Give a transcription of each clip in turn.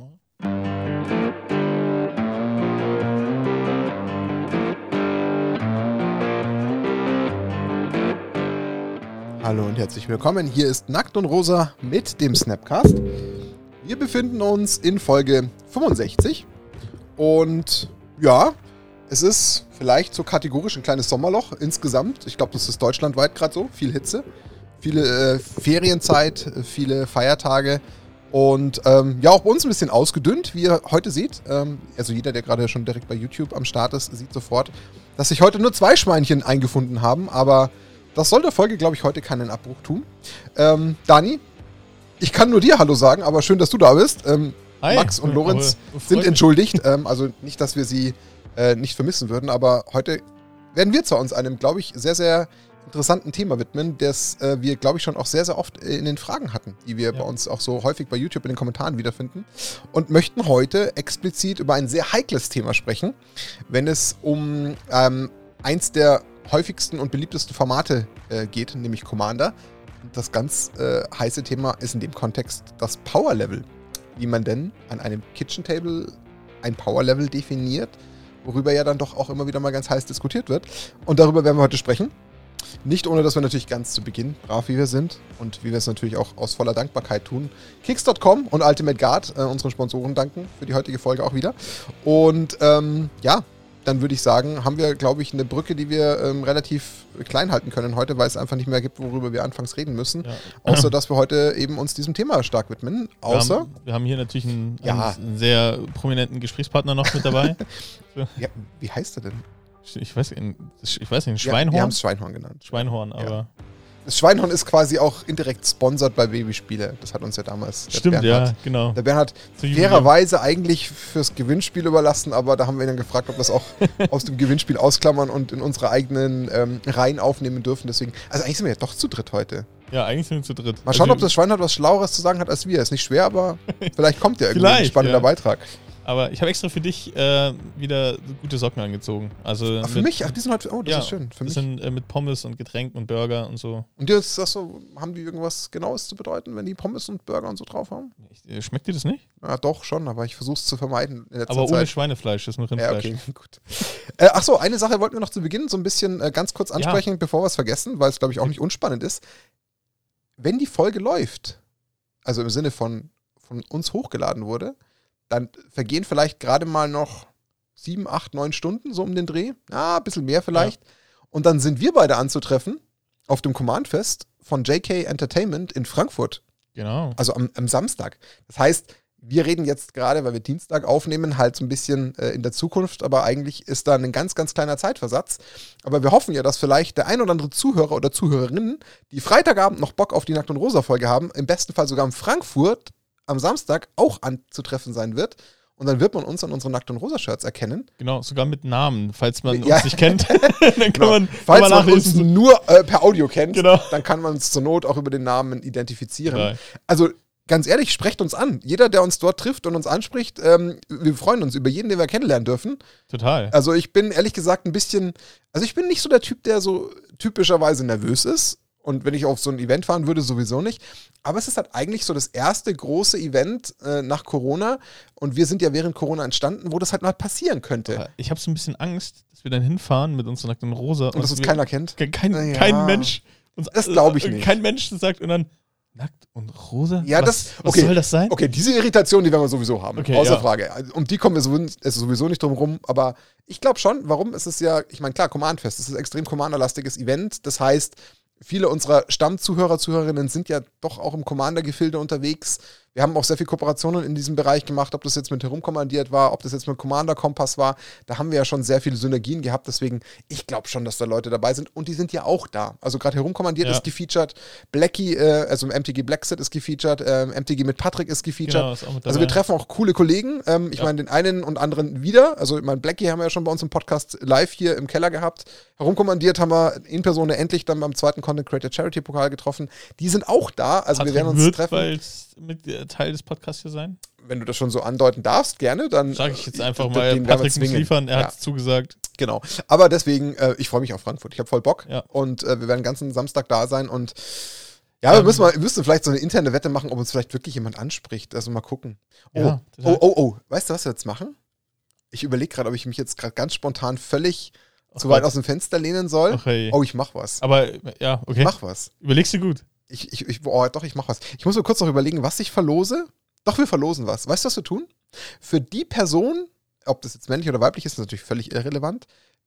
mal. Hallo und herzlich willkommen. Hier ist Nackt und Rosa mit dem Snapcast. Wir befinden uns in Folge 65 und ja, es ist vielleicht so kategorisch ein kleines Sommerloch insgesamt. Ich glaube, das ist deutschlandweit gerade so. Viel Hitze, viele äh, Ferienzeit, äh, viele Feiertage und ähm, ja, auch bei uns ein bisschen ausgedünnt, wie ihr heute seht. Ähm, also jeder, der gerade schon direkt bei YouTube am Start ist, sieht sofort, dass sich heute nur zwei Schweinchen eingefunden haben, aber das soll der Folge, glaube ich, heute keinen Abbruch tun. Ähm, Dani, ich kann nur dir Hallo sagen, aber schön, dass du da bist. Ähm, Hi. Max und Lorenz Aber sind entschuldigt. ähm, also nicht, dass wir sie äh, nicht vermissen würden, aber heute werden wir zwar uns einem, glaube ich, sehr, sehr interessanten Thema widmen, das äh, wir, glaube ich, schon auch sehr, sehr oft in den Fragen hatten, die wir Ja. bei uns auch so häufig bei YouTube in den Kommentaren wiederfinden. Und möchten heute explizit über ein sehr heikles Thema sprechen, wenn es um ähm, eins der häufigsten und beliebtesten Formate äh, geht, nämlich Commander. Das ganz äh, heiße Thema ist in dem Kontext das Power Level. Wie man denn an einem Kitchen Table ein Power Level definiert, worüber ja dann doch auch immer wieder mal ganz heiß diskutiert wird. Und darüber werden wir heute sprechen. Nicht ohne, dass wir natürlich ganz zu Beginn, brav wie wir sind und wie wir es natürlich auch aus voller Dankbarkeit tun, Kicks.com und Ultimate Guard, äh, unseren Sponsoren, danken für die heutige Folge auch wieder. Und ähm, ja, dann würde ich sagen, haben wir, glaube ich, eine Brücke, die wir ähm, relativ klein halten können heute, weil es einfach nicht mehr gibt, worüber wir anfangs reden müssen. Ja. Außer, dass wir heute eben uns diesem Thema stark widmen. Wir Außer, haben, wir haben hier natürlich einen, Ja. einen sehr prominenten Gesprächspartner noch mit dabei. ja, wie heißt er denn? Ich, weiß, ich weiß nicht, ein Ja, Wir haben Schweinhorn? es Schweinhorn genannt. Schweinhorn, aber Das Schweinhorn ist quasi auch indirekt sponsert bei Babyspiele. Das hat uns ja damals stimmt, Bernhard, ja, genau. Der Bernhard fairerweise eigentlich fürs Gewinnspiel überlassen, aber da haben wir ihn dann gefragt, ob wir es auch aus dem Gewinnspiel ausklammern und in unsere eigenen ähm, Reihen aufnehmen dürfen. Deswegen, also eigentlich sind wir ja doch zu dritt heute. Ja, eigentlich sind wir zu dritt. Mal schauen, Also, ob das Schweinhorn was Schlaueres zu sagen hat als wir. Ist nicht schwer, aber vielleicht kommt ja irgendwie ein spannender ja. Beitrag. Aber ich habe extra für dich äh, wieder gute Socken angezogen. Also Ach, für mit- mich? Ach, die sind heute, oh, das ja, ist schön. Für mich. sind äh, mit Pommes und Getränken und Burger und so. Und dir ist das so, haben die irgendwas Genaues zu bedeuten, wenn die Pommes und Burger und so drauf haben? Ich, äh, schmeckt dir das nicht? Ja, doch, schon, aber ich versuche es zu vermeiden Aber ohne Zeit. Schweinefleisch, das ist nur Ja, Rindfleisch. okay, gut. Äh, ach so, eine Sache wollten wir noch zu Beginn so ein bisschen äh, ganz kurz ansprechen, bevor wir es vergessen, weil es, glaube ich, auch nicht unspannend ist. Wenn die Folge läuft, also im Sinne von, von uns hochgeladen wurde, dann vergehen vielleicht gerade mal noch sieben, acht, neun Stunden so um den Dreh. Ja, ein bisschen mehr vielleicht. Und dann sind wir beide anzutreffen auf dem Command-Fest von JK Entertainment in Frankfurt. Genau. Also am, am Samstag. Das heißt, wir reden jetzt gerade, weil wir Dienstag aufnehmen, halt so ein bisschen äh, in der Zukunft, aber eigentlich ist da ein ganz, ganz kleiner Zeitversatz. Aber wir hoffen ja, dass vielleicht der ein oder andere Zuhörer oder Zuhörerinnen, die Freitagabend noch Bock auf die Nackt- und Rosa-Folge haben, im besten Fall sogar in Frankfurt am Samstag auch anzutreffen sein wird. Und dann wird man uns an unseren Nackt- und Rosa-Shirts erkennen. Genau, sogar mit Namen, falls man Ja. uns nicht kennt. dann kann Genau. man, Falls kann man man uns nur äh, per Audio kennt, Genau. dann kann man uns zur Not auch über den Namen identifizieren. Geil. Also ganz ehrlich, sprecht uns an. Jeder, der uns dort trifft und uns anspricht, ähm, wir freuen uns über jeden, den wir kennenlernen dürfen. Total. Also ich bin ehrlich gesagt ein bisschen, also ich bin nicht so der Typ, der so typischerweise nervös ist. Und wenn ich auf so ein Event fahren würde, sowieso nicht. Aber es ist halt eigentlich so das erste große Event äh, nach Corona. Und wir sind ja während Corona entstanden, wo das halt mal passieren könnte. Ich habe so ein bisschen Angst, dass wir dann hinfahren mit unserer nackten Rosa Und dass uns keiner kennt. ke- kein, Ja. kein Mensch uns, Das glaub ich äh, nicht. Kein Mensch sagt und dann nackt und rosa. Ja, was, das- was okay. soll das sein? Okay, diese Irritation, die werden wir sowieso haben. Okay, außer ja. Frage. Also, Um die kommen wir sowieso, also sowieso nicht drum rum. Aber ich glaube schon, warum ist es ja, ich meine, klar, Command-Fest, es ist ein extrem Commander-lastiges Event. Das heißt, viele unserer Stammzuhörer, Zuhörerinnen sind ja doch auch im Commander-Gefilde unterwegs. Wir haben auch sehr viel Kooperationen in diesem Bereich gemacht, ob das jetzt mit herumkommandiert war, ob das jetzt mit Commander Kompass war. Da haben wir ja schon sehr viele Synergien gehabt. Deswegen, ich glaube schon, dass da Leute dabei sind. Und die sind ja auch da. Also gerade herumkommandiert Ja. ist gefeatured. Blackie, äh, also MTG Blackset ist gefeatured. Ähm, MTG mit Patrick ist gefeatured. Genau, ist Also wir treffen auch coole Kollegen. Ähm, ich Ja. meine, den einen und anderen wieder. Also ich meine, Blackie haben wir ja schon bei uns im Podcast live hier im Keller gehabt. Herumkommandiert haben wir in Person endlich dann beim zweiten Content Creator Charity Pokal getroffen. Die sind auch da. Also wir Patrick werden uns treffen. Mit äh, Teil des Podcasts hier sein. Wenn du das schon so andeuten darfst, gerne, dann. Sage ich jetzt einfach äh, mal. den werden wir Patrick muss liefern, er Ja. hat zugesagt. Genau. Aber deswegen, äh, ich freue mich auf Frankfurt. Ich habe voll Bock. Ja. Und äh, wir werden den ganzen Samstag da sein. Und Ja, wir Ähm, müssen, mal, wir müssen vielleicht so eine interne Wette machen, ob uns vielleicht wirklich jemand anspricht. Also mal gucken. Oh, Ja, oh, oh, oh. Weißt du, was wir jetzt machen? Ich überlege gerade, ob ich mich jetzt gerade ganz spontan völlig zu weit aus dem Fenster lehnen soll. Ach, hey. Oh, ich mach was. Aber ja, okay. Ich mach was. Überlegst du gut. Ich, ich, ich, oh, doch, ich mach was. Ich muss mir kurz noch überlegen, was ich verlose. Doch, wir verlosen was. Weißt du, was wir tun? Für die Person, ob das jetzt männlich oder weiblich ist, ist natürlich völlig irrelevant,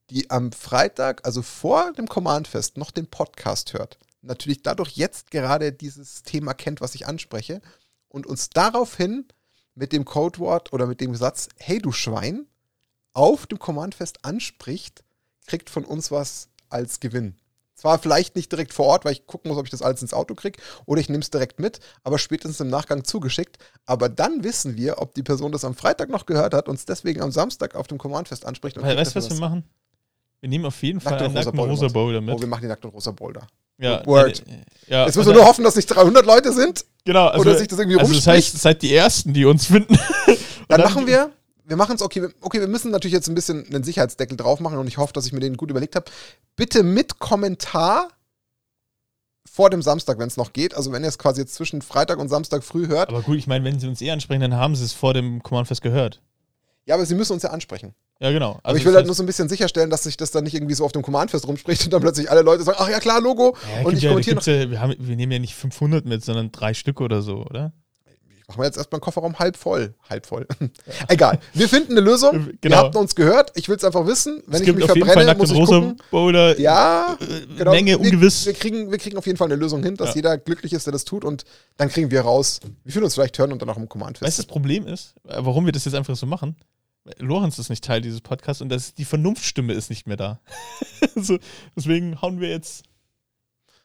die am Freitag, also vor dem Command-Fest, noch den Podcast hört. Natürlich dadurch jetzt gerade dieses Thema kennt, was ich anspreche und uns daraufhin mit dem Codewort oder mit dem Satz, hey du Schwein, auf dem Command-Fest anspricht, kriegt von uns was als Gewinn. Zwar vielleicht nicht direkt vor Ort, weil ich gucken muss, ob ich das alles ins Auto kriege, oder ich nehme es direkt mit, aber spätestens im Nachgang zugeschickt. Aber dann wissen wir, ob die Person das am Freitag noch gehört hat, uns deswegen am Samstag auf dem Command-Fest anspricht. und We kriegt weißt du, was wir machen? Wir nehmen auf jeden Fall einen rosa nackten Boulder rosa mit. Boulder Oh, mit. wir machen die nackten rosa Boulder. Ja, Word. ja, Jetzt und müssen wir nur hoffen, dass nicht 300 Leute sind. Genau, also, oder sich das irgendwie also das heißt, seid die Ersten, die uns finden. Und Dann, machen wir, wir machen es, okay, wir- okay, wir müssen natürlich jetzt ein bisschen einen Sicherheitsdeckel drauf machen und ich hoffe, dass ich mir den gut überlegt habe. Bitte mit Kommentar vor dem Samstag, wenn es noch geht. Also wenn ihr es quasi jetzt zwischen Freitag und Samstag früh hört. Aber gut, ich meine, wenn sie uns eh ansprechen, dann haben sie es vor dem Command-Fest gehört. Ja, aber sie müssen uns ja ansprechen. Ja, genau. Aber ich will halt nur so ein bisschen sicherstellen, dass sich das dann nicht irgendwie so auf dem Command-Fest rumspricht und dann plötzlich alle Leute sagen, ach ja klar, Logo. ja, und ich ja, kommentiere ja, wir, haben, wir nehmen ja nicht 500 mit, sondern drei Stück oder so, oder? Machen wir jetzt erstmal den Kofferraum halb voll. Halb voll. Egal. Wir finden eine Lösung. Ihr Genau. habt uns gehört. Ich will es einfach wissen. Wenn es ich mich verbrenne, muss ich gucken. Boulder. Ja, äh, genau. Menge wir, ungewiss. Wir kriegen, wir kriegen auf jeden Fall eine Lösung hin, dass Ja. jeder glücklich ist, der das tut. Und dann kriegen wir raus, wie viel uns vielleicht hören und dann auch im Command Weißt du, fest. das Problem ist, äh, warum wir das jetzt einfach so machen? Lorenz ist nicht Teil dieses Podcasts und das, die Vernunftstimme ist nicht mehr da. so, deswegen hauen wir jetzt.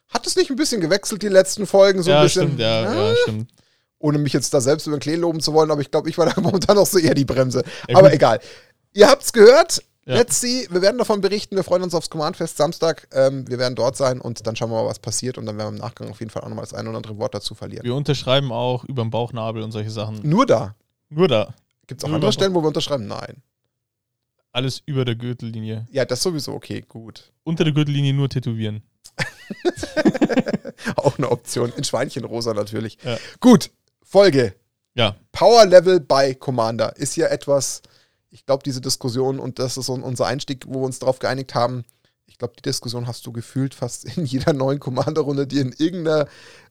Hat es nicht ein bisschen gewechselt, die letzten Folgen? So ein ja, bisschen, stimmt, ja, Ja? ja, stimmt. Ohne mich jetzt da selbst über den Klee loben zu wollen, aber ich glaube, ich war da momentan auch so eher die Bremse. Ja, aber egal. Ihr habt's gehört. Ja. Let's see. Wir werden davon berichten. Wir freuen uns aufs Command-Fest Samstag. Ähm, wir werden dort sein und dann schauen wir mal, was passiert. Und dann werden wir im Nachgang auf jeden Fall auch nochmal das ein oder andere Wort dazu verlieren. Wir unterschreiben auch über den Bauchnabel und solche Sachen. Nur da. Nur da. Gibt es auch Nur andere Stellen, wo wir unterschreiben? Nein. Alles über der Gürtellinie. Ja, das sowieso. Okay, gut. Unter der Gürtellinie nur tätowieren. Auch eine Option. In Schweinchenrosa natürlich. Ja. Gut. Folge. Ja, Power Level bei Commander ist ja etwas, ich glaube, diese Diskussion und das ist unser Einstieg, wo wir uns darauf geeinigt haben. Ich glaube, die Diskussion hast du gefühlt fast in jeder neuen Commander-Runde, die in irgendeiner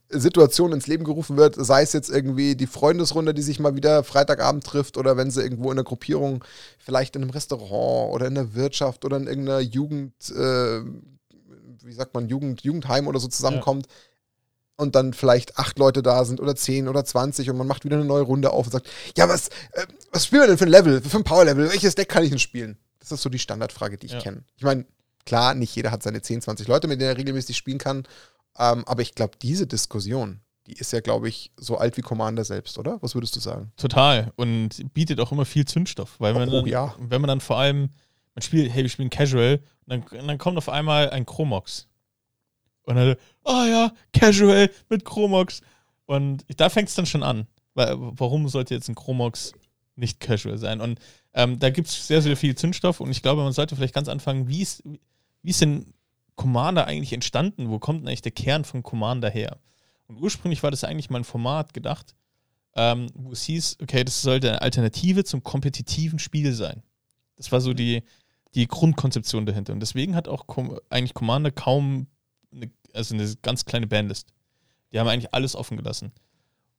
Situation ins Leben gerufen wird, sei es jetzt irgendwie die Freundesrunde, die sich mal wieder Freitagabend trifft oder wenn sie irgendwo in einer Gruppierung, vielleicht in einem Restaurant oder in der Wirtschaft oder in irgendeiner Jugend, äh, wie sagt man, Jugend, Jugendheim oder so zusammenkommt und dann vielleicht acht Leute da sind oder zehn oder zwanzig und man macht wieder eine neue Runde auf und sagt, ja, was, äh, was spielen wir denn für ein Level, für ein Power-Level? Welches Deck kann ich denn spielen? Das ist so die Standardfrage, die ich Ja. kenne. Ich meine, klar, nicht jeder hat seine 10, 20 Leute, mit denen er regelmäßig spielen kann, ähm, aber ich glaube, diese Diskussion, die ist ja, glaube ich, so alt wie Commander selbst, oder? Was würdest du sagen? total. Und bietet auch immer viel Zündstoff. Weil man Oh, dann, ja. wenn man dann vor allem, man spielt, hey, wir spielen Casual, und dann, und dann kommt auf einmal ein Chromox. Und dann, ah ja, Casual mit Chromox. Und da fängt es dann schon an. Weil, warum sollte jetzt ein Chromox nicht Casual sein? Und ähm, da gibt es sehr, sehr viel Zündstoff und ich glaube, man sollte vielleicht ganz anfangen, wie ist, wie ist denn Commander eigentlich entstanden? Wo kommt denn eigentlich der Kern von Commander her? Und ursprünglich war das eigentlich mal ein Format gedacht, ähm, wo es hieß, okay, das sollte eine Alternative zum kompetitiven Spiel sein. Das war so die, die Grundkonzeption dahinter. Und deswegen hat auch Com eigentlich Commander kaum, eine, also eine ganz kleine Bandlist. Die haben eigentlich alles offen gelassen.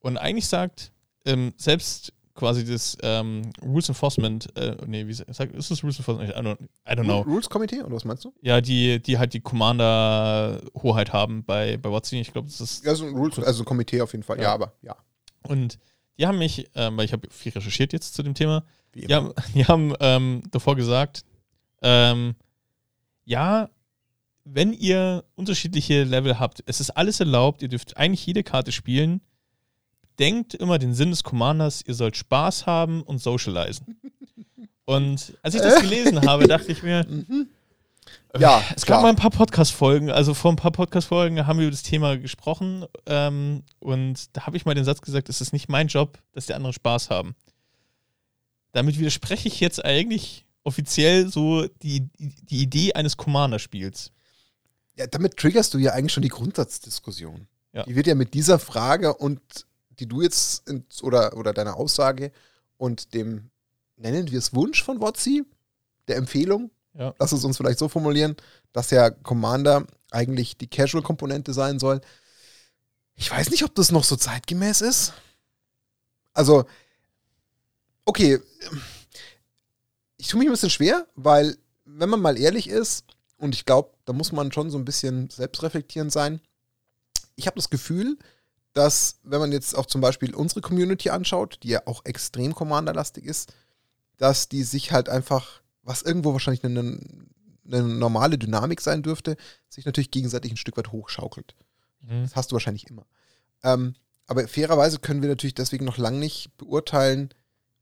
Und eigentlich sagt, ähm, selbst quasi das ähm, Rules Enforcement, äh, nee, wie sagt, ist das Rules Enforcement? I don't, I don't know. Rules-Komitee, oder was meinst du? Ja, die, die halt die Commander-Hoheit haben bei, bei WotC. Ich glaube, das ist Ja, so ein Rules, also ein Komitee auf jeden Fall, ja, Ja. aber ja. Und die haben mich, ähm, weil ich habe viel recherchiert jetzt zu dem Thema, die haben, die haben ähm, davor gesagt, ähm, ja, wenn ihr unterschiedliche Level habt, es ist alles erlaubt, ihr dürft eigentlich jede Karte spielen. Denkt immer den Sinn des Commanders, ihr sollt Spaß haben und socialisen. Und als ich das gelesen habe, dachte ich mir, Ja, es klar. gab mal ein paar Podcast-Folgen, also vor ein paar Podcast-Folgen haben wir über das Thema gesprochen ähm, und da habe ich mal den Satz gesagt, es ist nicht mein Job, dass die anderen Spaß haben. Damit widerspreche ich jetzt eigentlich offiziell so die, die Idee eines Commander-Spiels. Ja, damit triggerst du ja eigentlich schon die Grundsatzdiskussion. Ja. Die wird ja mit dieser Frage und die du jetzt in, oder, oder deiner Aussage und dem, nennen wir es Wunsch von Wotzi, der Empfehlung, Ja. lass es uns vielleicht so formulieren, dass ja Commander eigentlich die Casual-Komponente sein soll. Ich weiß nicht, ob das noch so zeitgemäß ist. Also, okay, ich tue mich ein bisschen schwer, weil, wenn man mal ehrlich ist, und ich glaube, da muss man schon so ein bisschen selbstreflektierend sein, ich habe das Gefühl, dass, wenn man jetzt auch zum Beispiel unsere Community anschaut, die ja auch extrem Commander-lastig ist, dass die sich halt einfach, was irgendwo wahrscheinlich eine, eine normale Dynamik sein dürfte, sich natürlich gegenseitig ein Stück weit hochschaukelt. Mhm. Das hast du wahrscheinlich immer. Ähm, aber fairerweise können wir natürlich deswegen noch lange nicht beurteilen,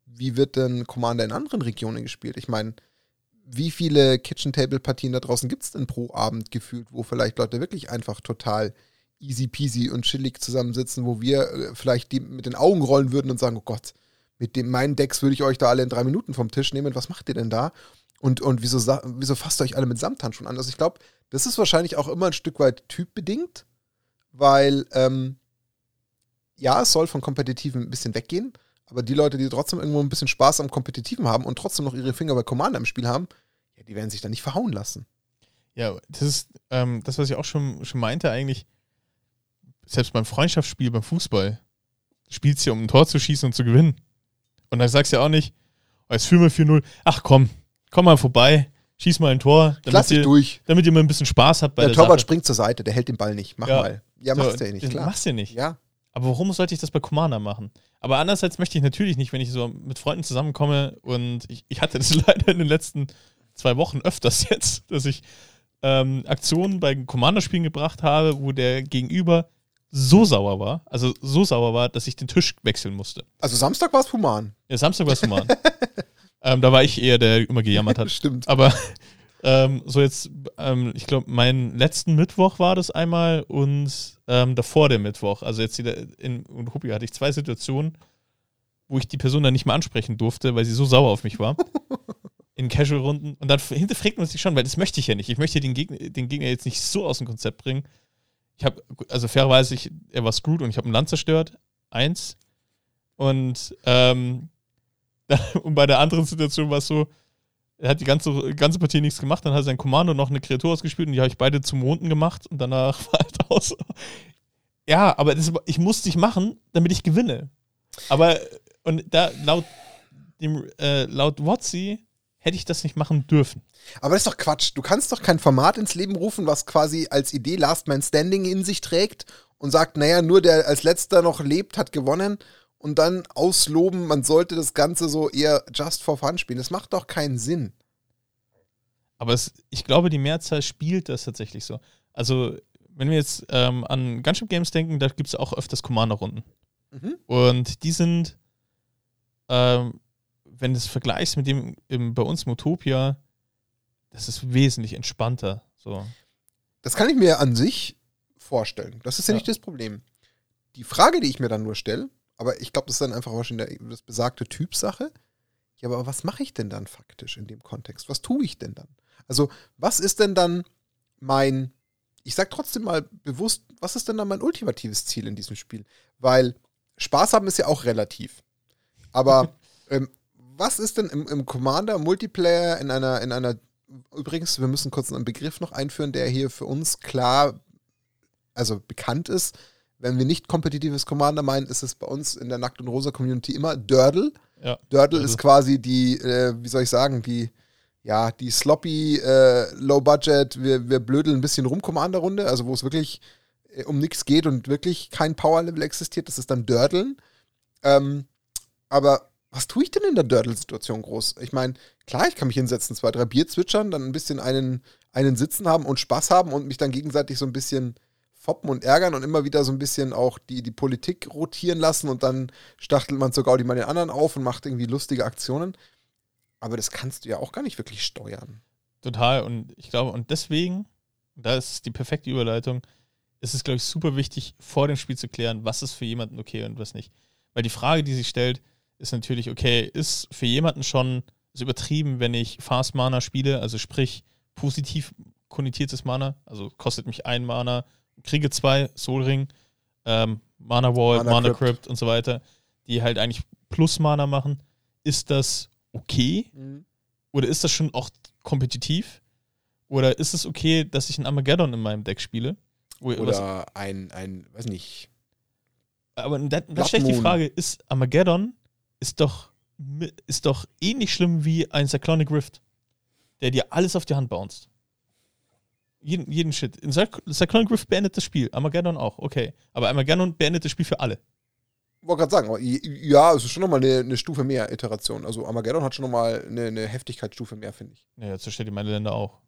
wie wird denn Commander in anderen Regionen gespielt. Ich meine, wie viele Kitchen-Table-Partien da draußen gibt es denn pro Abend gefühlt, wo vielleicht Leute wirklich einfach total easy peasy und chillig zusammensitzen, wo wir äh, vielleicht die mit den Augen rollen würden und sagen, oh Gott, mit dem meinen Decks würde ich euch da alle in drei Minuten vom Tisch nehmen. Was macht ihr denn da? Und, und wieso, wieso fasst ihr euch alle mit Samthandschuhen an? Also ich glaube, das ist wahrscheinlich auch immer ein Stück weit typbedingt, weil ähm, ja, es soll von Kompetitiven ein bisschen weggehen, aber die Leute, die trotzdem irgendwo ein bisschen Spaß am Kompetitiven haben und trotzdem noch ihre Finger bei Commander im Spiel haben, ja, die werden sich da nicht verhauen lassen. Ja, das ist ähm, das, was ich auch schon, schon meinte, eigentlich, selbst beim Freundschaftsspiel, beim Fußball, spielst du ja, um ein Tor zu schießen und zu gewinnen. Und dann sagst du ja auch nicht, oh, jetzt führen wir 4-0, ach komm, komm mal vorbei, schieß mal ein Tor, damit, ihr, durch. damit ihr mal ein bisschen Spaß habt bei Der der, Torwart Sache. springt zur Seite, der hält den Ball nicht. Mach Ja. mal. Ja, So, machst du ja nicht, klar. Machst du ja nicht. Ja, Aber warum sollte ich das bei Commander machen? Aber andererseits möchte ich natürlich nicht, wenn ich so mit Freunden zusammenkomme und ich, ich hatte das leider in den letzten zwei Wochen öfters jetzt, dass ich ähm, Aktionen bei Commander-Spielen gebracht habe, wo der Gegenüber so sauer war, also so sauer war, dass ich den Tisch wechseln musste. also Samstag war es human. Ja, Samstag war es human. ähm, da war ich eher, der immer gejammert hat. Stimmt. Aber ähm, so jetzt, ähm, ich glaube, meinen letzten Mittwoch war das einmal und ähm, davor der Mittwoch. Also jetzt wieder in und Huppi hatte ich zwei Situationen, wo ich die Person dann nicht mehr ansprechen durfte, weil sie so sauer auf mich war. in Casual-Runden. Und dann hinterfragt man sich schon, weil das möchte ich ja nicht. Ich möchte den Gegner, den Gegner jetzt nicht so aus dem Konzept bringen. Ich habe, also fairerweise, ich, er war screwed und ich habe ein Land zerstört. Eins. Und, ähm, und bei der anderen Situation war es so, er hat die ganze, ganze Partie nichts gemacht, dann hat sein Kommando noch eine Kreatur ausgespielt und die habe ich beide zum Monden gemacht und danach war halt aus. Ja, aber das, ich musste ich machen, damit ich gewinne. Aber, und da, laut dem, äh, laut Wotzi hätte ich das nicht machen dürfen. Aber das ist doch Quatsch. Du kannst doch kein Format ins Leben rufen, was quasi als Idee Last Man Standing in sich trägt und sagt, naja, nur der als letzter noch lebt, hat gewonnen und dann ausloben, man sollte das Ganze so eher just for fun spielen. Das macht doch keinen Sinn. Aber es, ich glaube, die Mehrzahl spielt das tatsächlich so. Also, wenn wir jetzt ähm, an Gunship Games denken, da gibt es auch öfters Commander-Runden. Mhm. Und die sind, ähm, wenn du es vergleichst mit dem im, bei uns im Utopia, das ist wesentlich entspannter. So. Das kann ich mir an sich vorstellen. Das ist ja, Ja. nicht das Problem. Die Frage, die ich mir dann nur stelle, aber ich glaube, das ist dann einfach wahrscheinlich der- das besagte Typsache. Ja, aber was mache ich denn dann faktisch in dem Kontext? Was tue ich denn dann? Also, was ist denn dann mein, ich sag trotzdem mal bewusst, was ist denn dann mein ultimatives Ziel in diesem Spiel? Weil Spaß haben ist ja auch relativ. Aber ähm, was ist denn im, im Commander Multiplayer in einer, in einer, übrigens, wir müssen kurz einen Begriff noch einführen, der hier für uns klar, also bekannt ist. Wenn wir nicht kompetitives Commander meinen, ist es bei uns in der Nackt- und Rosa-Community immer Dördel. Ja. Dördel Dördel. ist quasi die, äh, wie soll ich sagen, die, ja, die sloppy, äh, low-budget, wir, wir blödeln ein bisschen rum Commander-Runde, also wo es wirklich äh, um nichts geht und wirklich kein Power-Level existiert, das ist dann Dördeln. Ähm, aber was tue ich denn in der Dördel-Situation groß? Ich meine, klar, ich kann mich hinsetzen, zwei, drei Bier zwitschern, dann ein bisschen einen, einen Sitzen haben und Spaß haben und mich dann gegenseitig so ein bisschen foppen und ärgern und immer wieder so ein bisschen auch die, die Politik rotieren lassen und dann stachtelt man sogar die mal den anderen auf und macht irgendwie lustige Aktionen. Aber das kannst du ja auch gar nicht wirklich steuern. Total. Und ich glaube, und deswegen, da ist die perfekte Überleitung, ist es, glaube ich, super wichtig, vor dem Spiel zu klären, was ist für jemanden okay und was nicht. Weil die Frage, die sich stellt, ist natürlich, okay, ist für jemanden schon so übertrieben, wenn ich Fast Mana spiele, also sprich positiv konnotiertes Mana, also kostet mich ein Mana, kriege zwei Soul Ring, ähm, Mana Vault, Mana Mana, Crypt. Crypt. und so weiter, die halt eigentlich plus Mana machen, ist das okay? Oder ist das schon auch kompetitiv? Oder ist es okay, dass ich einen Armageddon in meinem Deck spiele? Was- Oder ein, ein, weiß nicht. aber da, da stellt die. Frage, ist Armageddon ist doch, ist doch ähnlich schlimm wie ein Cyclonic Rift, der dir alles auf die Hand bounced. Jeden, jeden Shit. In Cyc- Cyclonic Rift beendet das Spiel, Armageddon auch, okay. Aber Armageddon beendet das Spiel für alle. wollte gerade sagen, ja, es ist schon nochmal eine, eine Stufe mehr Iteration. Also Armageddon hat schon nochmal eine, eine Heftigkeitsstufe mehr, finde ich. Naja, zerstört die meine Länder auch.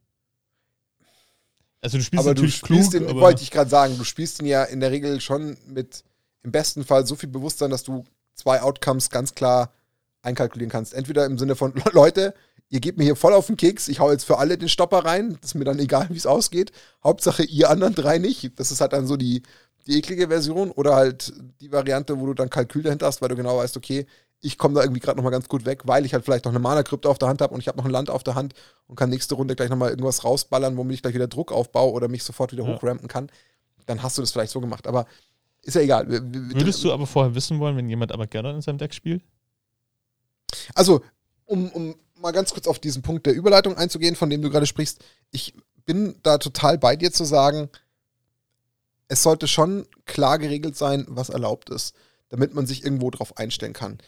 Also du spielst aber du natürlich spielst klug, den, wollte ich gerade sagen, du spielst ihn ja in der Regel schon mit im besten Fall so viel Bewusstsein, dass du zwei Outcomes ganz klar einkalkulieren kannst. Entweder im Sinne von, Leute, ihr gebt mir hier voll auf den Keks, ich hau jetzt für alle den Stopper rein, ist mir dann egal, wie es ausgeht. Hauptsache ihr anderen drei nicht. Das ist halt dann so die, die eklige Version oder halt die Variante, wo du dann Kalkül dahinter hast, weil du genau weißt, okay, ich komme da irgendwie gerade nochmal ganz gut weg, weil ich halt vielleicht noch eine Mana-Krypte auf der Hand habe und ich habe noch ein Land auf der Hand und kann nächste Runde gleich nochmal irgendwas rausballern, womit ich gleich wieder Druck aufbaue oder mich sofort wieder Ja. hochrampen kann. Dann hast du das vielleicht so gemacht. Aber ist ja egal. Würdest du aber vorher wissen wollen, wenn jemand Armageddon in seinem Deck spielt? Also, um, um mal ganz kurz auf diesen Punkt der Überleitung einzugehen, von dem du gerade sprichst, ich bin da total bei dir zu sagen, es sollte schon klar geregelt sein, was erlaubt ist, damit man sich irgendwo drauf einstellen kann.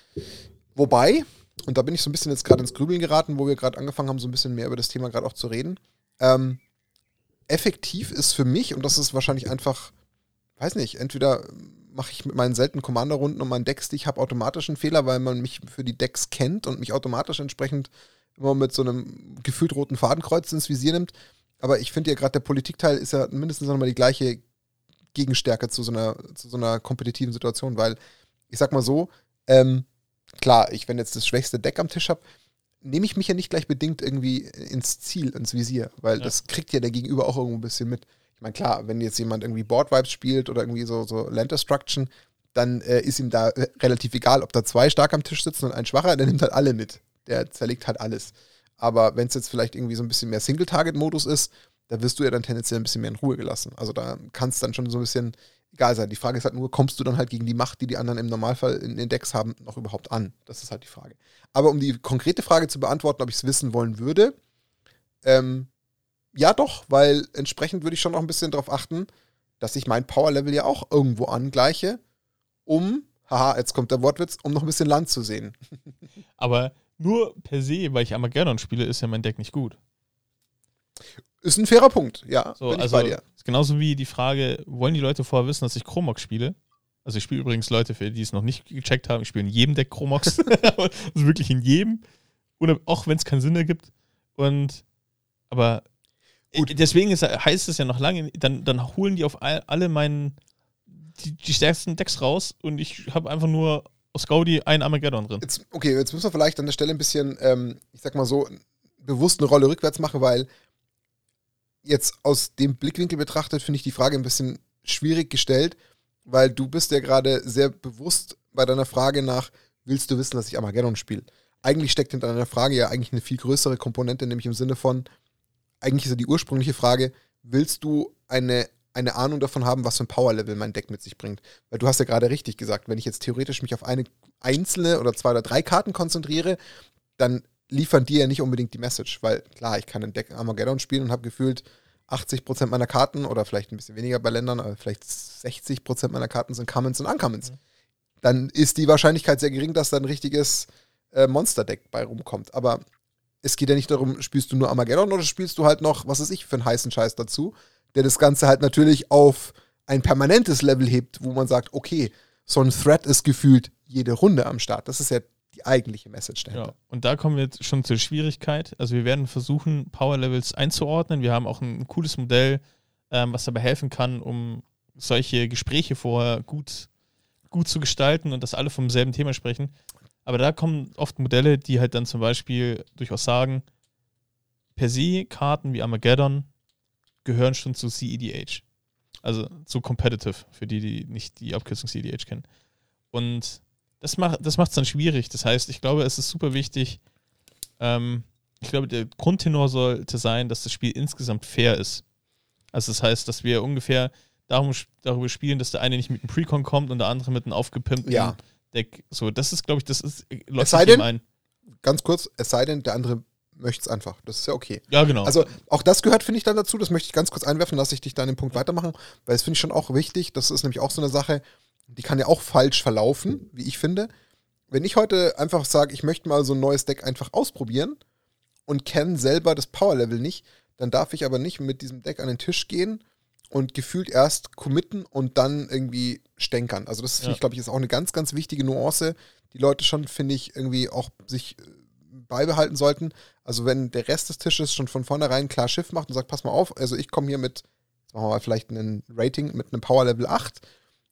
Wobei, und da bin ich so ein bisschen jetzt gerade ins Grübeln geraten, wo wir gerade angefangen haben, so ein bisschen mehr über das Thema gerade auch zu reden. Ähm, effektiv ist für mich, und das ist wahrscheinlich einfach, weiß nicht, entweder mache ich mit meinen seltenen Commander-Runden und meinen Decks, die ich habe, automatisch einen Fehler, weil man mich für die Decks kennt und mich automatisch entsprechend immer mit so einem gefühlt roten Fadenkreuz ins Visier nimmt. Aber ich finde ja gerade der Politikteil ist ja mindestens nochmal die gleiche Gegenstärke zu so einer, zu so einer kompetitiven Situation, weil ich sag mal so, ähm, klar, ich, wenn jetzt das schwächste Deck am Tisch habe, nehme ich mich ja nicht gleich bedingt irgendwie ins Ziel, ins Visier, weil Ja. das kriegt ja der Gegenüber auch irgendwo ein bisschen mit. Ich meine, klar, wenn jetzt jemand irgendwie Board Vibes spielt oder irgendwie so, so Land Destruction, dann äh, ist ihm da äh, relativ egal, ob da zwei stark am Tisch sitzen und ein schwacher, der nimmt halt alle mit. Der zerlegt halt alles. Aber wenn es jetzt vielleicht irgendwie so ein bisschen mehr Single-Target-Modus ist, da wirst du ja dann tendenziell ein bisschen mehr in Ruhe gelassen. Also da kann es dann schon so ein bisschen egal sein. Die Frage ist halt nur, kommst du dann halt gegen die Macht, die die anderen im Normalfall in den Decks haben, noch überhaupt an? Das ist halt die Frage. Aber um die konkrete Frage zu beantworten, ob ich es wissen wollen würde, ähm, ja doch, weil entsprechend würde ich schon noch ein bisschen darauf achten, dass ich mein Power-Level ja auch irgendwo angleiche, um, haha, jetzt kommt der Wortwitz, um noch ein bisschen Land zu sehen. Aber nur per se, weil ich Armageddon spiele, ist ja mein Deck nicht gut. Ist ein fairer Punkt, ja, So, bin ich also bei dir. ist genauso wie die Frage, wollen die Leute vorher wissen, dass ich Chromox spiele? Also ich spiele übrigens Leute, für die es noch nicht gecheckt haben, ich spiele in jedem Deck Chromox. also wirklich in jedem. Oder auch wenn es keinen Sinn ergibt. Und aber Gut. deswegen ist, heißt es ja noch lange, dann, dann holen die auf all, alle meinen die, die stärksten Decks raus und ich habe einfach nur aus Gaudi ein Armageddon drin. Jetzt, okay, jetzt müssen wir vielleicht an der Stelle ein bisschen, ähm, ich sag mal so, bewusst eine Rolle rückwärts machen, weil jetzt aus dem Blickwinkel betrachtet, finde ich die Frage ein bisschen schwierig gestellt, weil du bist ja gerade sehr bewusst bei deiner Frage nach, willst du wissen, dass ich Armageddon spiele? Eigentlich steckt hinter deiner Frage ja eigentlich eine viel größere Komponente, nämlich im Sinne von, eigentlich ist ja die ursprüngliche Frage, willst du eine, eine Ahnung davon haben, was für ein Power-Level mein Deck mit sich bringt? Weil du hast ja gerade richtig gesagt, wenn ich jetzt theoretisch mich auf eine einzelne oder zwei oder drei Karten konzentriere, dann liefern die ja nicht unbedingt die Message, weil klar, ich kann ein Deck Armageddon spielen und habe gefühlt 80% meiner Karten oder vielleicht ein bisschen weniger bei Ländern, aber vielleicht 60% meiner Karten sind Commons und Uncommons. Dann ist die Wahrscheinlichkeit sehr gering, dass da ein richtiges äh, Monster-Deck bei rumkommt. Aber es geht ja nicht darum, spielst du nur Armageddon oder spielst du halt noch, was weiß ich, für einen heißen Scheiß dazu, der das Ganze halt natürlich auf ein permanentes Level hebt, wo man sagt, okay, so ein Threat ist gefühlt jede Runde am Start. Das ist ja die eigentliche Message dahinter. Ja, und da kommen wir jetzt schon zur Schwierigkeit. Also wir werden versuchen, Power Levels einzuordnen. Wir haben auch ein, cooles Modell, ähm, was dabei helfen kann, um solche Gespräche vorher gut, gut zu gestalten und dass alle vom selben Thema sprechen. Aber da kommen oft Modelle, die halt dann zum Beispiel durchaus sagen, per se Karten wie Armageddon gehören schon zu CEDH. Also zu Competitive, für die, die nicht die Abkürzung CEDH kennen. Und das macht das macht's dann schwierig. Das heißt, ich glaube, es ist super wichtig. Ähm, ich glaube, der Grundtenor sollte sein, dass das Spiel insgesamt fair ist. Also das heißt, dass wir ungefähr, darum, darüber spielen, dass der eine nicht mit einem Precon kommt und der andere mit einem aufgepimpten Ja. Deck. So, das ist, glaube ich, das ist, äh, Es sei denn- ein. Ganz kurz, es sei denn, der andere möchte es einfach. Das ist ja okay. Ja, genau. Also auch das gehört, finde ich, dann dazu. Das möchte ich ganz kurz einwerfen, lasse ich dich dann den Punkt weitermachen, weil das finde ich schon auch wichtig. Das ist nämlich auch so eine Sache, die kann ja auch falsch verlaufen, wie ich finde. Wenn ich heute einfach sage, ich möchte mal so ein neues Deck einfach ausprobieren und kenne selber das Power-Level nicht, dann darf ich aber nicht mit diesem Deck an den Tisch gehen und gefühlt erst committen und dann irgendwie stänkern. Also das, Ja. ich glaube ich, ist auch eine ganz, ganz wichtige Nuance, die Leute schon, finde ich, irgendwie auch sich äh, beibehalten sollten. Also wenn der Rest des Tisches schon von vornherein klar Schiff macht und sagt, pass mal auf, also ich komme hier mit, machen wir mal vielleicht ein Rating mit einem Power Level 8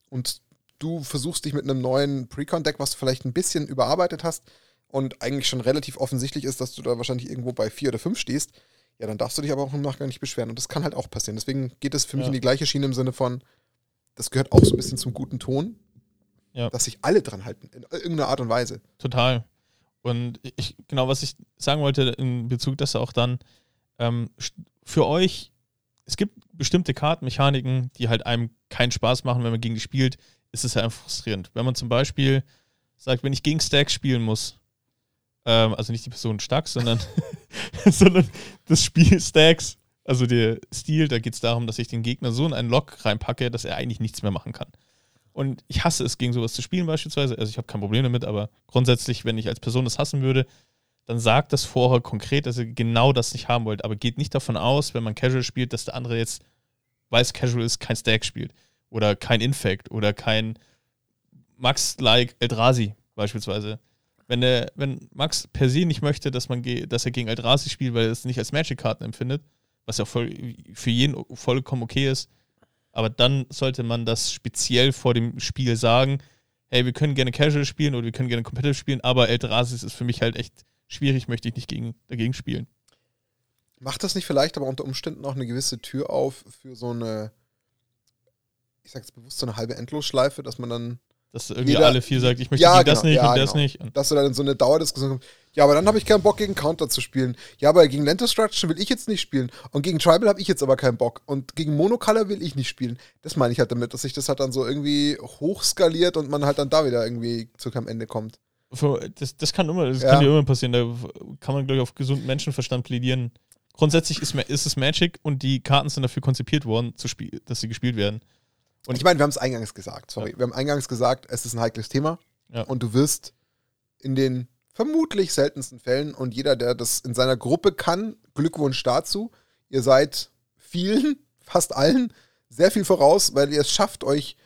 und du versuchst dich mit einem neuen Precon-Deck, was du vielleicht ein bisschen überarbeitet hast und eigentlich schon relativ offensichtlich ist, dass du da wahrscheinlich irgendwo bei 4 oder 5 stehst, ja, dann darfst du dich aber auch im Nachgang nicht beschweren. Und das kann halt auch passieren. Deswegen geht es für mich Ja. in die gleiche Schiene im Sinne von, das gehört auch so ein bisschen zum guten Ton, Ja. dass sich alle dran halten, in irgendeiner Art und Weise. Total. Und ich, genau, was ich sagen wollte in Bezug, dass auch dann ähm, für euch, es gibt bestimmte Kartenmechaniken, die halt einem keinen Spaß machen, wenn man gegen die spielt, ist es ja einfach frustrierend. Wenn man zum Beispiel sagt, wenn ich gegen Stacks spielen muss, ähm, also nicht die Person Stacks, sondern, sondern das Spiel Stacks, also der Stil, da geht es darum, dass ich den Gegner so in einen Lock reinpacke, dass er eigentlich nichts mehr machen kann. Und ich hasse es, gegen sowas zu spielen beispielsweise. Also ich habe kein Problem damit, aber grundsätzlich, wenn ich als Person das hassen würde, dann sagt das vorher konkret, dass ihr genau das nicht haben wollt. Aber geht nicht davon aus, wenn man Casual spielt, dass der andere jetzt, weil es Casual ist, kein Stack spielt. Oder kein Infect oder kein Max-like Eldrazi beispielsweise. Wenn, der, wenn Max per se nicht möchte, dass, man dass er gegen Eldrazi spielt, weil er es nicht als Magic-Karten empfindet, was ja voll, für jeden vollkommen okay ist, aber dann sollte man das speziell vor dem Spiel sagen, hey, wir können gerne Casual spielen oder wir können gerne Competitive spielen, aber Eldrasis ist für mich halt echt schwierig, möchte ich nicht gegen, dagegen spielen. Macht das nicht vielleicht aber unter Umständen auch eine gewisse Tür auf für so eine, ich sag jetzt bewusst so eine halbe Endlosschleife, dass man dann, Dass irgendwie Jeder- alle vier sagt, ich möchte Ja, gegen das genau, nicht ja, und das genau. nicht. Und dass du dann in so eine Dauerdiskussion kommst, ja, aber dann habe ich keinen Bock gegen Counter zu spielen. Ja, aber gegen Land Destruction will ich jetzt nicht spielen. Und gegen Tribal habe ich jetzt aber keinen Bock. Und gegen Monocolor will ich nicht spielen. Das meine ich halt damit, dass sich das halt dann so irgendwie hochskaliert und man halt dann da wieder irgendwie zu keinem Ende kommt. das, das kann immer, das Ja. kann ja immer passieren. Da kann man, glaube ich, auf gesunden Menschenverstand plädieren. Grundsätzlich ist, ist es Magic und die Karten sind dafür konzipiert worden, dass sie gespielt werden. Und ich meine, wir haben es eingangs gesagt, sorry. Wir haben eingangs gesagt, es ist ein heikles Thema. Ja. Und du wirst in den vermutlich seltensten Fällen und jeder, der das in seiner Gruppe kann, Glückwunsch dazu. Ihr seid vielen, fast allen, sehr viel voraus, weil ihr es schafft, euch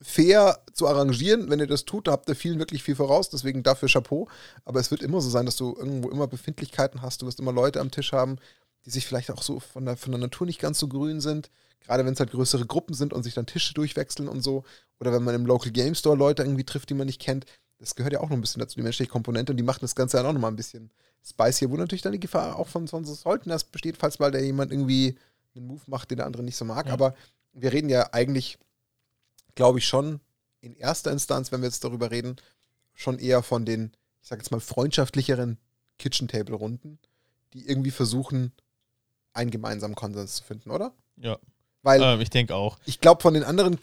fair zu arrangieren. Wenn ihr das tut, habt ihr vielen wirklich viel voraus. Deswegen dafür Chapeau. Aber es wird immer so sein, dass du irgendwo immer Befindlichkeiten hast. Du wirst immer Leute am Tisch haben, die sich vielleicht auch so von der, von der Natur nicht ganz so grün sind. Gerade wenn es halt größere Gruppen sind und sich dann Tische durchwechseln und so. Oder wenn man im Local Game Store Leute irgendwie trifft, die man nicht kennt. Das gehört ja auch noch ein bisschen dazu, die menschliche Komponente. Und die machen das Ganze dann auch noch mal ein bisschen spicier, wo natürlich dann die Gefahr auch von, von so sollten das besteht, falls mal der jemand irgendwie einen Move macht, den der andere nicht so mag. Ja. Aber wir reden ja eigentlich, glaube ich, schon in erster Instanz, wenn wir jetzt darüber reden, schon eher von den, ich sage jetzt mal, freundschaftlicheren Kitchen-Table-Runden, die irgendwie versuchen, einen gemeinsamen Konsens zu finden, oder? Ja, Weil ähm, ich denke auch. ich glaube, von den anderen,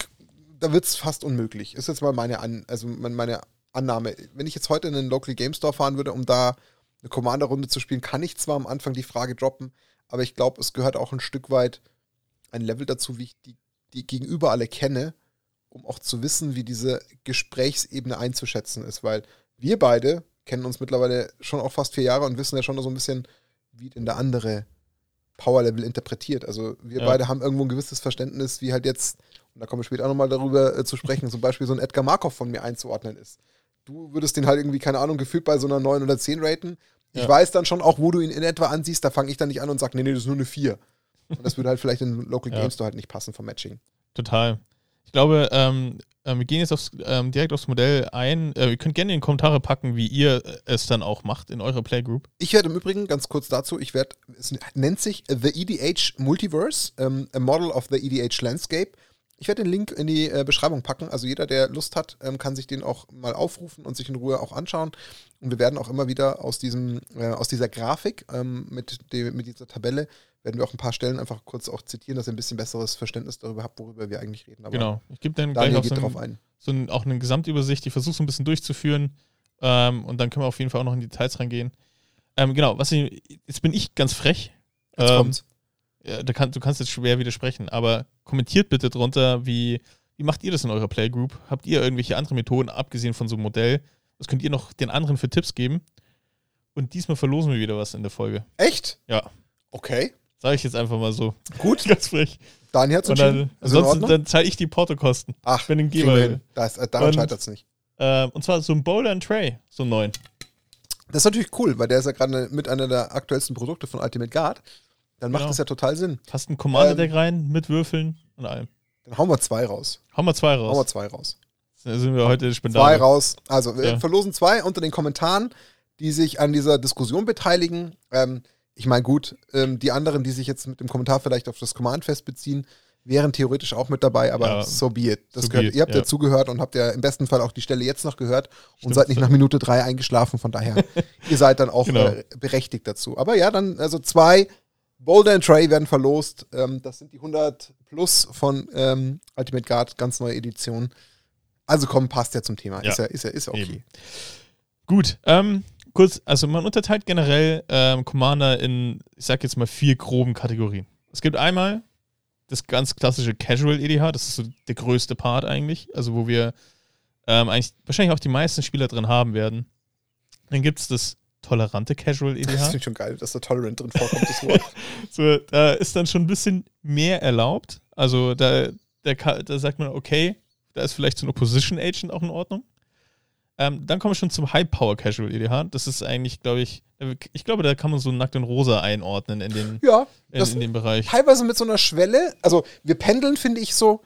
da wird es fast unmöglich. Ist jetzt mal meine, An also mein- meine Annahme. Wenn ich jetzt heute in einen Local Game Store fahren würde, um da eine Commander-Runde zu spielen, kann ich zwar am Anfang die Frage droppen, aber ich glaube, es gehört auch ein Stück weit ein Level dazu, wie ich die, die gegenüber alle kenne, um auch zu wissen, wie diese Gesprächsebene einzuschätzen ist, weil wir beide kennen uns mittlerweile schon auch fast vier Jahre und wissen ja schon so ein bisschen, wie denn der andere Power-Level interpretiert. Also wir Ja. beide haben irgendwo ein gewisses Verständnis, wie halt jetzt, und da kommen wir später auch nochmal darüber äh, zu sprechen, zum Beispiel so ein Edgar Markov von mir einzuordnen ist. Du würdest den halt irgendwie, keine Ahnung, gefühlt bei so einer 9 oder 10 raten. Ich Ja. weiß dann schon auch, wo du ihn in etwa ansiehst, da fange ich dann nicht an und sage, nee, nee, das ist nur eine 4. Und das würde halt vielleicht in Local Ja. Game Store halt nicht passen vom Matching. Total. Ich glaube, ähm, äh, wir gehen jetzt aufs, ähm, direkt aufs Modell ein. Äh, ihr könnt gerne in die Kommentare packen, wie ihr äh, es dann auch macht in eurer Playgroup. Ich werde im Übrigen, ganz kurz dazu, ich werde, es nennt sich The EDH Multiverse, ähm, a Model of the EDH Landscape. Ich werde den Link in die äh, Beschreibung packen. Also jeder, der Lust hat, ähm, kann sich den auch mal aufrufen und sich in Ruhe auch anschauen. Und wir werden auch immer wieder aus diesem, äh, aus dieser Grafik ähm, mit, dem, mit dieser Tabelle werden wir auch ein paar Stellen einfach kurz auch zitieren, dass ihr ein bisschen besseres Verständnis darüber habt, worüber wir eigentlich reden. Aber genau. Ich gebe dann Daniel gleich auch so, drauf ein, ein. so ein, auch eine Gesamtübersicht. Ich versuche so ein bisschen durchzuführen. Ähm, und dann können wir auf jeden Fall auch noch in die Details reingehen. Ähm, genau, was ich, jetzt bin ich ganz frech. Jetzt Ähm, kommt's. ja, da kann, du kannst jetzt schwer widersprechen, aber kommentiert bitte drunter, wie, wie macht ihr das in eurer Playgroup? Habt ihr irgendwelche andere Methoden, abgesehen von so einem Modell? Was könnt ihr noch den anderen für Tipps geben? Und diesmal verlosen wir wieder was in der Folge. Echt? Ja, Okay. Sage ich jetzt einfach mal so. Gut. Ganz frech. Daniel hat's Und dann, ansonsten dann zahle ich die Portokosten. Ach, wenn den kriegen wir Geber-. Das, äh, daran scheitert es nicht. Ähm, und zwar so ein Boulder and Tray, so ein neuen. Das ist natürlich cool, weil der ist ja gerade mit einer der aktuellsten Produkte von Ultimate Guard. Dann macht Genau. das ja total Sinn. Hast ein Commander-Deck Ähm, rein mit Würfeln und allem. Dann hauen wir zwei raus. Hauen wir zwei Hauen wir raus. zwei raus. Da sind wir heute Zwei Spendale. raus. Also, wir Ja. verlosen zwei unter den Kommentaren, die sich an dieser Diskussion beteiligen. Ähm, ich meine, gut, ähm, die anderen, die sich jetzt mit dem Kommentar vielleicht auf das Command-Fest beziehen, wären theoretisch auch mit dabei, aber Ja, so be it. Das so gehört, be it, ihr habt ja. zugehört und habt ja im besten Fall auch die Stelle jetzt noch gehört und Stimmt. seid nicht nach Minute drei eingeschlafen. Von daher, ihr seid dann auch Genau. äh, berechtigt dazu. Aber ja, dann, also zwei Boulder and Tray werden verlost. Ähm, das sind die 100 plus von ähm, Ultimate Guard, ganz neue Edition. Also komm, passt ja zum Thema. Ja. Ist ja, ist ja, ist ja okay. Eben. Gut, ähm, kurz, also man unterteilt generell ähm, Commander in, ich sag jetzt mal, vier groben Kategorien. Es gibt einmal das ganz klassische Casual EDH, das ist so der größte Part eigentlich, also wo wir ähm, eigentlich wahrscheinlich auch die meisten Spieler drin haben werden. Dann gibt es das tolerante Casual Das EDH. finde ich schon geil, dass da Tolerant drin vorkommt, das Wort. So, da ist dann schon ein bisschen mehr erlaubt. Also da, da, da sagt man, okay, da ist vielleicht so ein Opposition Agent auch in Ordnung. Ähm, dann kommen wir schon zum High Power Casual EDH. Das ist eigentlich, glaube ich, ich glaube, da kann man so nackt und rosa einordnen in den, Ja, in, das in dem Bereich. teilweise mit so einer Schwelle. Also wir pendeln, finde ich, so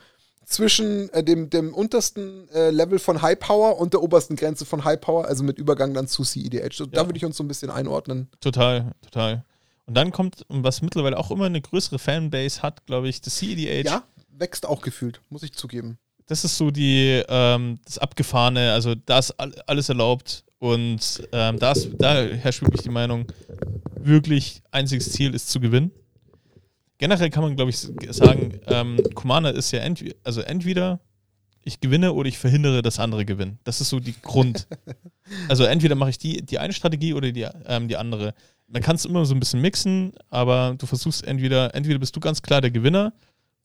zwischen äh, dem, dem untersten äh, Level von High Power und der obersten Grenze von High Power, also mit Übergang dann zu CEDH. So, Da Ja. würde ich uns so ein bisschen einordnen. Total, total. Und dann kommt, was mittlerweile auch immer eine größere Fanbase hat, glaube ich, das CEDH. Ja, wächst auch gefühlt, muss ich zugeben. Das ist so die, ähm, das Abgefahrene, also da ist all- alles erlaubt und ähm, da, ist, da herrscht wirklich die Meinung, wirklich einziges Ziel ist zu gewinnen. Generell kann man, glaube ich, sagen, ähm, Commander ist ja entweder, also entweder ich gewinne oder ich verhindere, dass andere gewinnen. Das ist so die Grund. also entweder mache ich die, die eine Strategie oder die, ähm, die andere. Man kann es immer so ein bisschen mixen, aber du versuchst entweder, entweder bist du ganz klar der Gewinner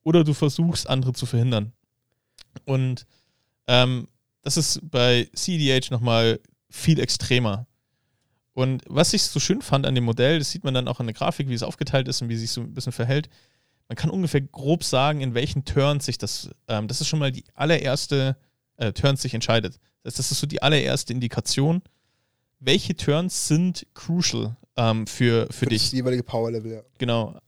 oder du versuchst, andere zu verhindern. Und ähm, das ist bei CDH nochmal viel extremer. Und was ich so schön fand an dem Modell, das sieht man dann auch an der Grafik, wie es aufgeteilt ist und wie es sich so ein bisschen verhält. Man kann ungefähr grob sagen, in welchen Turns sich das, ähm, das ist schon mal die allererste äh, Turns sich entscheidet. Das, das ist so die allererste Indikation, welche Turns sind crucial ähm, für, für Für dich. das jeweilige Power-Level, ja. Genau.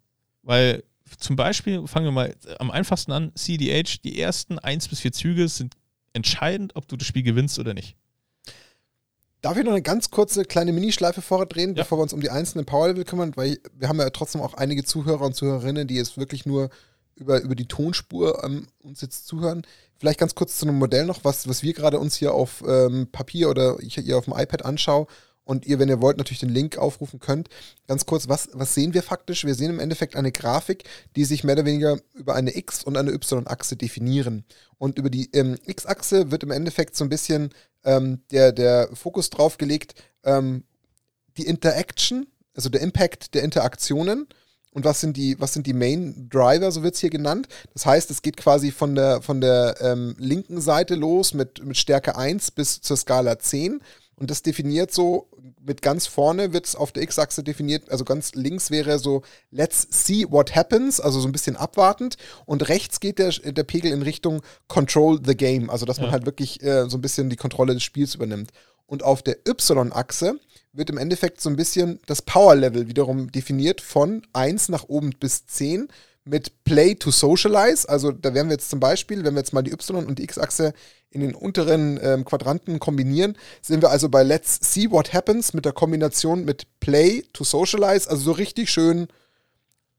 Weil zum Beispiel, fangen wir mal am einfachsten an, CDH, die ersten 1 bis 4 Züge sind entscheidend, ob du das Spiel gewinnst oder nicht. Darf ich noch eine ganz kurze kleine Minischleife vorher drehen, Ja. bevor wir uns um die einzelnen Power-Level kümmern? Weil wir haben ja trotzdem auch einige Zuhörer und Zuhörerinnen, die jetzt wirklich nur über, über die Tonspur ähm, uns jetzt zuhören. Vielleicht ganz kurz zu einem Modell noch, was, was wir gerade uns hier auf ähm, Papier oder ich hier auf dem iPad anschaue und ihr, wenn ihr wollt, natürlich den Link aufrufen könnt. Ganz kurz, was, was sehen wir faktisch? Wir sehen im Endeffekt eine Grafik, die sich mehr oder weniger über eine X- und eine Y-Achse definieren. Und über die ähm, X-Achse wird im Endeffekt so ein bisschen ähm, der, der Fokus drauf gelegt, ähm, die Interaction, also der Impact der Interaktionen und was sind die, was sind die Main Driver, so wird es hier genannt. Das heißt, es geht quasi von der, von der ähm, linken Seite los mit, mit Stärke 1 bis zur Skala 10. Und das definiert so, mit ganz vorne wird es auf der X-Achse definiert, also ganz links wäre so, let's see what happens, also so ein bisschen abwartend. Und rechts geht der, der Pegel in Richtung control the game, also dass man Ja. halt wirklich äh, so ein bisschen die Kontrolle des Spiels übernimmt. Und auf der Y-Achse wird im Endeffekt so ein bisschen das Power-Level wiederum definiert von 1 nach oben bis 10 mit Play to Socialize. Also da wären wir jetzt zum Beispiel, wenn wir jetzt mal die Y- und die X-Achse in den unteren ähm, Quadranten kombinieren, sind wir also bei Let's See What Happens mit der Kombination mit Play to Socialize, also so richtig schön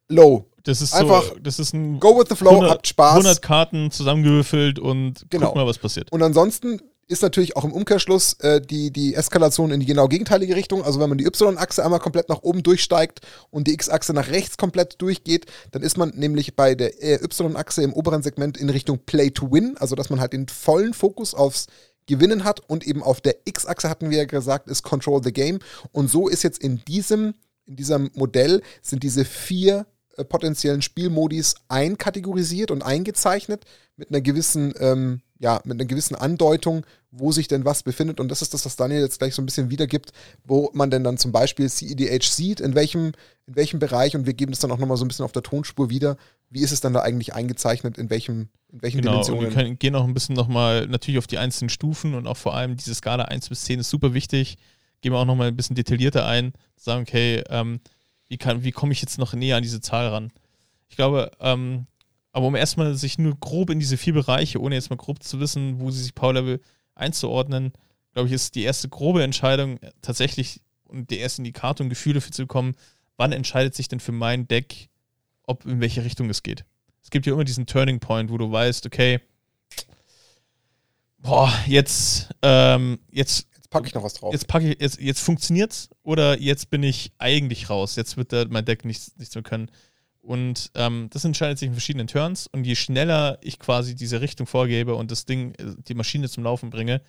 low. Das ist Einfach so, das ist ein Go with the flow, 100 habt Spaß. 100 Karten zusammengewürfelt und Genau. guck mal, was passiert. Und ansonsten ist natürlich auch im Umkehrschluss äh, die, die Eskalation in die genau gegenteilige Richtung. Also wenn man die Y-Achse einmal komplett nach oben durchsteigt und die X-Achse nach rechts komplett durchgeht, dann ist man nämlich bei der äh, Y-Achse im oberen Segment in Richtung Play to Win, also dass man halt den vollen Fokus aufs Gewinnen hat und eben auf der X-Achse hatten wir ja gesagt, ist Control the Game. Und so ist jetzt in diesem, in diesem Modell sind diese vier äh, potenziellen Spielmodis einkategorisiert und eingezeichnet mit einer gewissen, ähm, ja, mit einer gewissen Andeutung, wo sich denn was befindet. Und das ist das, was Daniel jetzt gleich so ein bisschen wiedergibt, wo man denn dann zum Beispiel CEDH sieht, in welchem, in welchem Bereich, und wir geben das dann auch nochmal so ein bisschen auf der Tonspur wieder, wie ist es dann da eigentlich eingezeichnet, in welchem, in welchen Genau, und wir Dimensionen. können, gehen auch ein bisschen nochmal natürlich auf die einzelnen Stufen und auch vor allem diese Skala 1 bis 10 ist super wichtig. Gehen wir auch nochmal ein bisschen detaillierter ein, sagen, okay, ähm, wie, kann, wie komme ich jetzt noch näher an diese Zahl ran? Ich glaube, ähm, aber um erstmal sich nur grob in diese vier Bereiche, ohne jetzt mal grob zu wissen, wo sie sich Power Level einzuordnen, glaube ich, ist die erste grobe Entscheidung äh, tatsächlich und der erste Indikator und Gefühl dafür zu bekommen, wann entscheidet sich denn für mein Deck, ob in welche Richtung es geht. Es gibt ja immer diesen Turning Point, wo du weißt, okay, boah, jetzt, ähm, jetzt, Jetzt packe ich noch was drauf. jetzt packe ich, jetzt, jetzt funktioniert's oder jetzt bin ich eigentlich raus. Jetzt wird da mein Deck nichts, nichts mehr können. Und ähm, das entscheidet sich in verschiedenen Turns. Und je schneller ich quasi diese Richtung vorgebe und das Ding, äh, die Maschine zum Laufen bringe,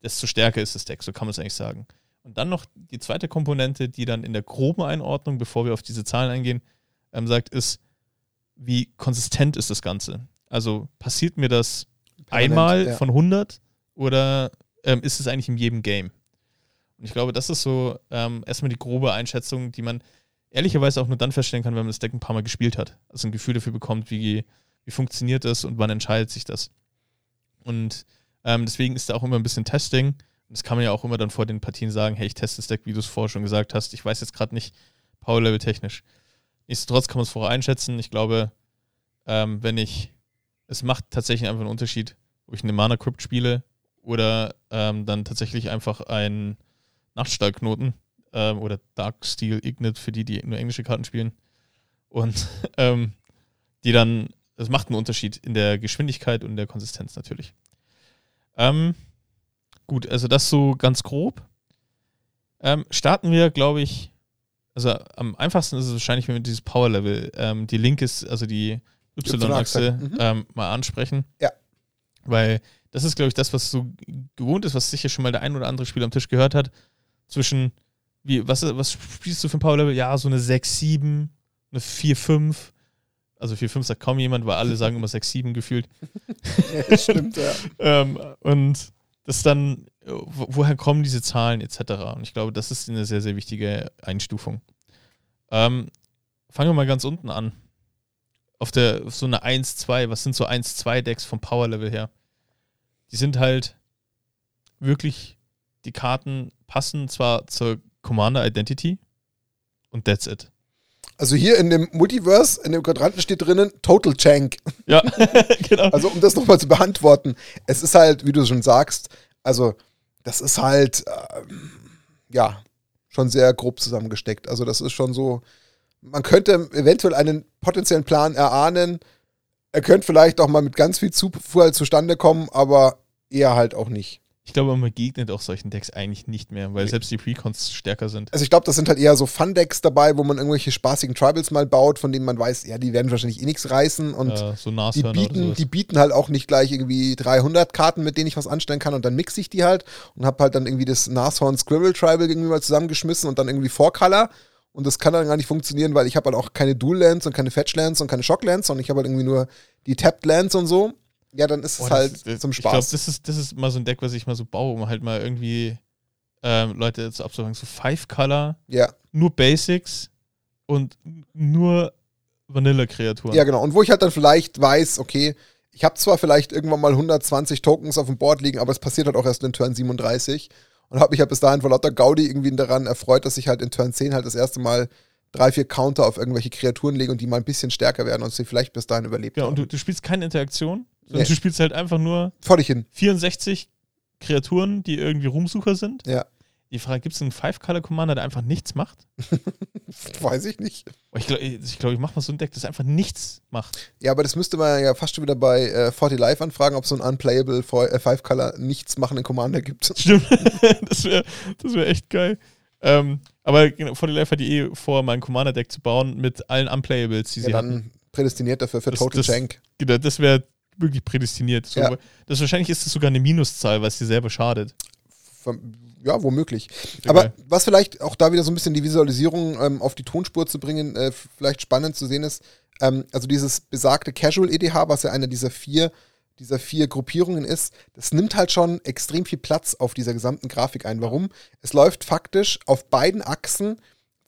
desto stärker ist das Deck. So kann man es eigentlich sagen. Und dann noch die zweite Komponente, die dann in der groben Einordnung, bevor wir auf diese Zahlen eingehen, ähm, sagt, ist, wie konsistent ist das Ganze? Also passiert mir das Permanent, einmal ja. von 100 oder ähm, ist es eigentlich in jedem Game? Und ich glaube, das ist so ähm, erstmal die grobe Einschätzung, die man ehrlicherweise auch nur dann feststellen kann, wenn man das Deck ein paar Mal gespielt hat. Also ein Gefühl dafür bekommt, wie, wie funktioniert das und wann entscheidet sich das. Und ähm, deswegen ist da auch immer ein bisschen Testing. Und das kann man ja auch immer dann vor den Partien sagen, hey, ich teste das Deck, wie du es vorher schon gesagt hast. Ich weiß jetzt gerade nicht Power-Level technisch. Nichtsdestotrotz kann man es vorher einschätzen. Ich glaube, ähm, wenn ich, es macht tatsächlich einfach einen Unterschied, ob ich eine Mana-Crypt spiele oder ähm, dann tatsächlich einfach einen Nachtstallknoten ähm, oder Dark Steel Ignite für die, die nur englische Karten spielen. Und ähm, die dann, das macht einen Unterschied in der Geschwindigkeit und der Konsistenz natürlich. Ähm, gut, also das so ganz grob. Ähm, starten wir, glaube ich, also am einfachsten ist es wahrscheinlich, wenn wir dieses Power-Level, ähm, die linke ist, also die Y-Achse, Y-Achse, mhm. ähm, mal ansprechen. Ja. Weil das ist, glaube ich, das, was so gewohnt ist, was sicher schon mal der ein oder andere Spieler am Tisch gehört hat. Zwischen, wie, was, was spielst du für ein Power-Level? Ja, so eine 6, 7, eine 4, 5. Also 4, 5 sagt kaum jemand, weil alle sagen immer 6, 7 gefühlt. Ja, das stimmt, ja. Ähm, und das dann, wo- woher kommen diese Zahlen etc. Und ich glaube, das ist eine sehr, sehr wichtige Einstufung. Ähm, fangen wir mal ganz unten an. Auf der auf so eine 1, 2, was sind so 1, 2 Decks vom Power Level her? Die sind halt wirklich, die Karten passen zwar zur Commander Identity und that's it. Also hier in dem Multiverse, in dem Quadranten steht drinnen Total Chank. Ja, genau. Also um das nochmal zu beantworten, es ist halt, wie du schon sagst, also das ist halt, ähm, ja, schon sehr grob zusammengesteckt. Also das ist schon so, man könnte eventuell einen potenziellen Plan erahnen. Er könnte vielleicht auch mal mit ganz viel Zufall zustande kommen, aber eher halt auch nicht. Ich glaube, man begegnet auch solchen Decks eigentlich nicht mehr, weil selbst die Precons stärker sind. Also ich glaube, das sind halt eher so Fun-Decks dabei, wo man irgendwelche spaßigen Tribals mal baut, von denen man weiß, ja, die werden wahrscheinlich eh nichts reißen und äh, so die bieten, die bieten halt auch nicht gleich irgendwie 300 Karten, mit denen ich was anstellen kann und dann mixe ich die halt und habe halt dann irgendwie das Nashorn Squirrel Tribal irgendwie mal zusammengeschmissen und dann irgendwie Four Color und das kann dann gar nicht funktionieren, weil ich habe halt auch keine Dual Lands und keine Fetch Lands und keine Shock Lands und ich habe halt irgendwie nur die Tapped Lands und so. Ja, dann ist es das- halt das- zum Ich glaube, Spaß. das ist, das ist mal so ein Deck, was ich mal so baue, um halt mal irgendwie ähm, Leute zu abzufangen. So Five Color, ja, nur Basics und nur Vanilla-Kreaturen. ja, genau. Und wo ich halt dann vielleicht weiß, okay, ich habe zwar vielleicht irgendwann mal 120 Tokens auf dem Board liegen, aber es passiert halt auch erst in Turn 37 und habe mich halt bis dahin vor lauter Gaudi irgendwie daran erfreut, dass ich halt in Turn 10 halt das erste Mal drei, vier Counter auf irgendwelche Kreaturen lege und die mal ein bisschen stärker werden und sie vielleicht bis dahin überlebt Ja, haben. und du, du spielst keine Interaktion, sondern Nee. du spielst halt einfach nur Vor dich hin. 64 Kreaturen, die irgendwie Ruhmsucher sind. Ja. Die Frage, gibt es einen Five-Color-Commander, der einfach nichts macht? Weiß ich nicht. Oh, ich glaube, ich, glaub, ich mache mal so ein Deck, das einfach nichts macht. Ja, aber das müsste man ja fast schon wieder bei äh, 40 Live anfragen, ob es so ein unplayable äh, Five-Color nichts machenden Commander gibt. Stimmt. das wäre das wär echt geil. Ähm, aber genau, 40 Live hat die eh vor, mal ein Commander-Deck zu bauen mit allen Unplayables, die ja, sie dann hatten. prädestiniert dafür für Das- Total das- Jank. Genau, das wäre wirklich prädestiniert. So, Ja. das, wahrscheinlich ist es sogar eine Minuszahl, was dir selber schadet. Ja, womöglich. Sehr Aber was vielleicht auch da wieder so ein bisschen die Visualisierung ähm, auf die Tonspur zu bringen, äh, vielleicht spannend zu sehen ist, ähm, also dieses besagte Casual EDH, was ja einer dieser vier, dieser vier Gruppierungen ist, das nimmt halt schon extrem viel Platz auf dieser gesamten Grafik ein. Warum? Es läuft faktisch auf beiden Achsen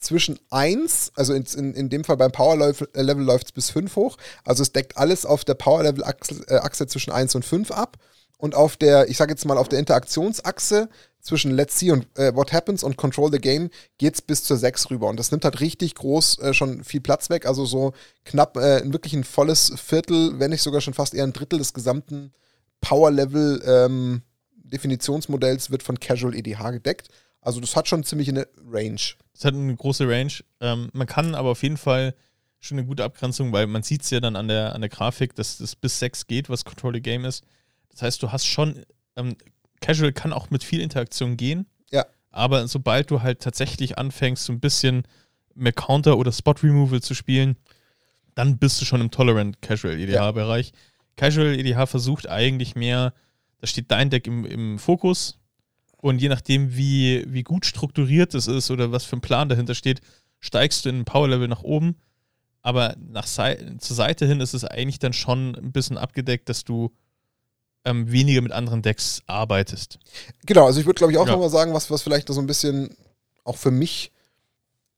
zwischen 1, also in, in, in dem Fall beim Power Level, äh, läuft es bis 5 hoch, also es deckt alles auf der Power Level Achse, äh, zwischen 1 und 5 ab und auf der, ich sage jetzt mal, auf der Interaktionsachse zwischen Let's See und äh, What Happens und Control the Game geht's bis zur 6 rüber. Und das nimmt halt richtig groß äh, schon viel Platz weg. Also so knapp äh, wirklich ein volles Viertel, wenn nicht sogar schon fast eher ein Drittel des gesamten Power-Level ähm, Definitionsmodells wird von Casual EDH gedeckt. Also das hat schon ziemlich eine Range. Es hat eine große Range. Ähm, man kann aber auf jeden Fall schon eine gute Abgrenzung, weil man sieht es ja dann an der, an der Grafik, dass das bis 6 geht, was Control the Game ist. Das heißt, du hast schon, ähm, Casual kann auch mit viel Interaktion gehen. Ja. Aber sobald du halt tatsächlich anfängst, so ein bisschen mehr Counter oder Spot Removal zu spielen, dann bist du schon im Tolerant Casual EDH-Bereich. Casual EDH versucht eigentlich mehr, da steht dein Deck im, im Fokus und je nachdem, wie, wie gut strukturiert es ist oder was für ein Plan dahinter steht, steigst du in ein Power-Level nach oben. Aber nach Sei zur Seite hin ist es eigentlich dann schon ein bisschen abgedeckt, dass du ähm, weniger mit anderen Decks arbeitest. Genau, also ich würde, glaube ich, auch Ja. nochmal sagen, was, was vielleicht so ein bisschen auch für mich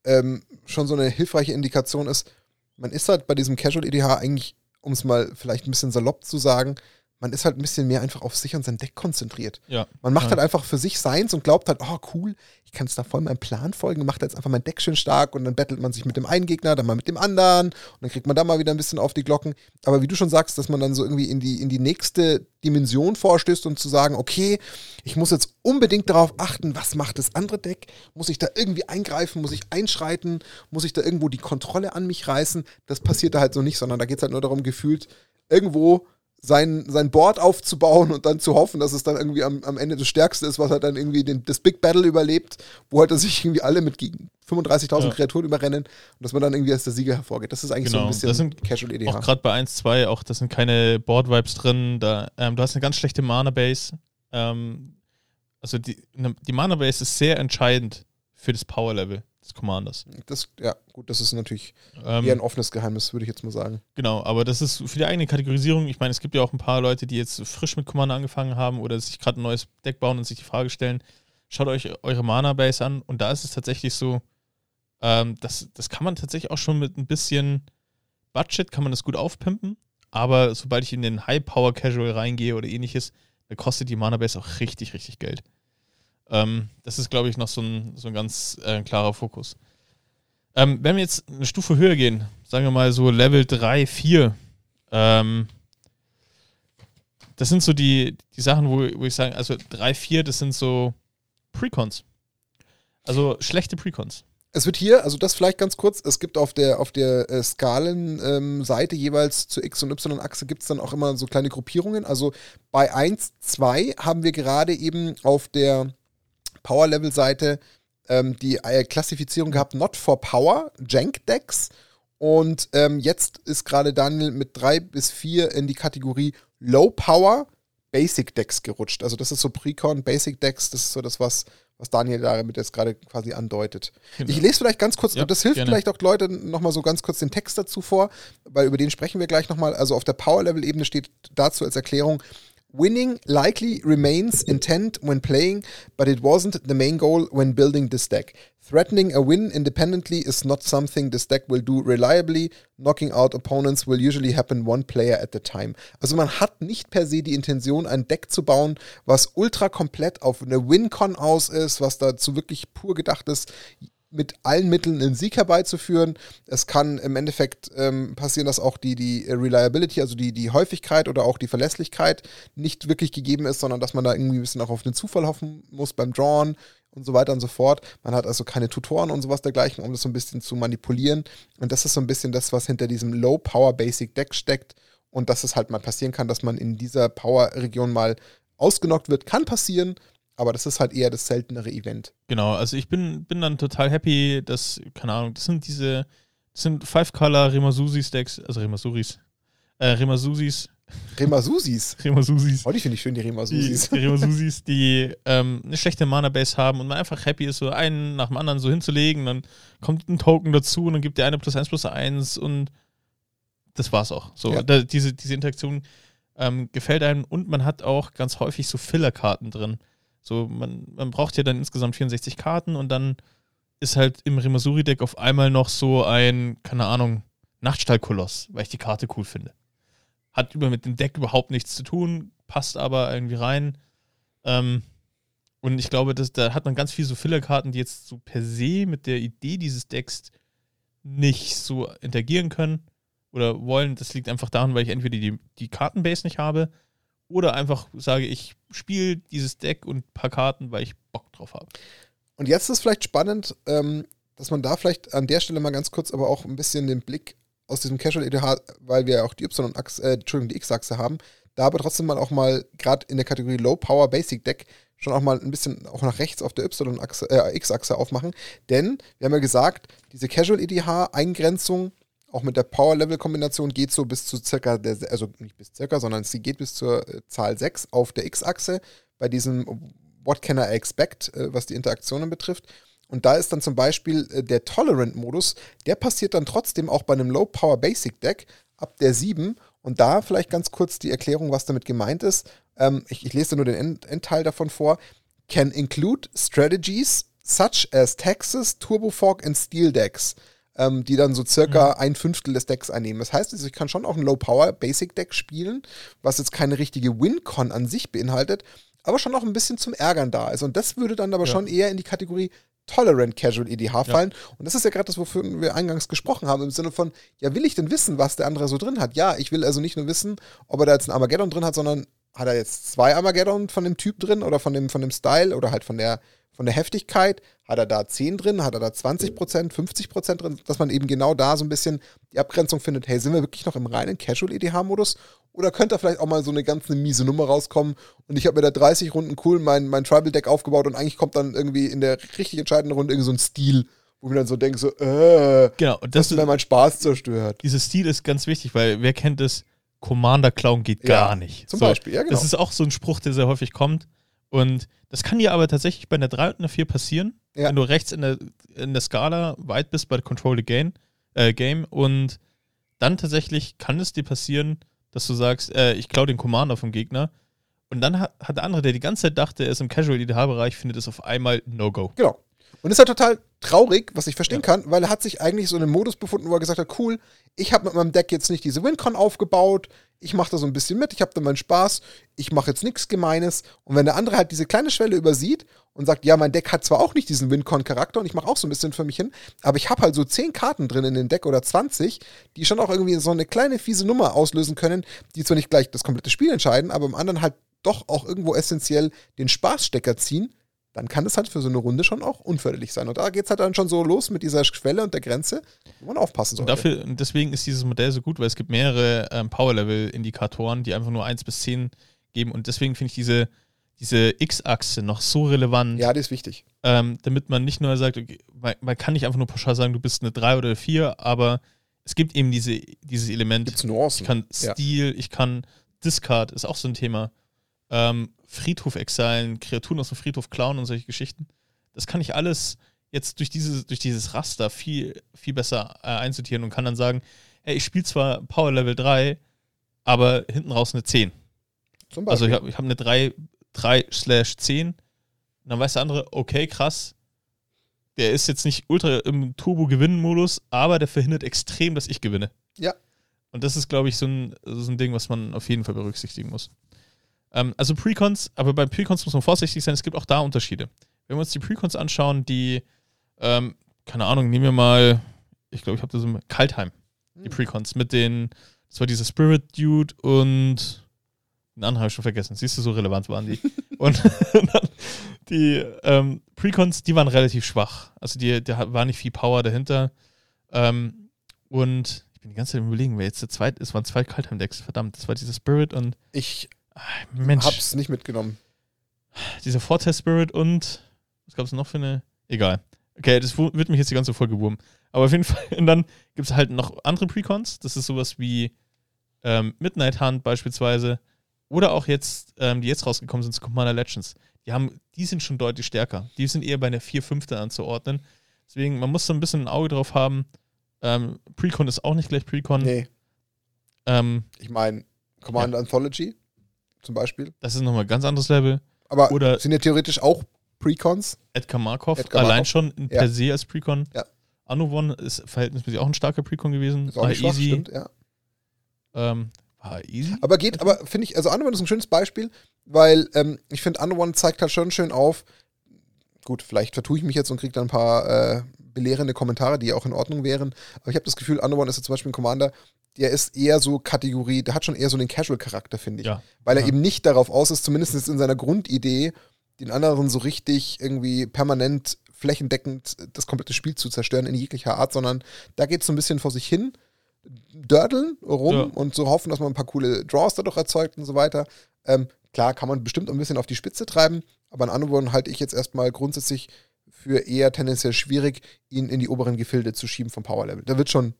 ähm, schon so eine hilfreiche Indikation ist. Man ist halt bei diesem Casual EDH eigentlich, um es mal vielleicht ein bisschen salopp zu sagen, man ist halt ein bisschen mehr einfach auf sich und sein Deck konzentriert. Ja. Man macht Ja. halt einfach für sich seins und glaubt halt, oh cool, ich kann es da voll meinem Plan folgen, macht jetzt einfach mein Deck schön stark und dann battelt man sich mit dem einen Gegner, dann mal mit dem anderen und dann kriegt man da mal wieder ein bisschen auf die Glocken. Aber wie du schon sagst, dass man dann so irgendwie in die, in die nächste Dimension vorstößt und zu sagen, okay, ich muss jetzt unbedingt darauf achten, was macht das andere Deck? Muss ich da irgendwie eingreifen? Muss ich einschreiten? Muss ich da irgendwo die Kontrolle an mich reißen? Das passiert da halt so nicht, sondern da geht es halt nur darum, gefühlt irgendwo sein, sein Board aufzubauen und dann zu hoffen, dass es dann irgendwie am, am Ende das Stärkste ist, was halt dann irgendwie den, das Big Battle überlebt, wo halt sich irgendwie alle mit gegen 35.000 Ja. Kreaturen überrennen und dass man dann irgendwie als der Sieger hervorgeht. Das ist eigentlich so Genau, ein bisschen das sind Casual E EDH. Auch gerade bei 1, 2, auch das sind keine Board-Vibes drin. Da, ähm, du hast eine ganz schlechte Mana-Base. Ähm, also die, ne, die Mana-Base ist sehr entscheidend für das Power-Level des Commanders. Das, ja, gut, das ist natürlich Ähm, eher ein offenes Geheimnis, würde ich jetzt mal sagen. Genau, aber das ist für die eigene Kategorisierung. Ich meine, es gibt ja auch ein paar Leute, die jetzt frisch mit Commander angefangen haben oder sich gerade ein neues Deck bauen und sich die Frage stellen, schaut euch eure Mana-Base an und da ist es tatsächlich so, ähm, das, das kann man tatsächlich auch schon mit ein bisschen Budget, kann man das gut aufpimpen, aber sobald ich in den High-Power-Casual reingehe oder ähnliches, da kostet die Mana-Base auch richtig, richtig Geld. Ähm, das ist, glaube ich, noch so ein, so ein ganz äh, klarer Fokus. Ähm, wenn wir jetzt eine Stufe höher gehen, sagen wir mal so Level 3, 4, ähm, das sind so die, die Sachen, wo, wo ich sage, also 3, 4, das sind so Precons. Also schlechte Precons. Es wird hier, also das vielleicht ganz kurz, es gibt auf der, auf der äh, Skalenseite jeweils zur X- und Y-Achse gibt es dann auch immer so kleine Gruppierungen. Also bei 1, 2 haben wir gerade eben auf der Power-Level-Seite ähm, die äh, Klassifizierung gehabt, not for power, Jank-Decks. Und ähm, jetzt ist gerade Daniel mit 3 bis 4 in die Kategorie Low Power Basic Decks gerutscht. Also das ist so Precon, Basic Decks, das ist so das, was, was Daniel damit jetzt gerade quasi andeutet. Genau. Ich lese vielleicht ganz kurz, Ja, und das hilft gerne. vielleicht auch Leute nochmal so ganz kurz den Text dazu vor, weil über den sprechen wir gleich nochmal. Also auf der Power-Level-Ebene steht dazu als Erklärung, Winning likely remains intent when playing, but it wasn't the main goal when building this deck. Threatening a win independently is not something this deck will do reliably. Knocking out opponents will usually happen one player at a time. Also man hat nicht per se die Intention, ein Deck zu bauen, was ultra komplett auf eine Win-Con aus ist, was dazu wirklich pur gedacht ist, mit allen Mitteln einen Sieg herbeizuführen. Es kann im Endeffekt ähm, passieren, dass auch die, die Reliability, also die, die Häufigkeit oder auch die Verlässlichkeit nicht wirklich gegeben ist, sondern dass man da irgendwie ein bisschen auch auf den Zufall hoffen muss beim Drawn und so weiter und so fort. Man hat also keine Tutoren und sowas dergleichen, um das so ein bisschen zu manipulieren. Und das ist so ein bisschen das, was hinter diesem Low Power Basic Deck steckt. Und dass es halt mal passieren kann, dass man in dieser Power-Region mal ausgenockt wird, kann passieren, aber das ist halt eher das seltenere Event. Genau, also ich bin, bin dann total happy, dass, keine Ahnung, das sind diese, das sind Five-Color Remasusi-Stacks, also Remasuris, äh, Remasusis. Remasusis? Remasusis. Oh, die finde ich schön, die Remasusis. Die, die Remasusis, die ähm, eine schlechte Mana-Base haben und man einfach happy ist, so einen nach dem anderen so hinzulegen, dann kommt ein Token dazu und dann gibt der eine plus eins plus eins und das war's auch. So, Ja. da, diese, diese Interaktion ähm, gefällt einem und man hat auch ganz häufig so Filler-Karten drin. So, man, man braucht ja dann insgesamt 64 Karten und dann ist halt im Remasuri-Deck auf einmal noch so ein, keine Ahnung, Nachtstallkoloss, weil ich die Karte cool finde. Hat über mit dem Deck überhaupt nichts zu tun, passt aber irgendwie rein. Ähm, und ich glaube, dass, da hat man ganz viel so Filler-Karten, die jetzt so per se mit der Idee dieses Decks nicht so interagieren können oder wollen. Das liegt einfach daran, weil ich entweder die, die Kartenbase nicht habe oder einfach sage, ich spiele dieses Deck und ein paar Karten, weil ich Bock drauf habe. Und jetzt ist vielleicht spannend, ähm, dass man da vielleicht an der Stelle mal ganz kurz aber auch ein bisschen den Blick aus diesem Casual EDH, weil wir ja auch die Y-Achse, äh, Entschuldigung, die X-Achse haben, da aber trotzdem mal auch mal, gerade in der Kategorie Low Power Basic Deck, schon auch mal ein bisschen auch nach rechts auf der Y-Achse, äh, X-Achse aufmachen. Denn wir haben ja gesagt, diese Casual EDH-Eingrenzung, auch mit der Power-Level-Kombination, geht so bis zu circa, der, also nicht bis circa, sondern sie geht bis zur äh, Zahl 6 auf der X-Achse bei diesem What Can I Expect, äh, was die Interaktionen betrifft. Und da ist dann zum Beispiel äh, der Tolerant-Modus, der passiert dann trotzdem auch bei einem Low-Power-Basic-Deck ab der 7. Und da vielleicht ganz kurz die Erklärung, was damit gemeint ist. Ähm, ich, ich lese nur den End Endteil davon vor. Can include strategies such as Taxes, Turbo Fork and Steel Decks, ähm, die dann so circa ein Fünftel des Decks einnehmen. Das heißt, ich kann schon auch ein Low-Power-Basic-Deck spielen, was jetzt keine richtige Win-Con an sich beinhaltet, aber schon auch ein bisschen zum Ärgern da ist. Und das würde dann aber Ja. schon eher in die Kategorie Tolerant Casual EDH fallen. Und das ist ja gerade das, wofür wir eingangs gesprochen haben, im Sinne von, ja, will ich denn wissen, was der andere so drin hat? Ja, ich will also nicht nur wissen, ob er da jetzt ein Armageddon drin hat, sondern hat er jetzt zwei Armageddon von dem Typ drin oder von dem, von dem Style oder halt von der, von der Heftigkeit? Hat er da 10 drin? Hat er da 20 Prozent, 50 Prozent drin? Dass man eben genau da so ein bisschen die Abgrenzung findet, hey, sind wir wirklich noch im reinen Casual EDH-Modus? Oder könnte da vielleicht auch mal so eine ganz eine miese Nummer rauskommen und ich habe mir da 30 Runden cool mein, mein Tribal-Deck aufgebaut und eigentlich kommt dann irgendwie in der richtig entscheidenden Runde irgendwie so ein Stil, wo ich mir dann so denke, so, äh, Genau, und das das mir meinen Spaß zerstört. dieses Stil ist ganz wichtig, weil wer kennt es? Commander Clown geht Ja, gar nicht. Zum So, Beispiel, ja, genau. Das ist auch so ein Spruch, der sehr häufig kommt. Und das kann dir aber tatsächlich bei einer 3 und einer 4 passieren, Ja. wenn du rechts in der, in der Skala weit bist bei Control the Game, äh, Game und dann tatsächlich kann es dir passieren, dass du sagst, äh, ich klaue den Commander vom Gegner und dann hat, hat der andere, der die ganze Zeit dachte, er ist im Casual-EDH-Bereich, findet es auf einmal No-Go. Genau. Und ist halt total traurig, was ich verstehen kann, weil er hat sich eigentlich so in einem Modus befunden, wo er gesagt hat, cool, ich habe mit meinem Deck jetzt nicht diese Wincon aufgebaut, ich mache da so ein bisschen mit, ich habe da meinen Spaß, ich mache jetzt nichts Gemeines. Und wenn der andere halt diese kleine Schwelle übersieht und sagt, ja, mein Deck hat zwar auch nicht diesen Wincon-Charakter und ich mache auch so ein bisschen für mich hin, aber ich habe halt so 10 Karten drin in dem Deck oder 20, die schon auch irgendwie so eine kleine fiese Nummer auslösen können, die zwar nicht gleich das komplette Spiel entscheiden, aber im anderen halt doch auch irgendwo essentiell den Spaßstecker ziehen, dann kann das halt für so eine Runde schon auch unförderlich sein. Und da geht es halt dann schon so los mit dieser Schwelle und der Grenze, wo man aufpassen Und sollte. dafür, und deswegen ist dieses Modell so gut, weil es gibt mehrere ähm, Power-Level-Indikatoren, die einfach nur 1 bis 10 geben. Und deswegen finde ich diese, diese X-Achse noch so relevant, ja, das ist wichtig. ähm, damit man nicht nur sagt, okay, man, man kann nicht einfach nur pauschal sagen, du bist eine 3 oder 4, aber es gibt eben diese, dieses Element. Gibt es Nuancen. Ich kann Ja. Stil, ich kann Discard, ist auch so ein Thema. Ähm, Friedhof exilen, Kreaturen aus dem Friedhof klauen und solche Geschichten. Das kann ich alles jetzt durch, diese, durch dieses Raster viel, viel besser äh, einsortieren und kann dann sagen, ey, ich spiele zwar Power Level 3, aber hinten raus eine 10. Zum Also ich habe hab eine 3, 3 slash 10. Und dann weiß der andere, okay, krass. Der ist jetzt nicht ultra im Turbo-Gewinnen-Modus, aber der verhindert extrem, dass ich gewinne. Ja. Und das ist, glaube ich, so ein, so ein Ding, was man auf jeden Fall berücksichtigen muss. Ähm, also Precons, aber bei Precons muss man vorsichtig sein, es gibt auch da Unterschiede. Wenn wir uns die Precons anschauen, die, ähm, keine Ahnung, nehmen wir mal, ich glaube, ich habe das im Kaltheim, die Hm. Precons, mit den, das war dieser Spirit Dude und Den anderen habe ich schon vergessen. Siehst du, so relevant waren die. und dann die ähm, Precons, die waren relativ schwach. Also die, da war nicht viel Power dahinter. Ähm, und ich bin die ganze Zeit im überlegen, wer jetzt der zweite ist. Es waren zwei Kaltheim-Decks, verdammt. Das war dieser Spirit und. Ich ah, Mensch. hab's nicht mitgenommen. Dieser Vorteil Spirit und. Was gab es noch für eine. Egal. Okay, das wird mich jetzt die ganze Folge wurmen. Aber auf jeden Fall. Und dann gibt es halt noch andere Precons. Das ist sowas wie ähm, Midnight Hunt beispielsweise. Oder auch jetzt, ähm, die jetzt rausgekommen sind, zu Commander Legends. Die, haben, die sind schon deutlich stärker. Die sind eher bei einer 4-5 anzuordnen. Deswegen, man muss so ein bisschen ein Auge drauf haben. Ähm, Precon ist auch nicht gleich Precon. Nee, Ähm, ich meine, Commander Anthology zum Beispiel. das ist nochmal ein ganz anderes Level. Aber Oder- sind ja theoretisch auch Precons. Edgar Markov, Edgar allein Markov. schon in- Ja. per se als Precon. Ja. Anowon ist verhältnismäßig auch ein starker Precon gewesen. Ist auch war nicht schwach, easy. stimmt, ja. Ähm, war easy. Aber geht, aber finde ich, also Underone ist ein schönes Beispiel, weil ähm, ich finde, Underone zeigt halt schon schön auf, gut, vielleicht vertue ich mich jetzt und kriege dann ein paar äh, belehrende Kommentare, die auch in Ordnung wären, aber ich habe das Gefühl, Underone ist jetzt zum Beispiel ein Commander, der ist eher so Kategorie, der hat schon eher so den Casual-Charakter, finde ich. Ja. Weil er Ja. eben nicht darauf aus ist, zumindest in seiner Grundidee, den anderen so richtig irgendwie permanent flächendeckend das komplette Spiel zu zerstören in jeglicher Art, sondern da geht es so ein bisschen vor sich hin, dördeln rum Ja. und so hoffen, dass man ein paar coole Draws dadurch erzeugt und so weiter. Ähm, klar, kann man bestimmt ein bisschen auf die Spitze treiben, aber an Anowon halte ich jetzt erstmal grundsätzlich für eher tendenziell schwierig, ihn in die oberen Gefilde zu schieben vom Power Level. Da wird schon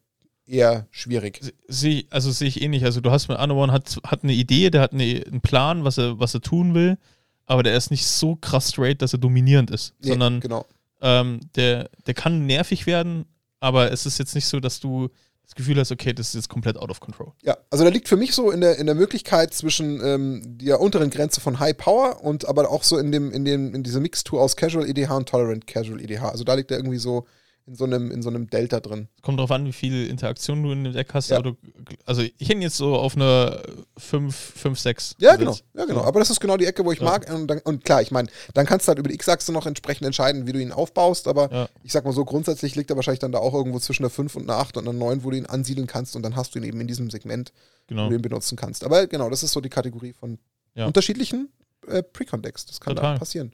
eher schwierig. Sehe also sehe ich ähnlich. Also du hast mit Anowon hat, hat eine Idee, der hat eine, einen Plan, was er, was er tun will, aber der ist nicht so krass straight, dass er dominierend ist, Nee, sondern genau. ähm, der, der kann nervig werden, aber es ist jetzt nicht so, dass du das Gefühl hast, okay, das ist jetzt komplett out of control. Ja, also da liegt für mich so in der, in der Möglichkeit zwischen ähm, der unteren Grenze von High Power und aber auch so in dem, in dem, in dieser Mixtur aus Casual EDH und Tolerant Casual EDH. Also da liegt er irgendwie so in so einem, in so einem Delta drin. Es kommt darauf an, wie viel Interaktion du in dem Deck hast. Ja. Du, also ich hätte jetzt so auf eine 5, 5, 6. Ja, genau. Ja, genau. Aber das ist genau die Ecke, wo ich Ja. mag. Und, dann, und klar, ich meine, dann kannst du halt über die X-Achse noch entsprechend entscheiden, wie du ihn aufbaust. Aber Ja. ich sag mal so, grundsätzlich liegt er wahrscheinlich dann da auch irgendwo zwischen einer 5 und einer 8 und einer 9, wo du ihn ansiedeln kannst. Und dann hast du ihn eben in diesem Segment, wo Genau. du ihn benutzen kannst. Aber genau, das ist so die Kategorie von unterschiedlichen äh, Precon-Decks. Das kann Total. da passieren.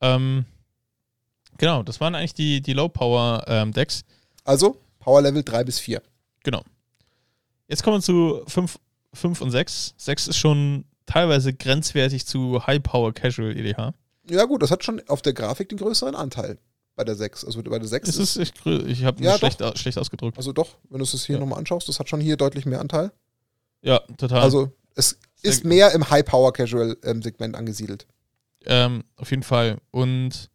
Ähm, genau, das waren eigentlich die, die Low-Power-Decks. Also Power Level 3 bis 4. Genau. Jetzt kommen wir zu 5, 5 und 6. 6 ist schon teilweise grenzwertig zu High-Power Casual E EDH. Ja, gut, das hat schon auf der Grafik den größeren Anteil bei der 6. Also bei der 6 Es ist echt grö- ich habe Ja, schlecht, schlecht ausgedrückt. also doch, wenn du es hier Ja. nochmal anschaust, das hat schon hier deutlich mehr Anteil. Ja, total. Also es ist mehr im High-Power-Casual-Segment angesiedelt. ähm, auf jeden Fall. Und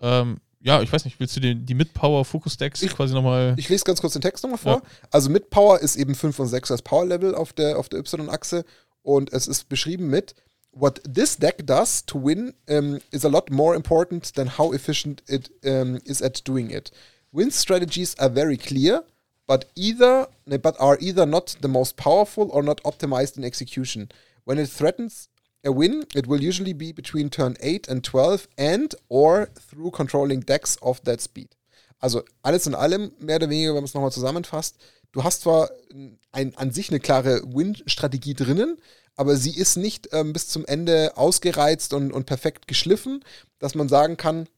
ähm, ja, ich weiß nicht, willst du die, die Mid-Power-Focus-Decks Ich- quasi nochmal. Ich lese ganz kurz den Text nochmal vor. Also mit Power ist eben 5 und 6 als Power-Level auf der, auf der Y-Achse und es ist beschrieben mit What this deck does to win um, is a lot more important than how efficient it um, is at doing it. Win strategies are very clear, but either ne, but are either not the most powerful or not optimized in execution. When it threatens a win, it will usually be between turn 8 and 12 and or through controlling decks of that speed. Also alles in allem, mehr oder weniger, wenn man es nochmal zusammenfasst, du hast zwar ein, an sich eine klare Win-Strategie drinnen, aber sie ist nicht ähm, bis zum Ende ausgereizt und, und perfekt geschliffen, dass man sagen kann,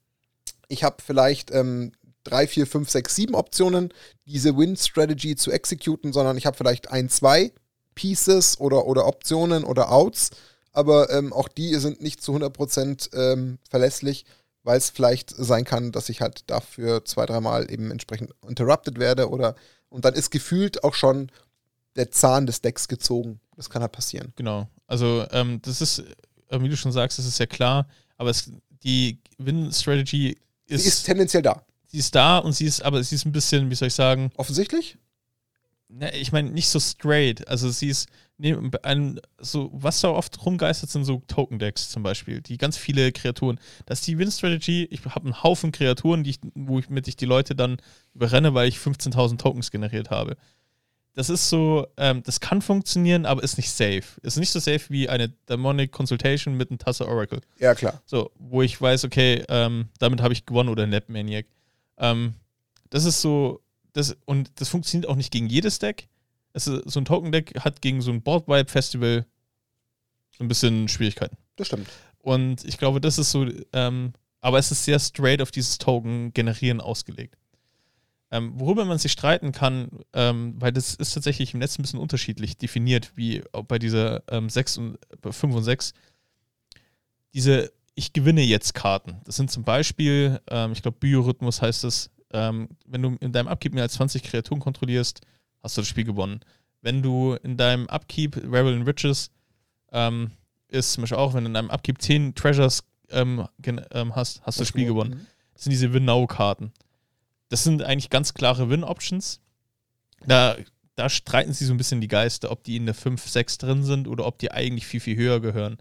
ich habe vielleicht ähm, drei, vier, fünf, sechs, sieben Optionen, diese Win-Strategy zu exekuten, sondern ich habe vielleicht ein, zwei Pieces oder, oder Optionen oder Outs, aber ähm, auch die sind nicht zu 100% ähm, verlässlich, weil es vielleicht sein kann, dass ich halt dafür zwei, dreimal eben entsprechend interrupted werde oder und dann ist gefühlt auch schon der Zahn des Decks gezogen. Das kann halt passieren. Genau. Also, ähm, das ist, äh, wie du schon sagst, das ist ja klar, aber es, die Win-Strategy ist, Sie ist tendenziell da. sie ist da und sie ist, aber sie ist ein bisschen, wie soll ich sagen, Offensichtlich? Ne, ich meine, nicht so straight. Also sie ist neben einem, so, was da oft rumgeistert, sind so Token-Decks zum Beispiel, die ganz viele Kreaturen. Das ist die Win-Strategy. Ich habe einen Haufen Kreaturen, die ich, wo ich die Leute dann überrenne, weil ich 15.000 Tokens generiert habe. Das ist so, ähm, das kann funktionieren, aber ist nicht safe. Ist nicht so safe wie eine Demonic Consultation mit einem Tasse Oracle. Ja, klar. So, wo ich weiß, okay, ähm, damit habe ich gewonnen oder Nepmaniac. Ähm, das ist so, das, und das funktioniert auch nicht gegen jedes Deck. Es ist, so ein Token-Deck hat gegen so ein Board-Wipe-Festival so ein bisschen Schwierigkeiten. Das stimmt. Und ich glaube, das ist so, ähm, aber es ist sehr straight auf dieses Token generieren ausgelegt. Ähm, worüber man sich streiten kann, ähm, weil das ist tatsächlich im Netz ein bisschen unterschiedlich definiert, wie bei dieser ähm, 6 und, 5 und 6. Diese Ich gewinne jetzt Karten. Das sind zum Beispiel, ähm, ich glaube, Biorhythmus heißt es, ähm, wenn du in deinem Upkeep mehr als 20 Kreaturen kontrollierst, hast du das Spiel gewonnen. Wenn du in deinem Upkeep Rebel in Riches ähm, ist zum Beispiel auch, wenn du in deinem Upkeep 10 Treasures ähm, ähm, hast, hast du das Spiel gewonnen. Mhm. Das sind diese Win-Now-Karten. Das sind eigentlich ganz klare Win-Options. Da, da streiten sie so ein bisschen die Geister, ob die in der 5, 6 drin sind oder ob die eigentlich viel, viel höher gehören.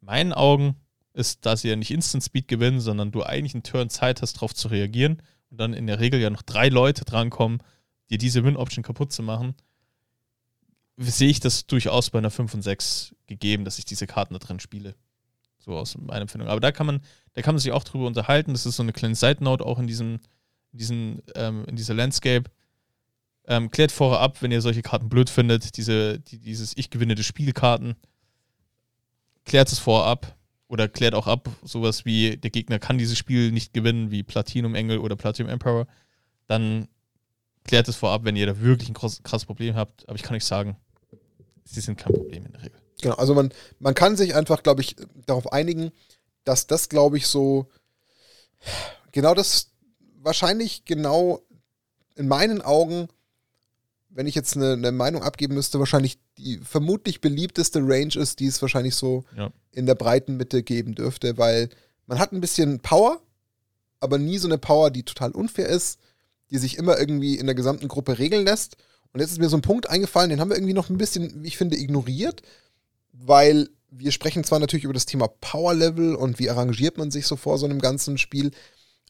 In meinen Augen ist, dass sie ja nicht Instant Speed gewinnen, sondern du eigentlich einen Turn Zeit hast, darauf zu reagieren und dann in der Regel ja noch drei Leute drankommen, dir diese Win-Option kaputt zu machen, sehe ich das durchaus bei einer 5 und 6 gegeben, dass ich diese Karten da drin spiele. So aus meiner Empfindung. Aber da kann man, da kann man sich auch drüber unterhalten. Das ist so eine kleine Side Note auch in diesem diesen, ähm, in dieser Landscape. Ähm, klärt vorher ab, wenn ihr solche Karten blöd findet, diese, die, dieses Ich gewinne des Spielkarten. Klärt es vorher ab. Oder klärt auch ab, sowas wie, der Gegner kann dieses Spiel nicht gewinnen, wie Platinum Engel oder Platinum Emperor. Dann klärt es vorab, wenn ihr da wirklich ein krasses Problem habt. Aber ich kann euch sagen, sie sind kein Problem in der Regel. Genau, also man, man kann sich einfach, glaube ich, darauf einigen, dass das, glaube ich, so genau das wahrscheinlich genau in meinen Augen, wenn ich jetzt eine, eine, Meinung abgeben müsste, wahrscheinlich die vermutlich beliebteste Range ist, die es wahrscheinlich so ja. in der breiten Mitte geben dürfte, weil man hat ein bisschen Power, aber nie so eine Power, die total unfair ist, die sich immer irgendwie in der gesamten Gruppe regeln lässt. Und jetzt ist mir so ein Punkt eingefallen, den haben wir irgendwie noch ein bisschen, wie ich finde, ignoriert, weil wir sprechen zwar natürlich über das Thema Power Level und wie arrangiert man sich so vor so einem ganzen Spiel,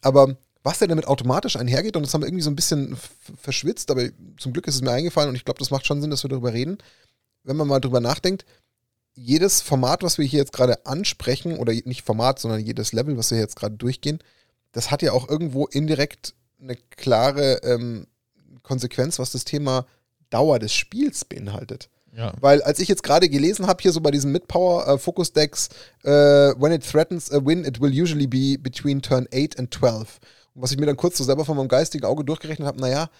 aber was denn damit automatisch einhergeht, und das haben wir irgendwie so ein bisschen verschwitzt, aber zum Glück ist es mir eingefallen und ich glaube, das macht schon Sinn, dass wir darüber reden. Wenn man mal drüber nachdenkt, jedes Format, was wir hier jetzt gerade ansprechen, oder nicht Format, sondern jedes Level, was wir jetzt gerade durchgehen, das hat ja auch irgendwo indirekt eine klare ähm, Konsequenz, was das Thema Dauer des Spiels beinhaltet. Ja. Weil als ich jetzt gerade gelesen habe, hier so bei diesen Mid-Power äh, Focus Decks, äh, when it threatens a win, it will usually be between turn 8 and 12 was ich mir dann kurz so selber von meinem geistigen Auge durchgerechnet habe, naja,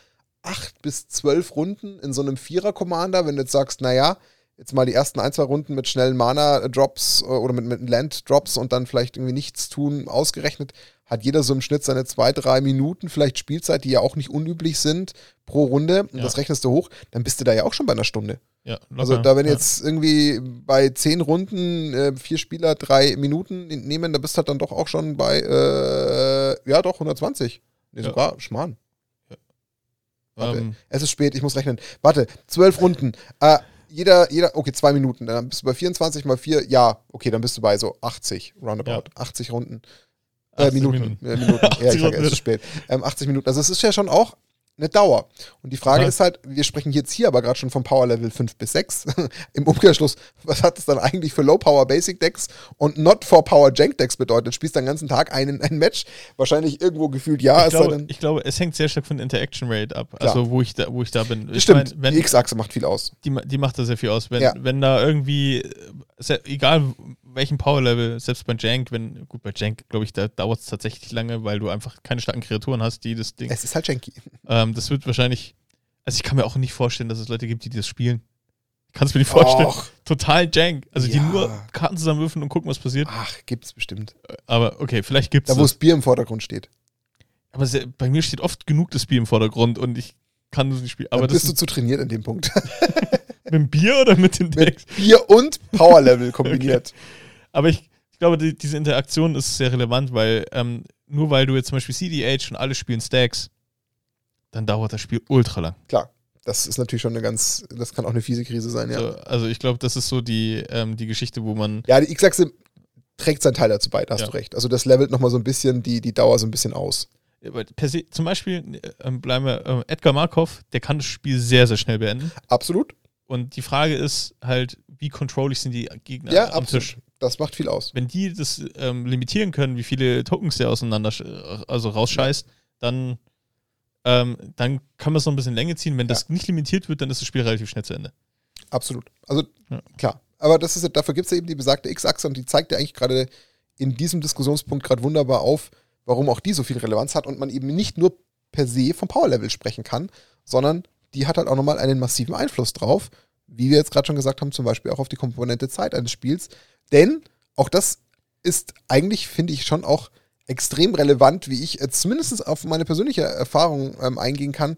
acht bis zwölf Runden in so einem Vierer-Commander, wenn du jetzt sagst, naja, jetzt mal die ersten ein, zwei Runden mit schnellen Mana-Drops äh, oder mit, mit Land-Drops und dann vielleicht irgendwie nichts tun ausgerechnet, hat jeder so im Schnitt seine zwei, drei Minuten vielleicht Spielzeit, die ja auch nicht unüblich sind pro Runde. Und ja. das rechnest du hoch, dann bist du da ja auch schon bei einer Stunde. Ja, also da, wenn ja. jetzt irgendwie bei zehn Runden äh, vier Spieler drei Minuten nehmen, da bist du halt dann doch auch schon bei, äh, ja doch, 120. Nee, ja. sogar, Schmarrn. Warte, ähm. es ist spät, ich muss rechnen. Warte, zwölf Runden. Äh, jeder, jeder, okay, zwei Minuten. Dann bist du bei 24 mal vier. Ja, okay, dann bist du bei so 80, roundabout. 80 Runden. Äh, Minuten. Minuten. Äh, Minuten. Ja, ich sag, es ist spät. Ähm, 80 Minuten. Also es ist ja schon auch eine Dauer. Und die Frage ja. ist halt, wir sprechen jetzt hier aber gerade schon vom Power Level 5 bis 6. Im Umkehrschluss, was hat das dann eigentlich für Low Power Basic Decks und Not for Power Jank Decks bedeutet? Spielst du den ganzen Tag einen, ein Match? Wahrscheinlich irgendwo gefühlt ja. Ich, glaube, ich glaube, es hängt sehr stark von Interaction Rate ab. Klar. Also wo ich da, wo ich da bin. Ich Stimmt, mein, wenn, die X-Achse macht viel aus. Die, die macht da sehr viel aus. Wenn, ja. wenn da irgendwie, egal welchen Power Level, selbst bei Jank, wenn, gut, bei Jank, glaube ich, da dauert es tatsächlich lange, weil du einfach keine starken Kreaturen hast, die das Ding. Es ist halt Janky. Ähm, das wird wahrscheinlich also ich kann mir auch nicht vorstellen, dass es Leute gibt, die das spielen. Kannst du mir nicht vorstellen? Och. Total jank. Also ja. die nur Karten zusammenwürfen und gucken, was passiert. Ach, gibt's bestimmt. Aber okay, vielleicht gibt's. Da, wo das Bier im Vordergrund steht. Aber sehr, bei mir steht oft genug das Bier im Vordergrund und ich kann das nicht spielen. Aber Dann bist du zu trainiert in dem Punkt. mit dem Bier oder mit den Decks? Mit Bier und Powerlevel kombiniert. Okay. Aber ich, ich glaube, die, diese Interaktion ist sehr relevant, weil ähm, nur weil du jetzt zum Beispiel CDH und alle spielen Stacks, dann dauert das Spiel ultra lang. Klar. Das ist natürlich schon eine ganz, das kann auch eine fiese Krise sein, ja. So, also ich glaube, das ist so die, ähm, die Geschichte, wo man. Ja, die X-Achse trägt seinen Teil dazu bei, da hast ja. du recht. Also das levelt nochmal so ein bisschen die, die Dauer so ein bisschen aus. Se, zum Beispiel äh, bleiben wir, äh, Edgar Markov, der kann das Spiel sehr, sehr schnell beenden. Absolut. Und die Frage ist halt, wie controllig sind die Gegner ja, am absolut. Tisch? Das macht viel aus. Wenn die das ähm, limitieren können, wie viele Tokens der auseinander, also rausscheißt, dann ähm, dann kann man es noch ein bisschen Länge ziehen. Wenn das nicht limitiert wird, dann ist das Spiel relativ schnell zu Ende. Absolut. Also ja. klar, aber das ist, dafür gibt es ja eben die besagte X-Achse und die zeigt ja eigentlich gerade in diesem Diskussionspunkt gerade wunderbar auf, warum auch die so viel Relevanz hat und man eben nicht nur per se vom Power-Level sprechen kann, sondern die hat halt auch nochmal einen massiven Einfluss drauf, wie wir jetzt gerade schon gesagt haben, zum Beispiel auch auf die Komponente Zeit eines Spiels. Denn auch das ist eigentlich, finde ich, schon auch extrem relevant, wie ich jetzt zumindest auf meine persönliche Erfahrung ähm, eingehen kann.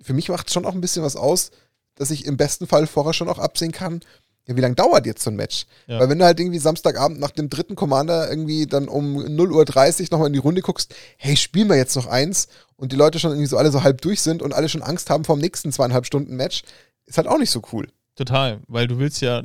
Für mich macht es schon auch ein bisschen was aus, dass ich im besten Fall vorher schon auch absehen kann, ja, wie lange dauert jetzt so ein Match? Ja. Weil wenn du halt irgendwie Samstagabend nach dem dritten Commander irgendwie dann um 0.30 Uhr nochmal in die Runde guckst, hey, spielen wir jetzt noch eins und die Leute schon irgendwie so alle so halb durch sind und alle schon Angst haben vom nächsten zweieinhalb Stunden Match, ist halt auch nicht so cool. Total, weil du willst ja,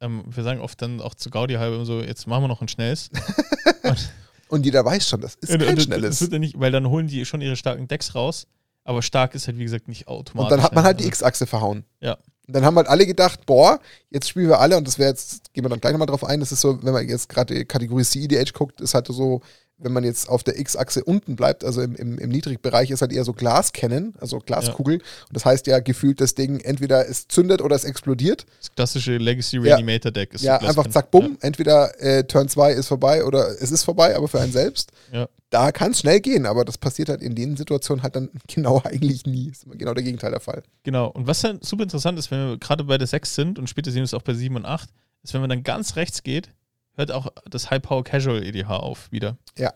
ähm, wir sagen oft dann auch zu Gaudi halb so, jetzt machen wir noch ein schnelles. und, und, jeder weiß schon, das ist kein und, schnelles. Das wird ja nicht, weil dann holen die schon ihre starken Decks raus, aber stark ist halt wie gesagt nicht automatisch. Und dann hat man halt die X-Achse verhauen. Ja. Und dann haben halt alle gedacht, boah, jetzt spielen wir alle, und das wäre jetzt, gehen wir dann gleich nochmal drauf ein, das ist so, wenn man jetzt gerade Kategorie CEDH guckt, ist halt so, wenn man jetzt auf der X-Achse unten bleibt, also im, im, im Niedrigbereich, ist halt eher so Glaskennen, also Glaskugel. Ja. Und das heißt ja gefühlt, das Ding entweder es zündet oder es explodiert. Das klassische Legacy Reanimator Deck ist Ja, so einfach zack, bumm, ja. entweder äh, Turn 2 ist vorbei oder es ist vorbei, aber für einen selbst. Ja. Da kann es schnell gehen, aber das passiert halt in den Situationen halt dann genau eigentlich nie. Ist immer genau der Gegenteil der Fall. Genau. Und was dann super interessant ist, wenn wir gerade bei der 6 sind und später sehen wir es auch bei 7 und 8, ist, wenn man dann ganz rechts geht, hört auch das High Power Casual EDH auf wieder. Ja.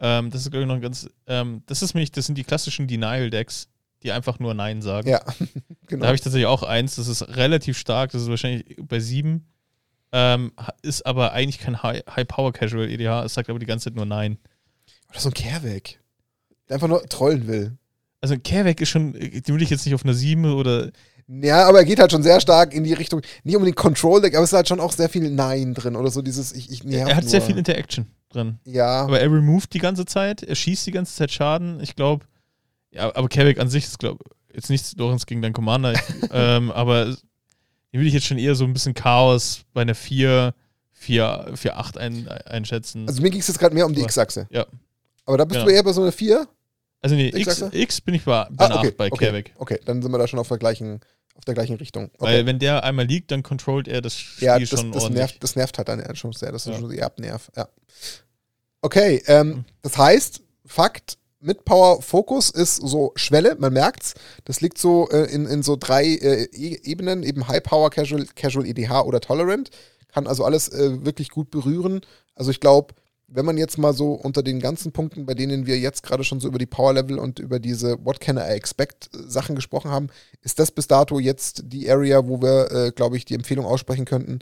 Ähm, das ist, glaube ich, noch ganz. Ähm, das ist nämlich, das sind die klassischen Denial-Decks, die einfach nur Nein sagen. Ja, genau. Da habe ich tatsächlich auch eins, das ist relativ stark, das ist wahrscheinlich bei sieben. Ähm, ist aber eigentlich kein High-Power-Casual EDH, es sagt aber die ganze Zeit nur Nein. Oder so ein Kehrweg. Der einfach nur trollen will. Also ein Kehrweg ist schon, den will ich jetzt nicht auf einer 7 oder. Ja, aber er geht halt schon sehr stark in die Richtung, nicht unbedingt Control-Deck, aber es ist halt schon auch sehr viel Nein drin oder so dieses, ich, ich Er hat nur. sehr viel Interaction drin. Ja. Aber er removed die ganze Zeit, er schießt die ganze Zeit Schaden. Ich glaube, ja, aber Kehrweg an sich ist, glaube jetzt nichts Lorenz gegen deinen Commander, ähm, aber den würde ich jetzt schon eher so ein bisschen Chaos bei einer 4, 4, 4 8 ein, einschätzen. Also mir ging es jetzt gerade mehr um die X-Achse. Ja. Aber da bist genau. du eher bei so einer 4? Also nee, X, X bin ich bei, bei ah, okay, 8 bei okay, Kehrweg. Okay, dann sind wir da schon auf der gleichen, auf der gleichen Richtung. Okay. Weil wenn der einmal liegt, dann controlt er das Spiel ja, das, schon das ordentlich. Nervt, das nervt halt dann schon sehr. Das ist ja. schon eher Abnerv. Ja. Okay, ähm, mhm. das heißt, Fakt, mit Power Focus ist so Schwelle, man merkt's. Das liegt so äh, in, in so drei äh, e Ebenen, eben High Power, Casual, Casual EDH oder Tolerant. Kann also alles äh, wirklich gut berühren. Also ich glaube, wenn man jetzt mal so unter den ganzen Punkten, bei denen wir jetzt gerade schon so über die Power Level und über diese What can I expect äh, Sachen gesprochen haben, ist das bis dato jetzt die Area, wo wir, äh, glaube ich, die Empfehlung aussprechen könnten.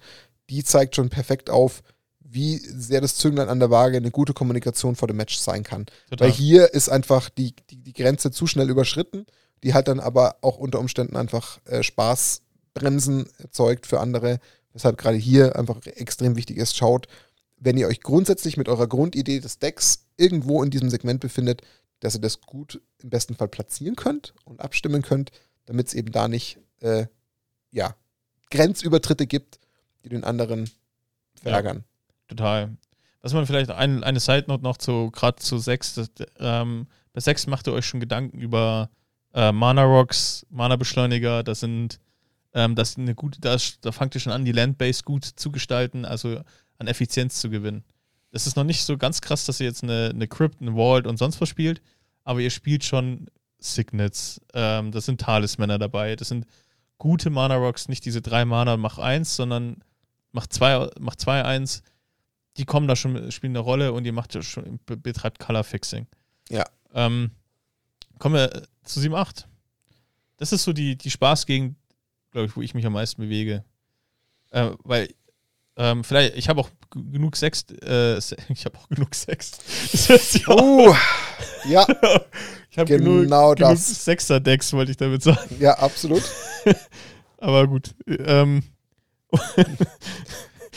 Die zeigt schon perfekt auf, wie sehr das Zünglein an der Waage eine gute Kommunikation vor dem Match sein kann. Total. Weil hier ist einfach die, die, die, Grenze zu schnell überschritten, die halt dann aber auch unter Umständen einfach äh, Spaßbremsen erzeugt für andere. Weshalb gerade hier einfach extrem wichtig ist, schaut, wenn ihr euch grundsätzlich mit eurer Grundidee des Decks irgendwo in diesem Segment befindet, dass ihr das gut im besten Fall platzieren könnt und abstimmen könnt, damit es eben da nicht äh, ja, Grenzübertritte gibt, die den anderen verärgern. Ja total. Was man vielleicht ein, eine Side Note noch zu, gerade zu 6, das, ähm, bei 6 macht ihr euch schon Gedanken über äh, Mana Rocks, Mana Beschleuniger, das sind ähm, das eine gute, da, da fangt ihr schon an, die Landbase gut zu gestalten, also an Effizienz zu gewinnen. Das ist noch nicht so ganz krass, dass ihr jetzt eine, eine Crypt, eine Vault und sonst was spielt, aber ihr spielt schon Signets, ähm, das sind Talismänner dabei, das sind gute Mana Rocks, nicht diese drei Mana, mach eins, sondern mach zwei, mach zwei eins die kommen da schon, spielen eine Rolle und ihr macht schon, betreibt Color Fixing. Ja. Ähm, kommen wir zu 7.8. Das ist so die, die Spaßgegend, glaube ich, wo ich mich am meisten bewege. Äh, weil, ähm, vielleicht, ich habe auch genug Sex, äh, ich habe auch genug Sex. Das uh, ja. ich habe genau genug, genug Sechser-Decks, wollte ich damit sagen. Ja, absolut. Aber gut. Ähm,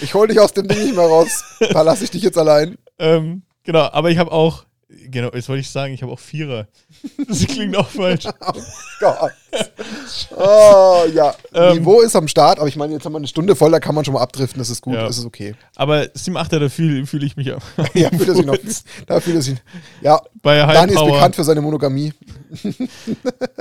ich hol dich aus dem Ding nicht mehr raus. Da lasse ich dich jetzt allein. Ähm, genau, aber ich habe auch, genau, jetzt wollte ich sagen, ich habe auch Vierer. Das klingt auch falsch. oh Gott. Oh, ja. Ähm, Niveau ist am Start, aber ich meine, jetzt haben wir eine Stunde voll, da kann man schon mal abdriften, das ist gut, ja. das ist okay. Aber 7-8er, da fühle fühl ich mich auch. ja, fühlt er sich noch. Da fühlt er sich. Ja, Bei Dani ist bekannt für seine Monogamie.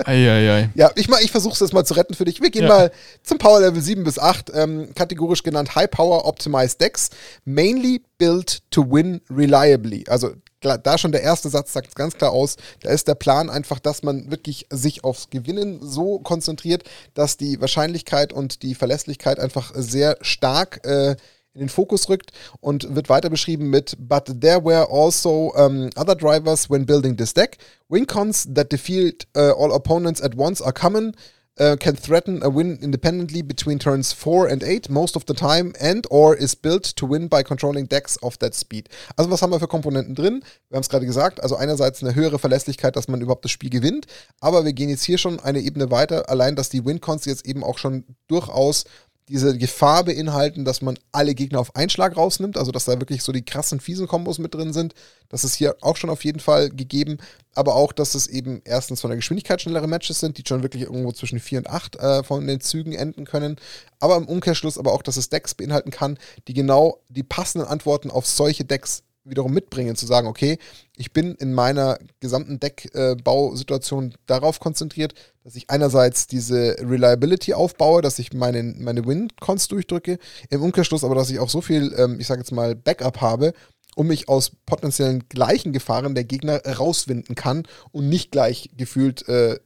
Eieiei. Ja, ich, mal- ich versuche es jetzt mal zu retten für dich. Wir gehen Ja. mal zum Power Level 7 bis 8, ähm, kategorisch genannt High Power Optimized Decks, mainly built to win reliably. Also da schon der erste Satz sagt ganz klar aus, da ist der Plan einfach, dass man wirklich sich aufs Gewinnen so konzentriert, dass die Wahrscheinlichkeit und die Verlässlichkeit einfach sehr stark äh, in den Fokus rückt und wird weiter beschrieben mit But there were also um, other drivers when building this deck. Win cons that defeat uh, all opponents at once are common. Uh, can threaten a win independently between turns 4 and 8 most of the time and or is built to win by controlling decks of that speed. Also was haben wir für Komponenten drin? Wir haben es gerade gesagt, also einerseits eine höhere Verlässlichkeit, dass man überhaupt das Spiel gewinnt, aber wir gehen jetzt hier schon eine Ebene weiter, allein dass die Win-Cons jetzt eben auch schon durchaus diese Gefahr beinhalten, dass man alle Gegner auf einen Schlag rausnimmt, also dass da wirklich so die krassen, fiesen Kombos mit drin sind. Das ist hier auch schon auf jeden Fall gegeben, aber auch, dass es eben erstens von der Geschwindigkeit schnellere Matches sind, die schon wirklich irgendwo zwischen 4 und 8 äh, von den Zügen enden können, aber im Umkehrschluss aber auch, dass es Decks beinhalten kann, die genau die passenden Antworten auf solche Decks wiederum mitbringen, zu sagen, okay, ich bin in meiner gesamten Deckbausituation darauf konzentriert, dass ich einerseits diese Reliability aufbaue, dass ich meine, meine Win-Cons durchdrücke, im Umkehrschluss aber, dass ich auch so viel, ähm, ich sage jetzt mal, Backup habe, um mich aus potenziellen gleichen Gefahren der Gegner rauswinden kann und nicht gleich gefühlt äh,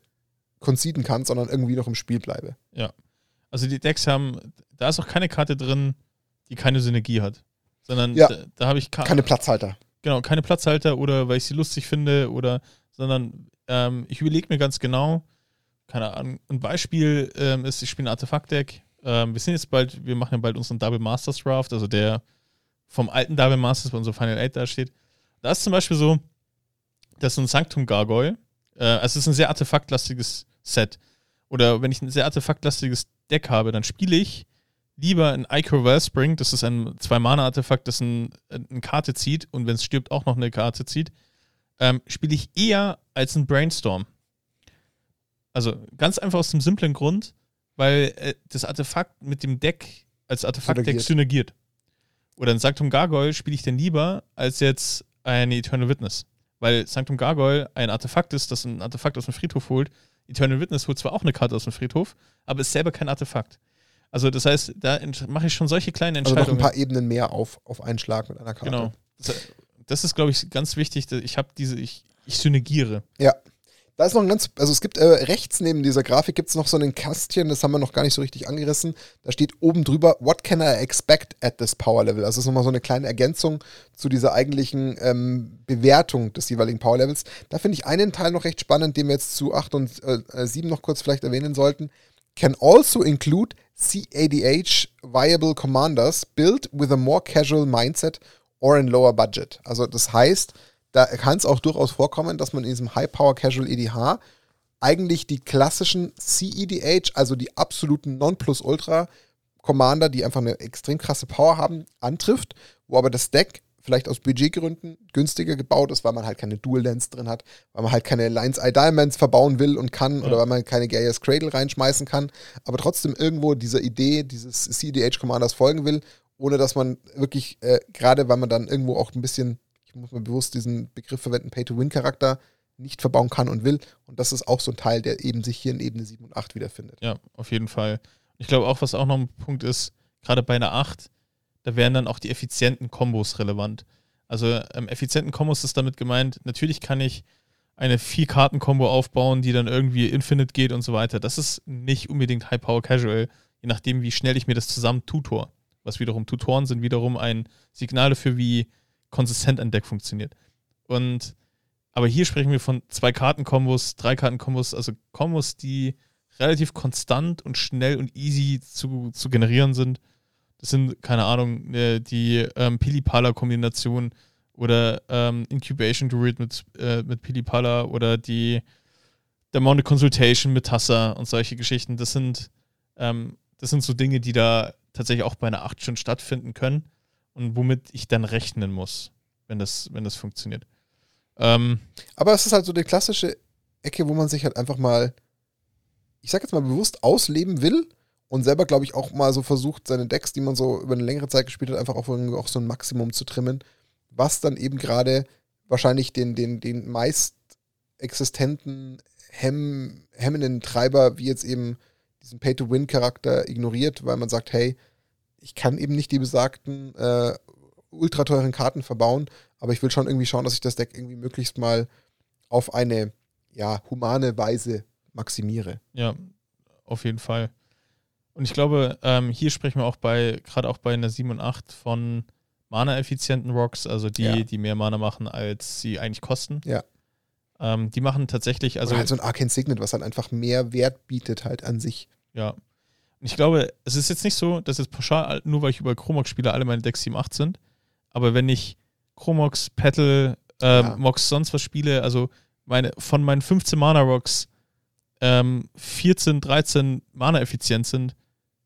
conceden kann, sondern irgendwie noch im Spiel bleibe. Ja. Also die Decks haben, da ist auch keine Karte drin, die keine Synergie hat. Sondern Ja. da, da habe ich ka- Keine Platzhalter. genau, keine Platzhalter oder weil ich sie lustig finde oder, sondern ähm, ich überlege mir ganz genau, keine Ahnung, ein Beispiel ähm, ist, ich spiele ein Artefakt-Deck. Ähm, wir sind jetzt bald, wir machen ja bald unseren Double Masters Draft, also der vom alten Double Masters bei unserem Final 8 da steht. Da ist zum Beispiel so, dass so ein Sanctum Gargoyle, äh, also es ist ein sehr artefaktlastiges Set. Oder wenn ich ein sehr artefaktlastiges Deck habe, dann spiele ich lieber ein Ichor Wellspring, das ist ein Zwei-Mana-Artefakt, das ein, eine Karte zieht und wenn es stirbt auch noch eine Karte zieht, ähm, spiele ich eher als ein Brainstorm. Also ganz einfach aus dem simplen Grund, weil äh, das Artefakt mit dem Deck als Artefaktdeck Synergiert. synergiert. Oder ein Sanctum Gargoyle spiele ich denn lieber als jetzt eine Eternal Witness. Weil Sanctum Gargoyle ein Artefakt ist, das ein Artefakt aus dem Friedhof holt. Eternal Witness holt zwar auch eine Karte aus dem Friedhof, aber ist selber kein Artefakt. Also das heißt, da mache ich schon solche kleinen Also noch Entscheidungen. ein paar Ebenen mehr auf, auf einen Schlag mit einer Karte. genau. Das, das ist, glaube ich, ganz wichtig. Ich habe diese, ich, ich synergiere. Ja. Da ist noch ein ganz, also es gibt äh, rechts neben dieser Grafik gibt es noch so ein Kästchen, das haben wir noch gar nicht so richtig angerissen. Da steht oben drüber, what can I expect at this power level? Also das ist nochmal so eine kleine Ergänzung zu dieser eigentlichen ähm, Bewertung des jeweiligen Power Levels. Da finde ich einen Teil noch recht spannend, den wir jetzt zu 8 und äh, 7 noch kurz vielleicht erwähnen sollten. Can also include CADH viable commanders built with a more casual mindset or in lower budget. Also das heißt, da kann es auch durchaus vorkommen, dass man in diesem High Power Casual EDH eigentlich die klassischen CEDH, also die absoluten Nonplusultra Commander, die einfach eine extrem krasse Power haben, antrifft, wo aber das Deck vielleicht aus Budgetgründen günstiger gebaut ist, weil man halt keine Dual Lands drin hat, weil man halt keine Lines Eye Diamonds verbauen will und kann Ja. oder weil man keine Gaia's Cradle reinschmeißen kann, aber trotzdem irgendwo dieser Idee dieses CEDH Commanders folgen will, ohne dass man wirklich, äh, gerade weil man dann irgendwo auch ein bisschen, ich muss mal bewusst diesen Begriff verwenden, Pay-to-Win-Charakter nicht verbauen kann und will. Und das ist auch so ein Teil, der eben sich hier in Ebene 7 und 8 wiederfindet. Ja, auf jeden Fall. Ich glaube auch, was auch noch ein Punkt ist, gerade bei einer 8, da wären dann auch die effizienten Kombos relevant. Also ähm, effizienten Kombos ist damit gemeint, natürlich kann ich eine Vier-Karten-Kombo aufbauen, die dann irgendwie Infinite geht und so weiter. Das ist nicht unbedingt High-Power-Casual, je nachdem, wie schnell ich mir das zusammen tutor. Was wiederum Tutoren sind, wiederum ein Signal dafür, wie konsistent ein Deck funktioniert. Und aber hier sprechen wir von zwei Karten-Kombos, drei Karten-Kombos, also Kombos, die relativ konstant und schnell und easy zu, zu generieren sind. Das sind, keine Ahnung, äh, die ähm, Pilipala-Kombination oder ähm, Incubation Druid mit, äh, mit Pilipala oder die Demonic Consultation mit Tassa und solche Geschichten. Das sind, ähm, das sind so Dinge, die da tatsächlich auch bei einer 8 schon stattfinden können und womit ich dann rechnen muss, wenn das, wenn das funktioniert. Ähm, Aber es ist halt so die klassische Ecke, wo man sich halt einfach mal, ich sag jetzt mal bewusst ausleben will und selber, glaube ich, auch mal so versucht, seine Decks, die man so über eine längere Zeit gespielt hat, einfach auf auch so ein Maximum zu trimmen, was dann eben gerade wahrscheinlich den, den, den meist existenten Hemm, hemmenden Treiber, wie jetzt eben diesen Pay-to-Win-Charakter ignoriert, weil man sagt, hey, ich kann eben nicht die besagten äh, ultra teuren Karten verbauen, aber ich will schon irgendwie schauen, dass ich das Deck irgendwie möglichst mal auf eine ja, humane Weise maximiere. Ja, auf jeden Fall. Und ich glaube, ähm, hier sprechen wir auch bei, gerade auch bei einer 7 und 8 von Mana-effizienten Rocks, also die, Ja. die mehr Mana machen, als sie eigentlich kosten. Ja. Ähm, die machen tatsächlich, also Oder halt so ein Arcane Signet, was halt einfach mehr Wert bietet halt an sich. Ja. Und ich glaube, es ist jetzt nicht so, dass jetzt pauschal, nur weil ich über Chromox spiele, alle meine Decks 7, 8 sind. Aber wenn ich Chromox, Petal, ähm, Ja. Mox, sonst was spiele, also meine, von meinen 15 Mana-Rocks ähm, 14, 13 Mana-effizient sind,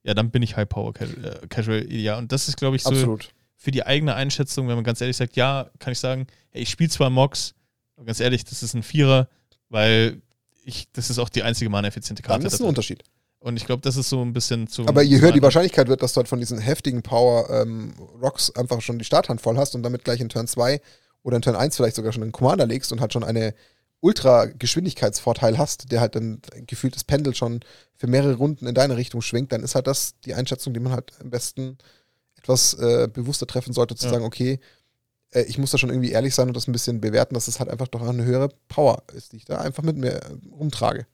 ja, dann bin ich High Power Ca- äh, Casual. Ja, und das ist, glaube ich, so Absolut. für die eigene Einschätzung, wenn man ganz ehrlich sagt, ja, kann ich sagen, hey, ich spiele zwar Mox, aber ganz ehrlich, das ist ein Vierer, weil ich, das ist auch die einzige Mana-effiziente Dann Karte. ist da ein drin. Unterschied. Und ich glaube, das ist so ein bisschen zu. Aber je höher die. Wahrscheinlichkeit wird, dass du halt von diesen heftigen Power ähm, Rocks einfach schon die Starthand voll hast und damit gleich in Turn 2 oder in Turn 1 vielleicht sogar schon einen Commander legst und halt schon eine Ultra-Geschwindigkeitsvorteil hast, der halt dann gefühlt das Pendel schon für mehrere Runden in deine Richtung schwingt, dann ist halt das die Einschätzung, die man halt am besten etwas äh, bewusster treffen sollte, zu Ja. sagen, okay, äh, ich muss da schon irgendwie ehrlich sein und das ein bisschen bewerten, dass es halt einfach doch eine höhere Power ist, die ich da einfach mit mir äh, rumtrage.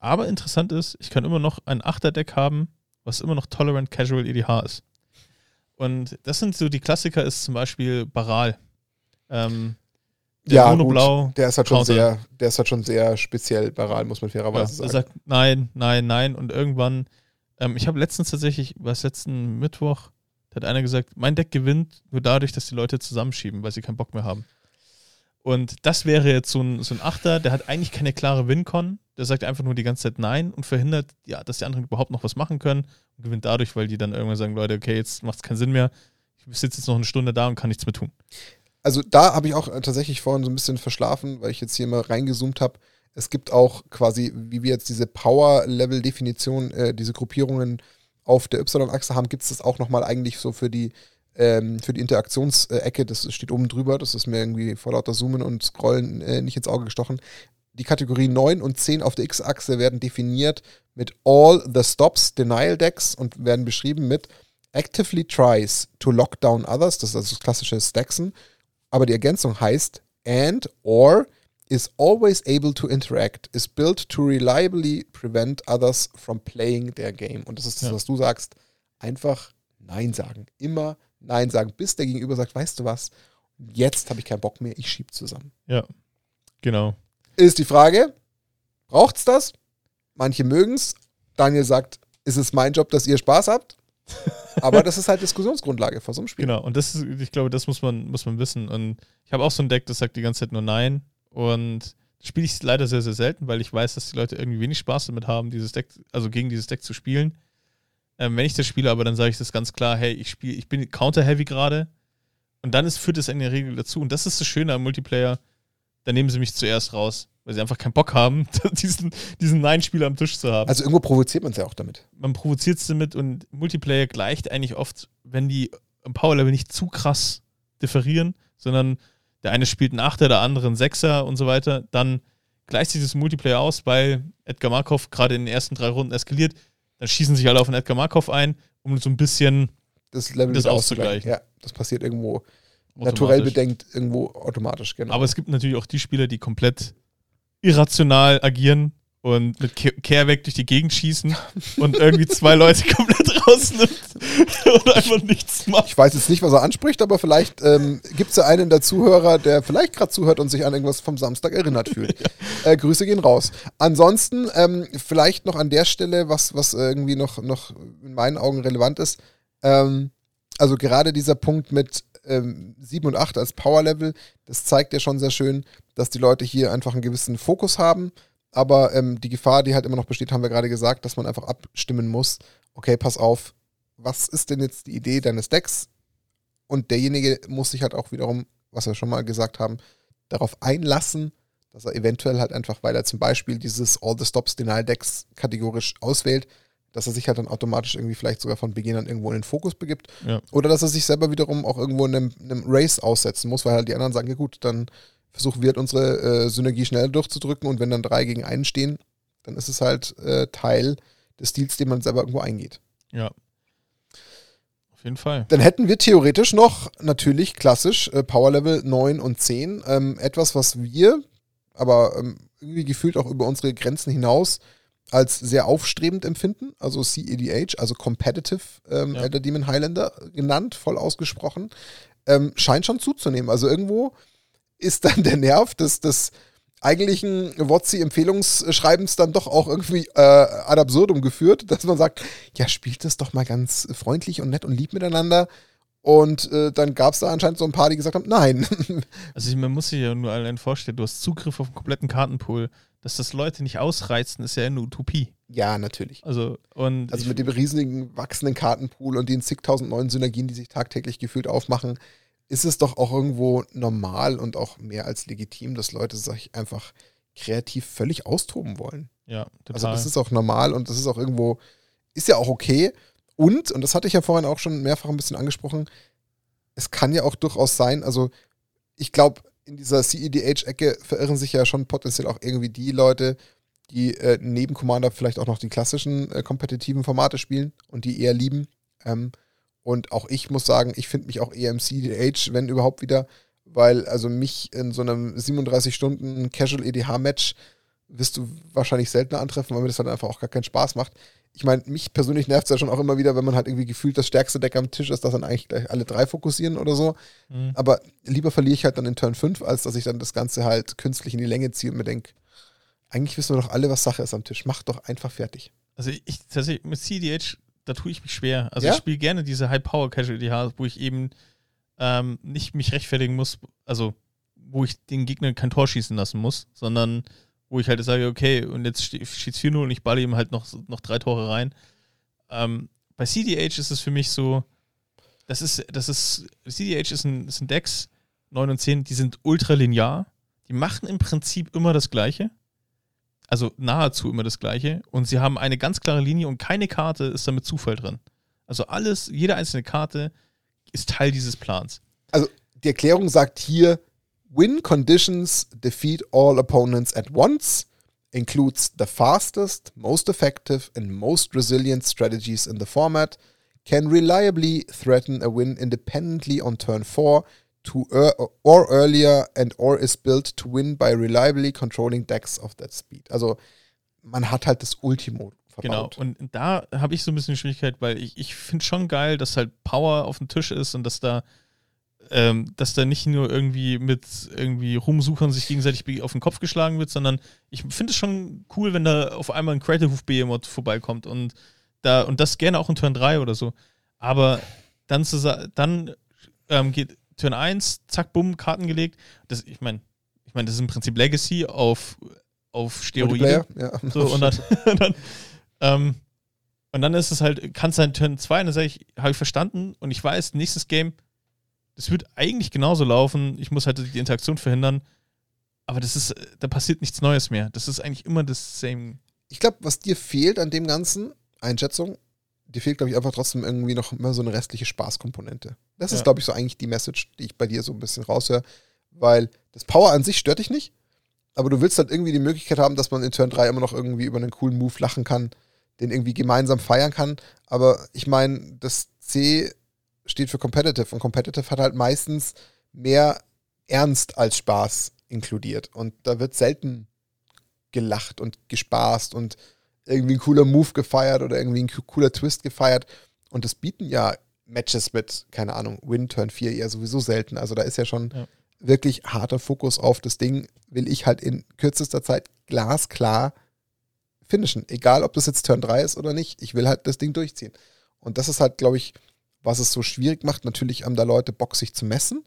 Aber interessant ist, ich kann immer noch ein Achter-Deck haben, was immer noch Tolerant Casual EDH ist. Und das sind so die Klassiker, ist zum Beispiel Baral. Ähm, der Ja, Mono gut. Der ist halt schon Counter. sehr, der ist halt schon sehr speziell baral, muss man Ja, fairerweise er sagen. sagt nein, nein, nein. Und irgendwann, ähm, ich habe letztens tatsächlich, was letzten Mittwoch, da hat einer gesagt, mein Deck gewinnt nur dadurch, dass die Leute zusammenschieben, weil sie keinen Bock mehr haben. Und das wäre jetzt so ein, so ein Achter, der hat eigentlich keine klare Win-Con. Der sagt einfach nur die ganze Zeit Nein und verhindert, ja, dass die anderen überhaupt noch was machen können und gewinnt dadurch, weil die dann irgendwann sagen, Leute, okay, jetzt macht es keinen Sinn mehr. Ich sitze jetzt noch eine Stunde da und kann nichts mehr tun. Also da habe ich auch äh, tatsächlich vorhin so ein bisschen verschlafen, weil ich jetzt hier mal reingezoomt habe. Es gibt auch quasi, wie wir jetzt diese Power-Level-Definition, äh, diese Gruppierungen auf der Y-Achse haben, gibt es das auch nochmal eigentlich so für die, ähm, für die Interaktionsecke. Das steht oben drüber. Das ist mir irgendwie vor lauter Zoomen und Scrollen äh, nicht ins Auge gestochen. Die Kategorien 9 und 10 auf der X-Achse werden definiert mit All the Stops Denial Decks und werden beschrieben mit Actively tries to lock down others. Das ist also das klassische Staxen aber die Ergänzung heißt and or is always able to interact, is built to reliably prevent others from playing their game. Und das ist das, Ja. was du sagst. Einfach Nein sagen. Immer Nein sagen, bis der Gegenüber sagt, weißt du was, jetzt habe ich keinen Bock mehr, ich schieb zusammen. Ja, genau. Ist die Frage, braucht's das? Manche mögen's. Daniel sagt, ist es mein Job, dass ihr Spaß habt? Aber das ist halt Diskussionsgrundlage vor so einem Spiel. Genau, und das ist, ich glaube, das muss man, muss man wissen. Und ich habe auch so ein Deck, das sagt die ganze Zeit nur Nein. Und spiele ich leider sehr, sehr selten, weil ich weiß, dass die Leute irgendwie wenig Spaß damit haben, dieses Deck, also gegen dieses Deck zu spielen. Ähm, wenn ich das spiele, aber dann sage ich das ganz klar, hey, ich spiele, ich bin counter-heavy gerade. Und dann ist, führt es in der Regel dazu. Und das ist das Schöne am Multiplayer. Da nehmen sie mich zuerst raus, weil sie einfach keinen Bock haben, diesen, diesen Nein-Spieler am Tisch zu haben Also irgendwo provoziert man es ja auch damit. man provoziert es damit und Multiplayer gleicht eigentlich oft, wenn die im Power-Level nicht zu krass differieren, sondern der eine spielt einen Achter, der andere einen Sechser und so weiter, dann gleicht sich das Multiplayer aus, weil Edgar Markov gerade in den ersten drei Runden eskaliert, dann schießen sich alle auf den Edgar Markov ein, um so ein bisschen das Level Das auszugleichen. Ja, das passiert irgendwo naturell bedenkt, irgendwo automatisch, genau. Aber es gibt natürlich auch die Spieler, die komplett irrational agieren und mit Ke- Kehrweg durch die Gegend schießen und irgendwie zwei Leute komplett rausnimmt und einfach nichts macht. ich weiß jetzt nicht, was er anspricht, aber vielleicht ähm, gibt es ja einen der Zuhörer, der vielleicht gerade zuhört und sich an irgendwas vom Samstag erinnert fühlt. äh, Grüße gehen raus. Ansonsten ähm, vielleicht noch an der Stelle, was, was irgendwie noch, noch in meinen Augen relevant ist. Ähm, also gerade dieser Punkt mit ähm, 7 und 8 als Power-Level, das zeigt ja schon sehr schön, dass die Leute hier einfach einen gewissen Fokus haben. Aber ähm, die Gefahr, die halt immer noch besteht, haben wir gerade gesagt, dass man einfach abstimmen muss. Okay, pass auf, was ist denn jetzt die Idee deines Decks? Und derjenige muss sich halt auch wiederum, was wir schon mal gesagt haben, darauf einlassen, dass er eventuell halt einfach, weil er zum Beispiel dieses All the Stops Denial Decks kategorisch auswählt, dass er sich halt dann automatisch irgendwie vielleicht sogar von Beginn an irgendwo in den Fokus begibt. Ja. Oder dass er sich selber wiederum auch irgendwo in einem, einem Race aussetzen muss, weil halt die anderen sagen, ja gut, dann versuchen wir halt unsere äh, Synergie schneller durchzudrücken und wenn dann drei gegen einen stehen, dann ist es halt äh, Teil des Deals, den man selber irgendwo eingeht. Ja. Auf jeden Fall. Dann hätten wir theoretisch noch, natürlich klassisch, äh, Power Level 9 und 10. Ähm, etwas, was wir, aber ähm, irgendwie gefühlt auch über unsere Grenzen hinaus als sehr aufstrebend empfinden. Also CEDH, also Competitive ähm, Ja. Elder Demon Highlander genannt, voll ausgesprochen, ähm, scheint schon zuzunehmen. Also irgendwo ist dann der Nerv des, des eigentlichen WotC-Empfehlungsschreibens dann doch auch irgendwie äh, ad absurdum geführt, dass man sagt, ja, spielt das doch mal ganz freundlich und nett und lieb miteinander. Und äh, dann gab es da anscheinend so ein paar, die gesagt haben, nein. Also ich- man muss sich ja nur allein vorstellen, du hast Zugriff auf den kompletten Kartenpool. Dass das Leute nicht ausreizen, ist ja eine Utopie. ja, natürlich. Also, und Also mit dem riesigen wachsenden Kartenpool und den zigtausend neuen Synergien, die sich tagtäglich gefühlt aufmachen, ist es doch auch irgendwo normal und auch mehr als legitim, dass Leute sich einfach kreativ völlig austoben wollen. ja, total. Also das ist auch normal und das ist auch irgendwo, ist ja auch okay. Und, und das hatte ich ja vorhin auch schon mehrfach ein bisschen angesprochen, es kann ja auch durchaus sein, also ich glaube, in dieser CEDH-Ecke verirren sich ja schon potenziell auch irgendwie die Leute, die äh, neben Commander vielleicht auch noch die klassischen äh, kompetitiven Formate spielen und die eher lieben. Ähm, und auch ich muss sagen, ich finde mich auch eher im CEDH, wenn überhaupt wieder, weil also mich in so einem 37 Stunden Casual EDH-Match wirst du wahrscheinlich seltener antreffen, weil mir das halt einfach auch gar keinen Spaß macht. Ich meine, mich persönlich nervt es ja schon auch immer wieder, wenn man halt irgendwie gefühlt das stärkste Deck am Tisch ist, dass dann eigentlich gleich alle drei fokussieren oder so. Mhm. Aber lieber verliere ich halt dann in Turn 5, als dass ich dann das Ganze halt künstlich in die Länge ziehe und mir denke, eigentlich wissen wir doch alle, was Sache ist am Tisch. Mach doch einfach fertig. Also ich tatsächlich mit CDH, da tue ich mich schwer. Also Ja? ich spiele gerne diese High Power Casual DH, wo ich eben ähm, nicht mich rechtfertigen muss, also wo ich den Gegner kein Tor schießen lassen muss, sondern wo ich halt sage, okay, und jetzt es 4-0 und ich balle ihm halt noch, noch drei Tore rein. Ähm, bei CDH ist es für mich so, das ist, das ist, CDH ist ein, ist ein Dex, 9 und 10, die sind ultra linear. Die machen im Prinzip immer das Gleiche. Also nahezu immer das Gleiche. Und sie haben eine ganz klare Linie und keine Karte ist da mit Zufall drin. Also alles, jede einzelne Karte ist Teil dieses Plans. Die Erklärung sagt hier, Win conditions defeat all opponents at once includes the fastest, most effective and most resilient strategies in the format, can reliably threaten a win independently on turn 4 to ear or earlier and or is built to win by reliably controlling decks of that speed. Also man hat halt das Ultimo Genau. Und da habe ich so ein bisschen Schwierigkeit, weil ich, ich finde schon geil, dass halt Power auf dem Tisch ist und dass da, ähm, dass da nicht nur irgendwie mit irgendwie Rumsuchern sich gegenseitig auf den Kopf geschlagen wird, sondern ich finde es schon cool, wenn da auf einmal ein Creative Wolf Behemoth vorbeikommt und da und das gerne auch in Turn 3 oder so. Aber dann zu dann ähm, geht Turn 1, zack, bumm, Karten gelegt. Das, ich meine, ich meine, das ist im Prinzip Legacy auf, auf Steroide. Ja. So, und dann, und dann, ähm, und dann ist es halt, kann es sein Turn 2, und dann sage ich, habe ich verstanden und ich weiß, nächstes Game, das wird eigentlich genauso laufen. Ich muss halt die Interaktion verhindern. Aber das ist, da passiert nichts Neues mehr. Das ist eigentlich immer das same. ich glaube, was dir fehlt an dem Ganzen, Einschätzung, dir fehlt, glaube ich, einfach trotzdem irgendwie noch immer so eine restliche Spaßkomponente. Das ist, Ja. glaube ich, so eigentlich die Message, die ich bei dir so ein bisschen raushöre. Weil das Power an sich stört dich nicht, aber du willst halt irgendwie die Möglichkeit haben, dass man in Turn 3 immer noch irgendwie über einen coolen Move lachen kann, den irgendwie gemeinsam feiern kann. Aber ich meine, das C steht für Competitive und Competitive hat halt meistens mehr Ernst als Spaß inkludiert. Und da wird selten gelacht und gespaßt und irgendwie ein cooler Move gefeiert oder irgendwie ein cooler Twist gefeiert. Und das bieten ja Matches mit, keine Ahnung, Win Turn 4 eher sowieso selten. Also da ist ja schon Ja. wirklich harter Fokus auf das Ding, will ich halt in kürzester Zeit glasklar finishen. Egal, ob das jetzt Turn 3 ist oder nicht. Ich will halt das Ding durchziehen. Und das ist halt, glaube ich, was es so schwierig macht. Natürlich haben da Leute Bock, sich zu messen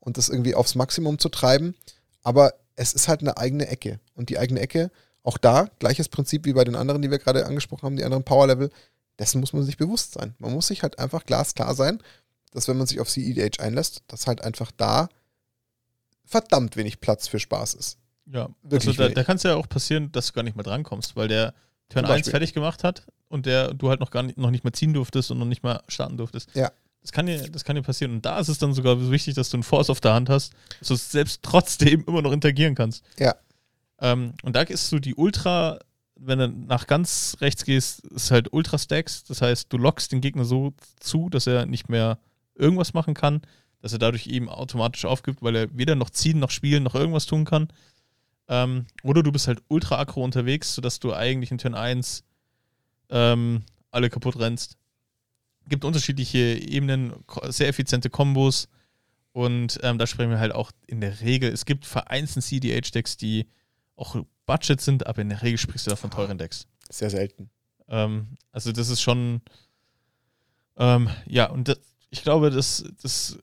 und das irgendwie aufs Maximum zu treiben. Aber es ist halt eine eigene Ecke. Und die eigene Ecke, auch da, gleiches Prinzip wie bei den anderen, die wir gerade angesprochen haben, die anderen Power-Level, dessen muss man sich bewusst sein. Man muss sich halt einfach glasklar sein, dass wenn man sich auf CEDH einlässt, dass halt einfach da verdammt wenig Platz für Spaß ist. Ja, Wirklich also da, da kann es ja auch passieren, dass du gar nicht mehr drankommst, weil der Turn Zum 1 Beispiel. fertig gemacht hat und der du halt noch gar nicht, noch nicht mehr ziehen durftest und noch nicht mal starten durftest. Ja. Das kann, dir, das kann dir passieren. Und da ist es dann sogar so wichtig, dass du einen Force auf der Hand hast, dass du selbst trotzdem immer noch interagieren kannst. Ja. Ähm, und da ist so die Ultra, wenn du nach ganz rechts gehst, ist halt Ultra-Stacks. Das heißt, du lockst den Gegner so zu, dass er nicht mehr irgendwas machen kann, dass er dadurch eben automatisch aufgibt, weil er weder noch ziehen, noch spielen, noch irgendwas tun kann. Ähm, oder du bist halt ultra aggro unterwegs, sodass du eigentlich in Turn 1 ähm, alle kaputt rennst. Gibt unterschiedliche Ebenen, sehr effiziente Kombos. Und ähm, da sprechen wir halt auch in der Regel. Es gibt vereinzelt CDH-Decks, die auch Budget sind, aber in der Regel sprichst du da von teuren Decks. Sehr selten. Ähm, also das ist schon, ähm, ja, und das, ich glaube, dass das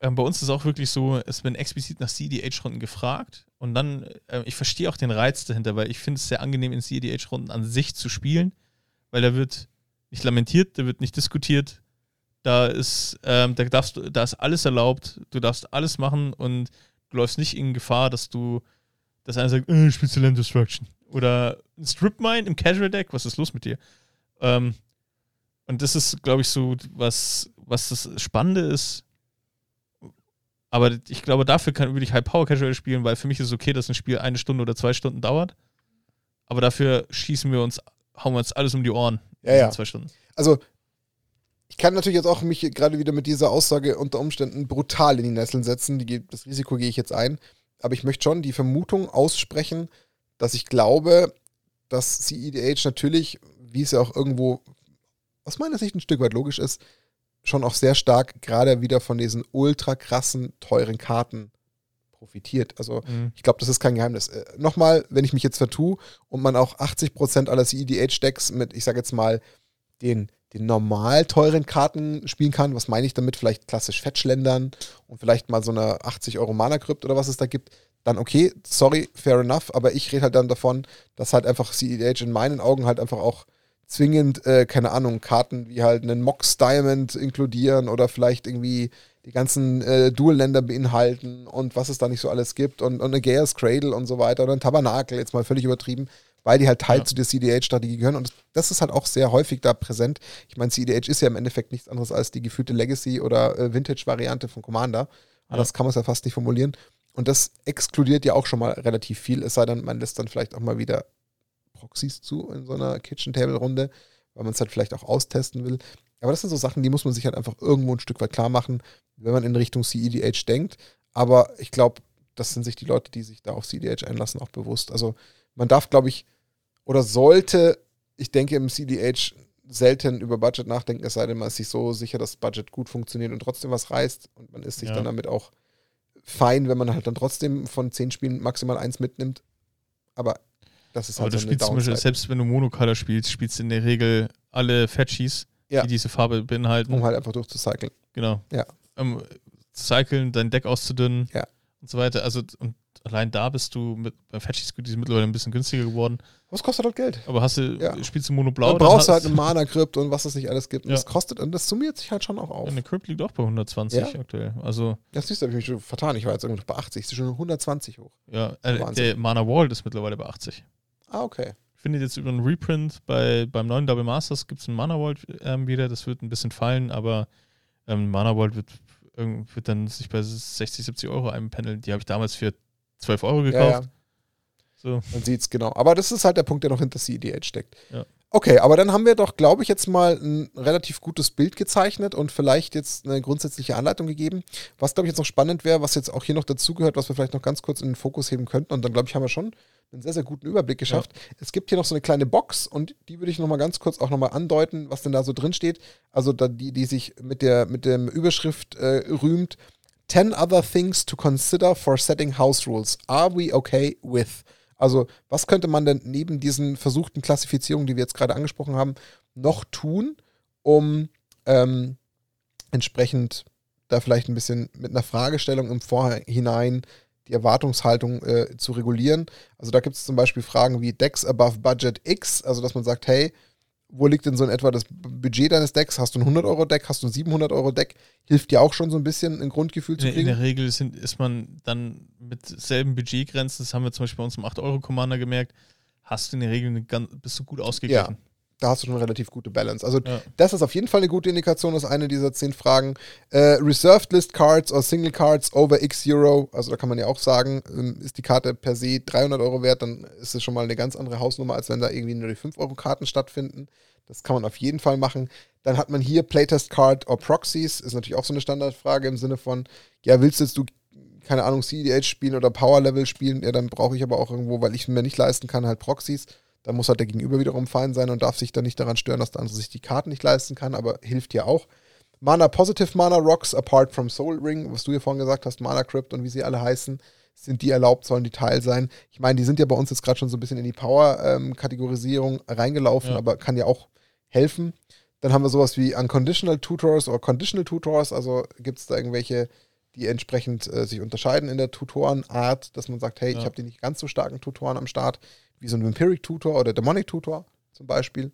ähm, bei uns ist auch wirklich so, es wird explizit nach CDH-Runden gefragt und dann, äh, ich verstehe auch den Reiz dahinter, weil ich finde es sehr angenehm, in CDH-Runden an sich zu spielen, weil da wird nicht lamentiert, da wird nicht diskutiert, da ist, ähm, da darfst du, da ist alles erlaubt, du darfst alles machen und du läufst nicht in Gefahr, dass du, dass einer sagt, äh, spielst du Land Destruction. Oder Strip Mine im Casual Deck, was ist los mit dir? Ähm, und das ist, glaube ich, so, was, was das Spannende ist, aber ich glaube, dafür kann, ich High Power Casual spielen, weil für mich ist es okay, dass ein Spiel eine Stunde oder zwei Stunden dauert. Aber dafür schießen wir uns, hauen wir uns alles um die Ohren. Ja, ja. Zwei Stunden. Also, ich kann natürlich jetzt auch mich gerade wieder mit dieser Aussage unter Umständen brutal in die Nesseln setzen. Die, das Risiko gehe ich jetzt ein. Aber ich möchte schon die Vermutung aussprechen, dass ich glaube, dass CEDH natürlich, wie es ja auch irgendwo aus meiner Sicht ein Stück weit logisch ist, schon auch sehr stark gerade wieder von diesen ultra krassen, teuren Karten profitiert. Also mhm. ich glaube, das ist kein Geheimnis. Äh, Nochmal, wenn ich mich jetzt vertue und man auch 80% aller CEDH-Decks mit, ich sage jetzt mal, den, den normal teuren Karten spielen kann, was meine ich damit? Vielleicht klassisch Fetchländern und vielleicht mal so eine 80 Euro Mana-Krypt oder was es da gibt, dann okay, sorry, fair enough, aber ich rede halt dann davon, dass halt einfach CEDH in meinen Augen halt einfach auch zwingend, äh, keine Ahnung, Karten wie halt einen Mox Diamond inkludieren oder vielleicht irgendwie die ganzen äh, Dual-Länder beinhalten und was es da nicht so alles gibt und, und eine Gaia's Cradle und so weiter oder ein Tabernakel, jetzt mal völlig übertrieben, weil die halt Teil ja. zu der CDH-Strategie gehören und das ist halt auch sehr häufig da präsent. Ich meine, CDH ist ja im Endeffekt nichts anderes als die gefühlte Legacy- oder äh, Vintage-Variante von Commander. Anders ja. kann man es ja fast nicht formulieren. Und das exkludiert ja auch schon mal relativ viel, es sei denn, man lässt dann vielleicht auch mal wieder Proxys zu in so einer Kitchen-Table-Runde, weil man es halt vielleicht auch austesten will. Aber das sind so Sachen, die muss man sich halt einfach irgendwo ein Stück weit klar machen, wenn man in Richtung CEDH denkt. Aber ich glaube, das sind sich die Leute, die sich da auf CEDH einlassen, auch bewusst. Also man darf, glaube ich, oder sollte, ich denke im CDH selten über Budget nachdenken, es sei denn, man ist sich so sicher, dass Budget gut funktioniert und trotzdem was reißt und man ist sich ja. dann damit auch fein, wenn man halt dann trotzdem von zehn Spielen maximal eins mitnimmt. Aber das ist halt Aber so du spielst zum Beispiel, selbst wenn du Monocolor spielst, spielst du in der Regel alle Fetchies, ja. die diese Farbe beinhalten. Um halt einfach durchzucyclen. Genau. Ja. Um cyclen, dein Deck auszudünnen ja. und so weiter. Also und allein da bist du mit beim Fetchies die sind mittlerweile ein bisschen günstiger geworden. Was kostet halt Geld? Aber hast du, ja. spielst du Mono Blau? Du brauchst halt eine Mana-Crypt und was es nicht alles gibt. Und ja. das kostet, und das summiert sich halt schon auch auf. Eine Crypt liegt auch bei 120 ja. aktuell. Also das siehst du, habe ich mich schon vertan. Ich war jetzt irgendwie bei 80. ist schon 120 hoch. Ja, äh, der Mana Wall ist mittlerweile bei 80. Ah, okay. Findet jetzt über einen Reprint bei, beim neuen Double Masters gibt es einen Mana Vault ähm, wieder. Das wird ein bisschen fallen, aber ähm, Mana Vault wird, wird dann sich bei 60, 70 Euro einpendeln. Die habe ich damals für 12 Euro gekauft. Ja, ja. So. Man sieht es genau. Aber das ist halt der Punkt, der noch hinter CEDH steckt. Ja. Okay, aber dann haben wir doch, glaube ich, jetzt mal ein relativ gutes Bild gezeichnet und vielleicht jetzt eine grundsätzliche Anleitung gegeben. Was, glaube ich, jetzt noch spannend wäre, was jetzt auch hier noch dazugehört, was wir vielleicht noch ganz kurz in den Fokus heben könnten. Und dann, glaube ich, haben wir schon einen sehr, sehr guten Überblick geschafft. Ja. Es gibt hier noch so eine kleine Box und die würde ich nochmal ganz kurz auch nochmal andeuten, was denn da so drin steht. Also da, die, die sich mit der mit dem Überschrift äh, rühmt. 10 other things to consider for setting house rules. Are we okay with? Also, was könnte man denn neben diesen versuchten Klassifizierungen, die wir jetzt gerade angesprochen haben, noch tun, um ähm, entsprechend da vielleicht ein bisschen mit einer Fragestellung im Vorhinein die Erwartungshaltung äh, zu regulieren. Also da gibt es zum Beispiel Fragen wie Decks above Budget X, also dass man sagt, hey, wo liegt denn so in etwa das Budget deines Decks? Hast du ein 100-Euro-Deck? Hast du ein 700-Euro-Deck? Hilft dir auch schon so ein bisschen ein Grundgefühl zu kriegen? In der Regel sind, ist man dann mit selben Budgetgrenzen, das haben wir zum Beispiel bei uns im 8-Euro-Commander gemerkt, hast du in der Regel eine, bist du gut ausgeglichen. Ja. Da hast du schon eine relativ gute Balance. Also Ja. das ist auf jeden Fall eine gute Indikation, das ist eine dieser zehn Fragen. Äh, Reserved List Cards oder Single Cards over X Euro, also da kann man ja auch sagen, ähm, ist die Karte per se 300 Euro wert, dann ist es schon mal eine ganz andere Hausnummer, als wenn da irgendwie nur die 5 Euro Karten stattfinden. Das kann man auf jeden Fall machen. Dann hat man hier Playtest Card or Proxies, ist natürlich auch so eine Standardfrage im Sinne von, ja, willst jetzt du keine Ahnung, CDH spielen oder Power Level spielen, ja, dann brauche ich aber auch irgendwo, weil ich mir nicht leisten kann, halt Proxys. Da muss halt der Gegenüber wiederum fein sein und darf sich dann nicht daran stören, dass der andere sich die Karten nicht leisten kann, aber hilft ja auch. Mana Positive Mana Rocks, apart from Soul Ring, was du hier vorhin gesagt hast, Mana Crypt und wie sie alle heißen, sind die erlaubt, sollen die Teil sein. Ich meine, die sind ja bei uns jetzt gerade schon so ein bisschen in die Power-Kategorisierung reingelaufen, Ja. aber kann ja auch helfen. Dann haben wir sowas wie Unconditional Tutors oder Conditional Tutors, also gibt es da irgendwelche, die entsprechend äh, sich unterscheiden in der Tutorenart, dass man sagt, hey, ich Ja. habe die nicht ganz so starken Tutoren am Start, wie so ein Vampiric Tutor oder Demonic Tutor zum Beispiel,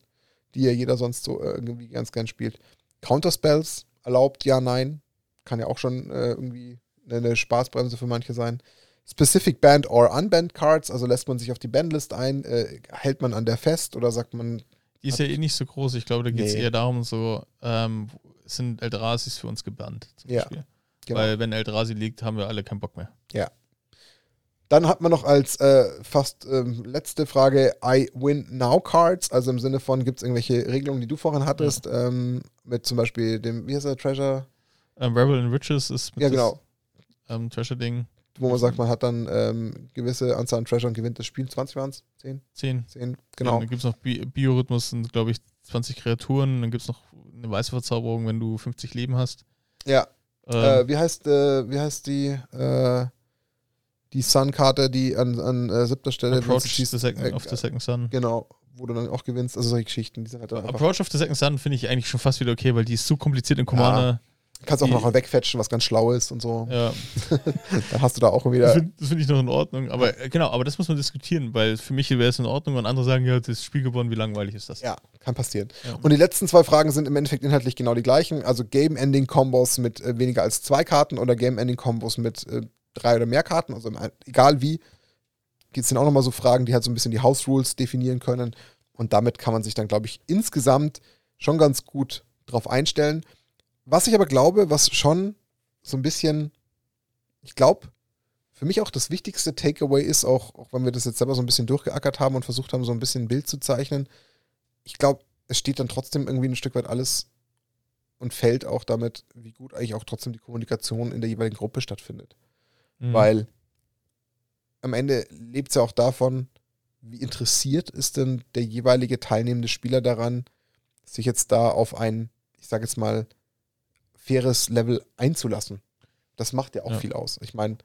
die ja jeder sonst so äh, irgendwie ganz gern spielt. Counterspells erlaubt, ja, nein. Kann ja auch schon äh, irgendwie eine Spaßbremse für manche sein. Specific Band or Unbanned Cards, also lässt man sich auf die Bandlist ein, äh, hält man an der fest oder sagt man, Die ist ja eh nicht so groß. Ich glaube, da geht es Nee. eher darum, so, ähm, sind Eldrasis für uns gebannt, zum Ja, Beispiel. Genau. Weil wenn Eldrasi liegt, haben wir alle keinen Bock mehr. Dann hat man noch als äh, fast ähm, letzte Frage I Win Now Cards, also im Sinne von, gibt es irgendwelche Regelungen, die du vorhin hattest, ähm, mit zum Beispiel dem, wie heißt der, Treasure? Ähm, Rebel in Riches ist mit Ja, genau. das ähm, Treasure-Ding Wo man sagt, man hat dann ähm, gewisse Anzahl an Treasure und gewinnt das Spiel. 20 waren es? 10? 10. 10, genau. Dann gibt es noch Bi Biorhythmus und, glaube ich, 20 Kreaturen. Dann gibt es noch eine weiße Verzauberung, wenn du 50 Leben hast. Ja, Ähm, äh, wie heißt, äh, wie heißt die, äh, die Sun-Karte, die an, an äh, siebter Stelle Approach schießt, the second, äh, of the Second Sun. Genau, wo du dann auch gewinnst. Also solche Geschichten, die sind halt dann. Approach of the Second Sun finde ich eigentlich schon fast wieder okay, weil die ist so kompliziert in Commander. Kannst auch noch wegfetchen, was ganz schlau ist und so. Ja, Dann hast du da auch das wieder. finde find ich noch in Ordnung. Aber äh, genau, aber das muss man diskutieren, weil für mich wäre es in Ordnung und andere sagen, ja, das Spiel gewonnen, wie langweilig ist das? Ja, kann passieren. Ja. Und die letzten zwei Fragen sind im Endeffekt inhaltlich genau die gleichen. Also Game-Ending-Kombos mit äh, weniger als zwei Karten oder Game-Ending-Kombos mit äh, drei oder mehr Karten. Also egal wie, gibt es dann auch nochmal so Fragen, die halt so ein bisschen die House-Rules definieren können. Und damit kann man sich dann, glaube ich, insgesamt schon ganz gut drauf einstellen. Was ich aber glaube, was schon so ein bisschen, ich glaube, für mich auch das wichtigste Takeaway ist, auch, auch wenn wir das jetzt selber so ein bisschen durchgeackert haben und versucht haben, so ein bisschen ein Bild zu zeichnen, ich glaube, es steht dann trotzdem irgendwie ein Stück weit alles und fällt auch damit, wie gut eigentlich auch trotzdem die Kommunikation in der jeweiligen Gruppe stattfindet. Mhm. Weil am Ende lebt es ja auch davon, wie interessiert ist denn der jeweilige teilnehmende Spieler daran, sich jetzt da auf ein, ich sage jetzt mal, faires Level einzulassen. Das macht ja auch Ja. viel aus. Ich meine,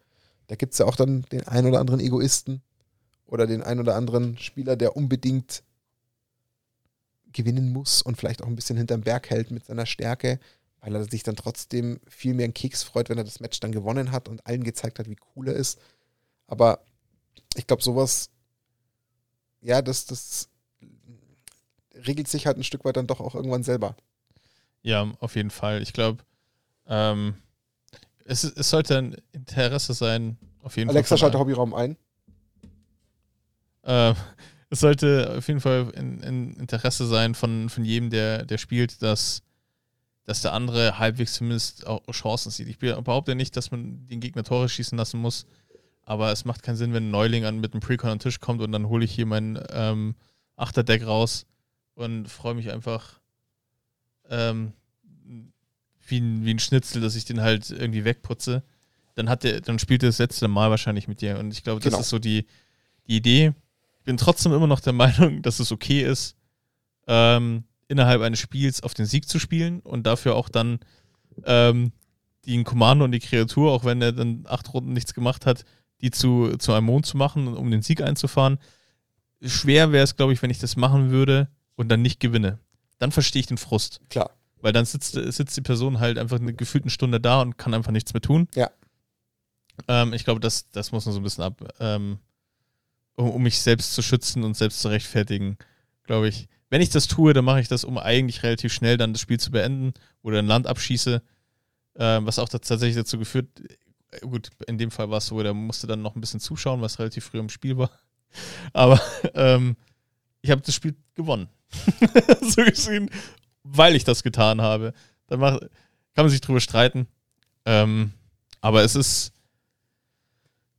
da gibt es ja auch dann den einen oder anderen Egoisten oder den einen oder anderen Spieler, der unbedingt gewinnen muss und vielleicht auch ein bisschen hinterm Berg hält mit seiner Stärke, weil er sich dann trotzdem viel mehr einen Keks freut, wenn er das Match dann gewonnen hat und allen gezeigt hat, wie cool er ist. Aber ich glaube, sowas, ja, das, das regelt sich halt ein Stück weit dann doch auch irgendwann selber. Ja, auf jeden Fall. Ich glaube, ähm, es, es sollte ein Interesse sein, auf jeden Alexa, Fall. schalte von- Hobbyraum ein. Äh, es sollte auf jeden Fall ein, ein Interesse sein von, von jedem, der, der spielt, dass, dass der andere halbwegs zumindest auch Chancen sieht. Ich behaupte nicht, dass man den Gegner Tore schießen lassen muss, aber es macht keinen Sinn, wenn ein Neuling an mit einem Precon an den Tisch kommt und dann hole ich hier mein ähm, Achterdeck raus und freue mich einfach ähm, wie, ein, wie ein Schnitzel, dass ich den halt irgendwie wegputze. Dann hat der, dann spielt er das letzte Mal wahrscheinlich mit dir. Und ich glaube, das Genau. ist so die, die Idee. Ich bin trotzdem immer noch der Meinung, dass es okay ist, ähm, innerhalb eines Spiels auf den Sieg zu spielen und dafür auch dann ähm, den Kommando und die Kreatur, auch wenn er dann acht Runden nichts gemacht hat, die zu, zu einem Mond zu machen, um den Sieg einzufahren. Schwer wäre es, glaube ich, wenn ich das machen würde und dann nicht gewinne. Dann verstehe ich den Frust. Klar. Weil dann sitzt, sitzt die Person halt einfach eine gefühlte Stunde da und kann einfach nichts mehr tun. Ja. Ähm, ich glaube, das, das muss man so ein bisschen ab, ähm, um, um mich selbst zu schützen und selbst zu rechtfertigen, glaube ich. Wenn ich das tue, dann mache ich das, um eigentlich relativ schnell dann das Spiel zu beenden oder ein Land abschieße. Ähm, was auch tatsächlich dazu geführt, äh, gut, in dem Fall war es so, der musste dann noch ein bisschen zuschauen, was relativ früh im Spiel war. Aber ähm, ich habe das Spiel gewonnen. so gesehen, weil ich das getan habe. Dann mach, kann man sich drüber streiten. Ähm, aber es ist.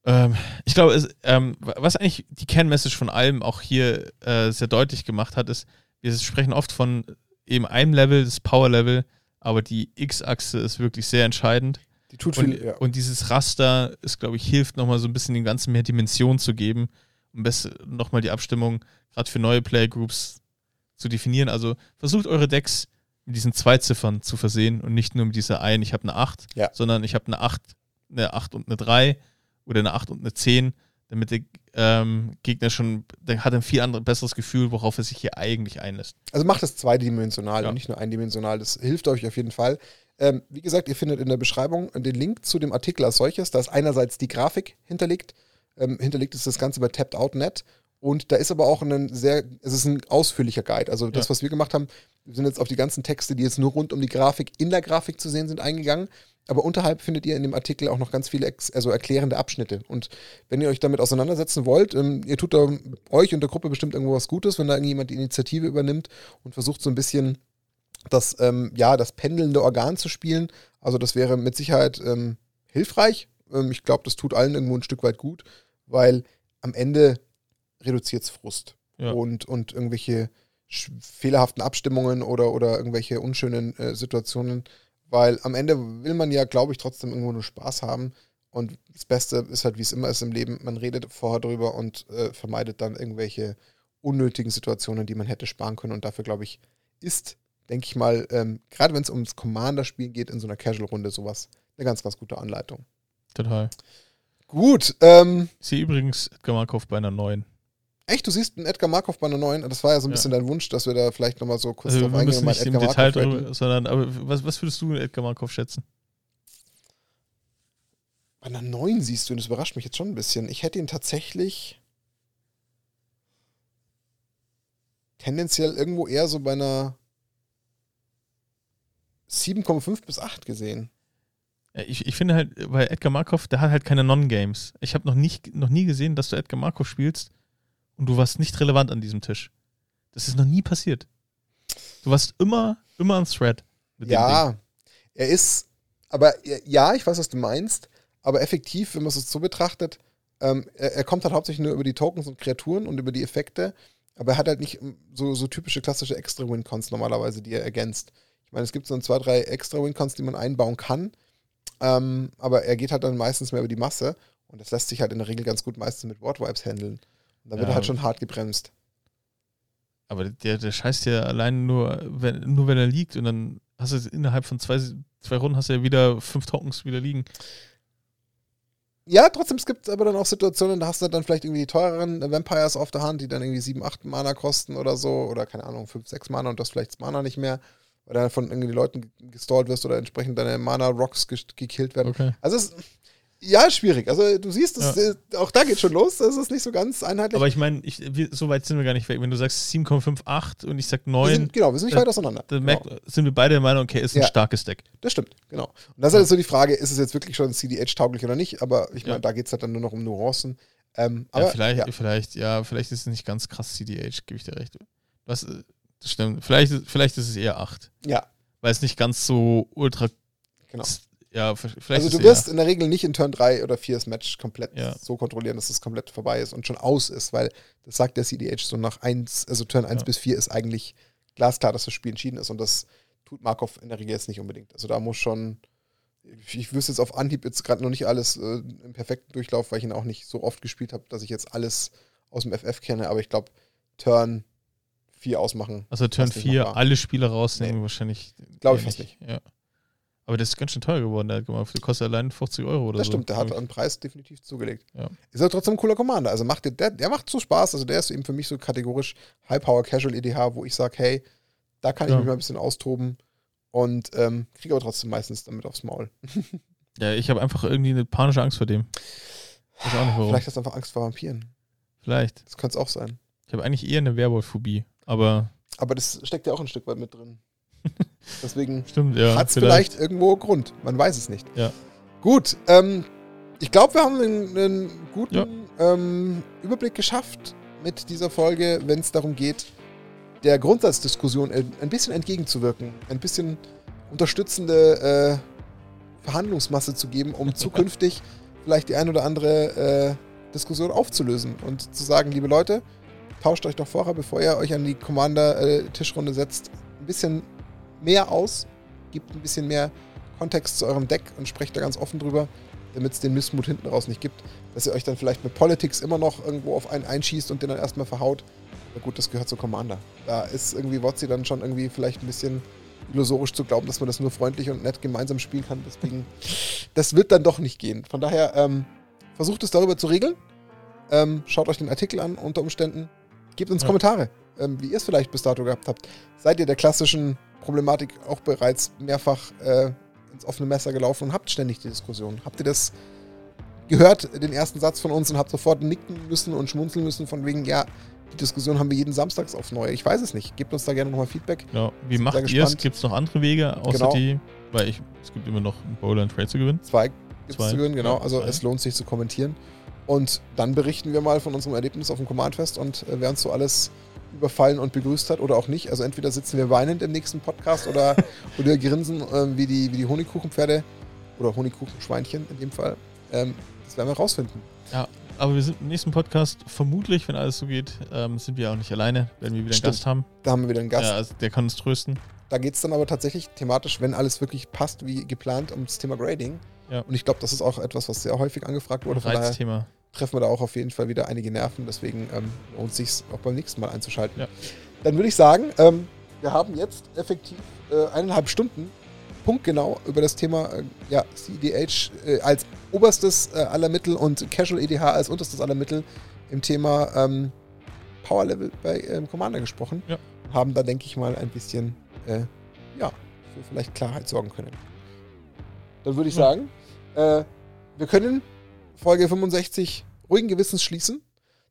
Ähm, ich glaube, es, ähm, was eigentlich die Kernmessage von allem auch hier äh, sehr deutlich gemacht hat, ist, wir sprechen oft von eben einem Level, das Power-Level, aber die X-Achse ist wirklich sehr entscheidend. Die tut Und, viel, ja. und dieses Raster ist, glaube ich, hilft nochmal so ein bisschen den ganzen mehr Dimension zu geben, um nochmal die Abstimmung gerade für neue Playgroups zu definieren. Also versucht eure Decks mit diesen zwei Ziffern zu versehen und nicht nur mit dieser einen, ich habe eine 8, Ja. sondern ich habe eine 8, eine 8 und eine 3 oder eine 8 und eine 10, damit der ähm, Gegner schon, der hat ein viel anderes, besseres Gefühl, worauf er sich hier eigentlich einlässt. Also macht es zweidimensional Ja. und nicht nur eindimensional. Das hilft euch auf jeden Fall. Ähm, wie gesagt, ihr findet in der Beschreibung den Link zu dem Artikel als solches. Da ist einerseits die Grafik hinterlegt. Ähm, hinterlegt ist das Ganze bei tapped.out.net. Und da ist aber auch ein sehr, es ist ein ausführlicher Guide. Also das, Ja. was wir gemacht haben, wir sind jetzt auf die ganzen Texte, die jetzt nur rund um die Grafik in der Grafik zu sehen sind, eingegangen. Aber unterhalb findet ihr in dem Artikel auch noch ganz viele ex also erklärende Abschnitte. Und wenn ihr euch damit auseinandersetzen wollt, ähm, ihr tut da euch und der Gruppe bestimmt irgendwo was Gutes, wenn da irgendjemand die Initiative übernimmt und versucht so ein bisschen das, ähm, ja, das pendelnde Organ zu spielen. Also das wäre mit Sicherheit ähm, hilfreich. Ähm, ich glaube, das tut allen irgendwo ein Stück weit gut, weil am Ende reduziert es Frust Ja. und, und irgendwelche fehlerhaften Abstimmungen oder, oder irgendwelche unschönen äh, Situationen, weil am Ende will man ja, glaube ich, trotzdem irgendwo nur Spaß haben. Und das Beste ist halt, wie es immer ist im Leben, man redet vorher drüber und äh, vermeidet dann irgendwelche unnötigen Situationen, die man hätte sparen können. Und dafür, glaube ich, ist, denke ich mal, ähm, gerade wenn es ums Commander-Spiel geht, in so einer Casual-Runde sowas eine ganz, ganz gute Anleitung. Total. Gut, ähm, Ich sehe übrigens Edgar Markov bei einer neuen. Echt, du siehst einen Edgar Markov bei einer neuen. Das war ja so ein Ja. bisschen dein Wunsch, dass wir da vielleicht nochmal so kurz Also drauf wir eingehen. mal nicht im Edgar Detail Markov drüber, sondern aber was, was würdest du in Edgar Markov schätzen? Bei einer neuen siehst du, und das überrascht mich jetzt schon ein bisschen. Ich hätte ihn tatsächlich tendenziell irgendwo eher so bei einer 7,5 bis 8 gesehen. Ich, ich finde halt, bei Edgar Markov, der hat halt keine Non-Games. Ich habe noch, nicht- noch nie gesehen, dass du Edgar Markov spielst und du warst nicht relevant an diesem Tisch. Das ist noch nie passiert. Du warst immer, immer ein Thread. Ja, er ist, aber ja, ich weiß, was du meinst, aber effektiv, wenn man es so betrachtet, ähm, er, er kommt halt hauptsächlich nur über die Tokens und Kreaturen und über die Effekte, aber er hat halt nicht ähm, so, so typische klassische Extra-Win-Cons normalerweise, die er ergänzt. Ich meine, es gibt so ein, zwei, drei Extra-Win-Cons, die man einbauen kann, ähm, aber er geht halt dann meistens mehr über die Masse und das lässt sich halt in der Regel ganz gut meistens mit Ward-Vibes handeln. Da wird Ja. er halt schon hart gebremst. Aber der, der scheißt ja allein nur wenn, nur, wenn er liegt und dann hast du innerhalb von zwei, zwei Runden hast du ja wieder fünf Tokens wieder liegen. Ja, trotzdem, es gibt aber dann auch Situationen, da hast du dann vielleicht irgendwie die teureren Vampires auf der Hand, die dann irgendwie 7, 8 Mana kosten oder so, oder keine Ahnung, 5, 6 Mana und du hast vielleicht das Mana nicht mehr, weil dann von irgendwie Leuten gestallt wirst oder entsprechend deine Mana-Rocks ge gekillt werden. Okay. Also es ja, schwierig. Also du siehst, es, äh, auch da geht schon los, das ist nicht so ganz einheitlich. Aber ich meine, wir- so weit sind wir gar nicht weg. Wenn du sagst 7,58 und ich sag wir 9, sind, genau, wir sind nicht weit auseinander. dann Genau. sind wir beide der Meinung, okay, ist ein Ja. starkes Deck. Das stimmt, genau. Und das ist halt so die Frage, ist es jetzt wirklich schon CDH-tauglich oder nicht? Aber ich meine, Ja. da geht es halt dann nur noch um Nuancen. Ähm, aber ja, vielleicht, ja. vielleicht, ja, vielleicht ist es nicht ganz krass CDH, gebe ich dir recht. Was, äh, das stimmt. Vielleicht, vielleicht ist es eher 8. ja, Weil es nicht ganz so ultra. genau. Ja, vielleicht Also du wirst in der Regel nicht in Turn 3 oder 4 das Match komplett Ja. so kontrollieren, dass es komplett vorbei ist und schon aus ist, weil das sagt der CDH so nach 1, also Turn 1 Ja. bis 4 ist eigentlich glasklar, dass das Spiel entschieden ist und das tut Markov in der Regel jetzt nicht unbedingt. Also da muss schon, ich, wüsste jetzt auf Anhieb jetzt gerade noch nicht alles äh, im perfekten Durchlauf, weil ich ihn auch nicht so oft gespielt habe, dass ich jetzt alles aus dem FF kenne, aber ich glaube, Turn 4 ausmachen, Also Turn fast nicht 4, machbar. alle Spieler rausnehmen, wahrscheinlich. Glaube ich fast nicht. Ja. Aber das ist ganz schön teuer geworden. Der, hat kostet allein 50 Euro oder Das so. stimmt, der hat einen Preis definitiv zugelegt. Ja. Ist aber trotzdem ein cooler Commander. Also macht der, der, der macht so Spaß. Also der ist eben für mich so kategorisch High Power Casual EDH, wo ich sage, hey, da kann ich Ja. mich mal ein bisschen austoben und ähm, kriege aber trotzdem meistens damit aufs Maul. ich. Ja, ich habe einfach irgendwie eine panische Angst vor dem. Weiß auch nicht warum. Vielleicht hast du einfach Angst vor Vampiren. Vielleicht. Das könnte es auch sein. Ich habe eigentlich eher eine Werwolf-Phobie. Aber Aber das steckt ja auch ein Stück weit mit drin. Deswegen ja. hat es vielleicht. irgendwo Grund. Man weiß es nicht. Ja. Gut, ähm, ich glaube, wir haben einen, einen guten Ja. ähm, Überblick geschafft mit dieser Folge, wenn es darum geht, der Grundsatzdiskussion ein bisschen entgegenzuwirken, ein bisschen unterstützende äh, Verhandlungsmasse zu geben, um zukünftig vielleicht die ein oder andere äh, Diskussion aufzulösen und zu sagen, liebe Leute, tauscht euch doch vorher, bevor ihr euch an die Commander-Tischrunde setzt, ein bisschen mehr aus, gibt ein bisschen mehr Kontext zu eurem Deck und sprecht da ganz offen drüber, damit es den Missmut hinten raus nicht gibt, dass ihr euch dann vielleicht mit Politics immer noch irgendwo auf einen einschießt und den dann erstmal verhaut. Na gut, das gehört zu Commander. Da ist irgendwie Wotzi dann schon irgendwie vielleicht ein bisschen illusorisch zu glauben, dass man das nur freundlich und nett gemeinsam spielen kann. Deswegen, das wird dann doch nicht gehen. Von daher, ähm, versucht es darüber zu regeln. Ähm, schaut euch den Artikel an unter Umständen. Gebt uns ja. Kommentare, ähm, wie ihr es vielleicht bis dato gehabt habt. Seid ihr der klassischen Problematik auch bereits mehrfach äh, ins offene Messer gelaufen und habt ständig die Diskussion? Habt ihr das gehört, den ersten Satz von uns, und habt sofort nicken müssen und schmunzeln müssen, von wegen, ja, die Diskussion haben wir jeden Samstags aufs Neue. Ich weiß es nicht. Gebt uns da gerne nochmal Feedback. Ja, wie macht ihr es? Gibt es noch andere Wege, außer genau. die? Weil ich, es gibt immer noch einen Bowler and Trade zu gewinnen. Zwei gibt es zu gewinnen, genau. Ja, also es lohnt sich zu kommentieren. Und dann berichten wir mal von unserem Erlebnis auf dem Command-Fest und äh, wer uns so alles überfallen und begrüßt hat oder auch nicht. Also entweder sitzen wir weinend im nächsten Podcast oder, oder grinsen äh, wie, die, wie die Honigkuchenpferde oder Honigkuchenschweinchen in dem Fall. Ähm, das werden wir rausfinden. Ja, aber wir sind im nächsten Podcast, vermutlich, wenn alles so geht, ähm, sind wir auch nicht alleine, werden wir wieder Stimmt. einen Gast haben. Da haben wir wieder einen Gast. Ja, also der kann uns trösten. Da geht es dann aber tatsächlich thematisch, wenn alles wirklich passt wie geplant, um das Thema Grading. Ja. Und ich glaube, das ist auch etwas, was sehr häufig angefragt wurde. Reizthema. Treffen wir da auch auf jeden Fall wieder einige Nerven. Deswegen ähm, lohnt es sich auch beim nächsten Mal einzuschalten. Ja. Dann würde ich sagen, ähm, wir haben jetzt effektiv äh, eineinhalb Stunden punktgenau über das Thema äh, ja, CDH äh, als oberstes äh, aller Mittel und Casual EDH als unterstes aller Mittel im Thema ähm, Power Level bei ähm, Commander gesprochen. Ja. Haben da, denke ich mal, ein bisschen äh, ja, für vielleicht Klarheit sorgen können. Dann würde ich ja. sagen, äh, wir können Folge 65 ruhigen Gewissens schließen.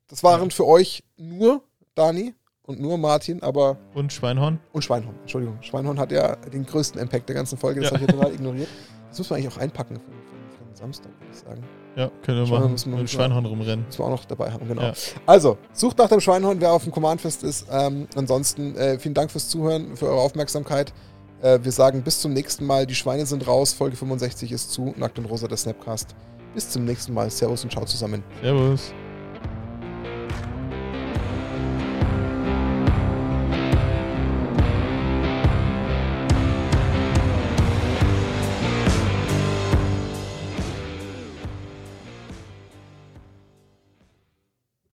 Das waren für euch nur Dani und nur Martin, aber. Und Schweinhorn? Und Schweinhorn, Entschuldigung. Schweinhorn hat ja den größten Impact der ganzen Folge, das ja. habe ich total ignoriert. Das muss man eigentlich auch einpacken für, für, für den Samstag, würde ich sagen. Ja, können wir machen. Mit dem Schweinhorn rumrennen. Müssen wir auch noch dabei haben, genau. Ja. Also, sucht nach dem Schweinhorn, wer auf dem Command-Fest ist. Ähm, ansonsten, äh, vielen Dank fürs Zuhören, für eure Aufmerksamkeit. Äh, wir sagen bis zum nächsten Mal. Die Schweine sind raus. Folge 65 ist zu. Nackt und Rosa, der Snapcast. Bis zum nächsten Mal. Servus und ciao zusammen. Servus.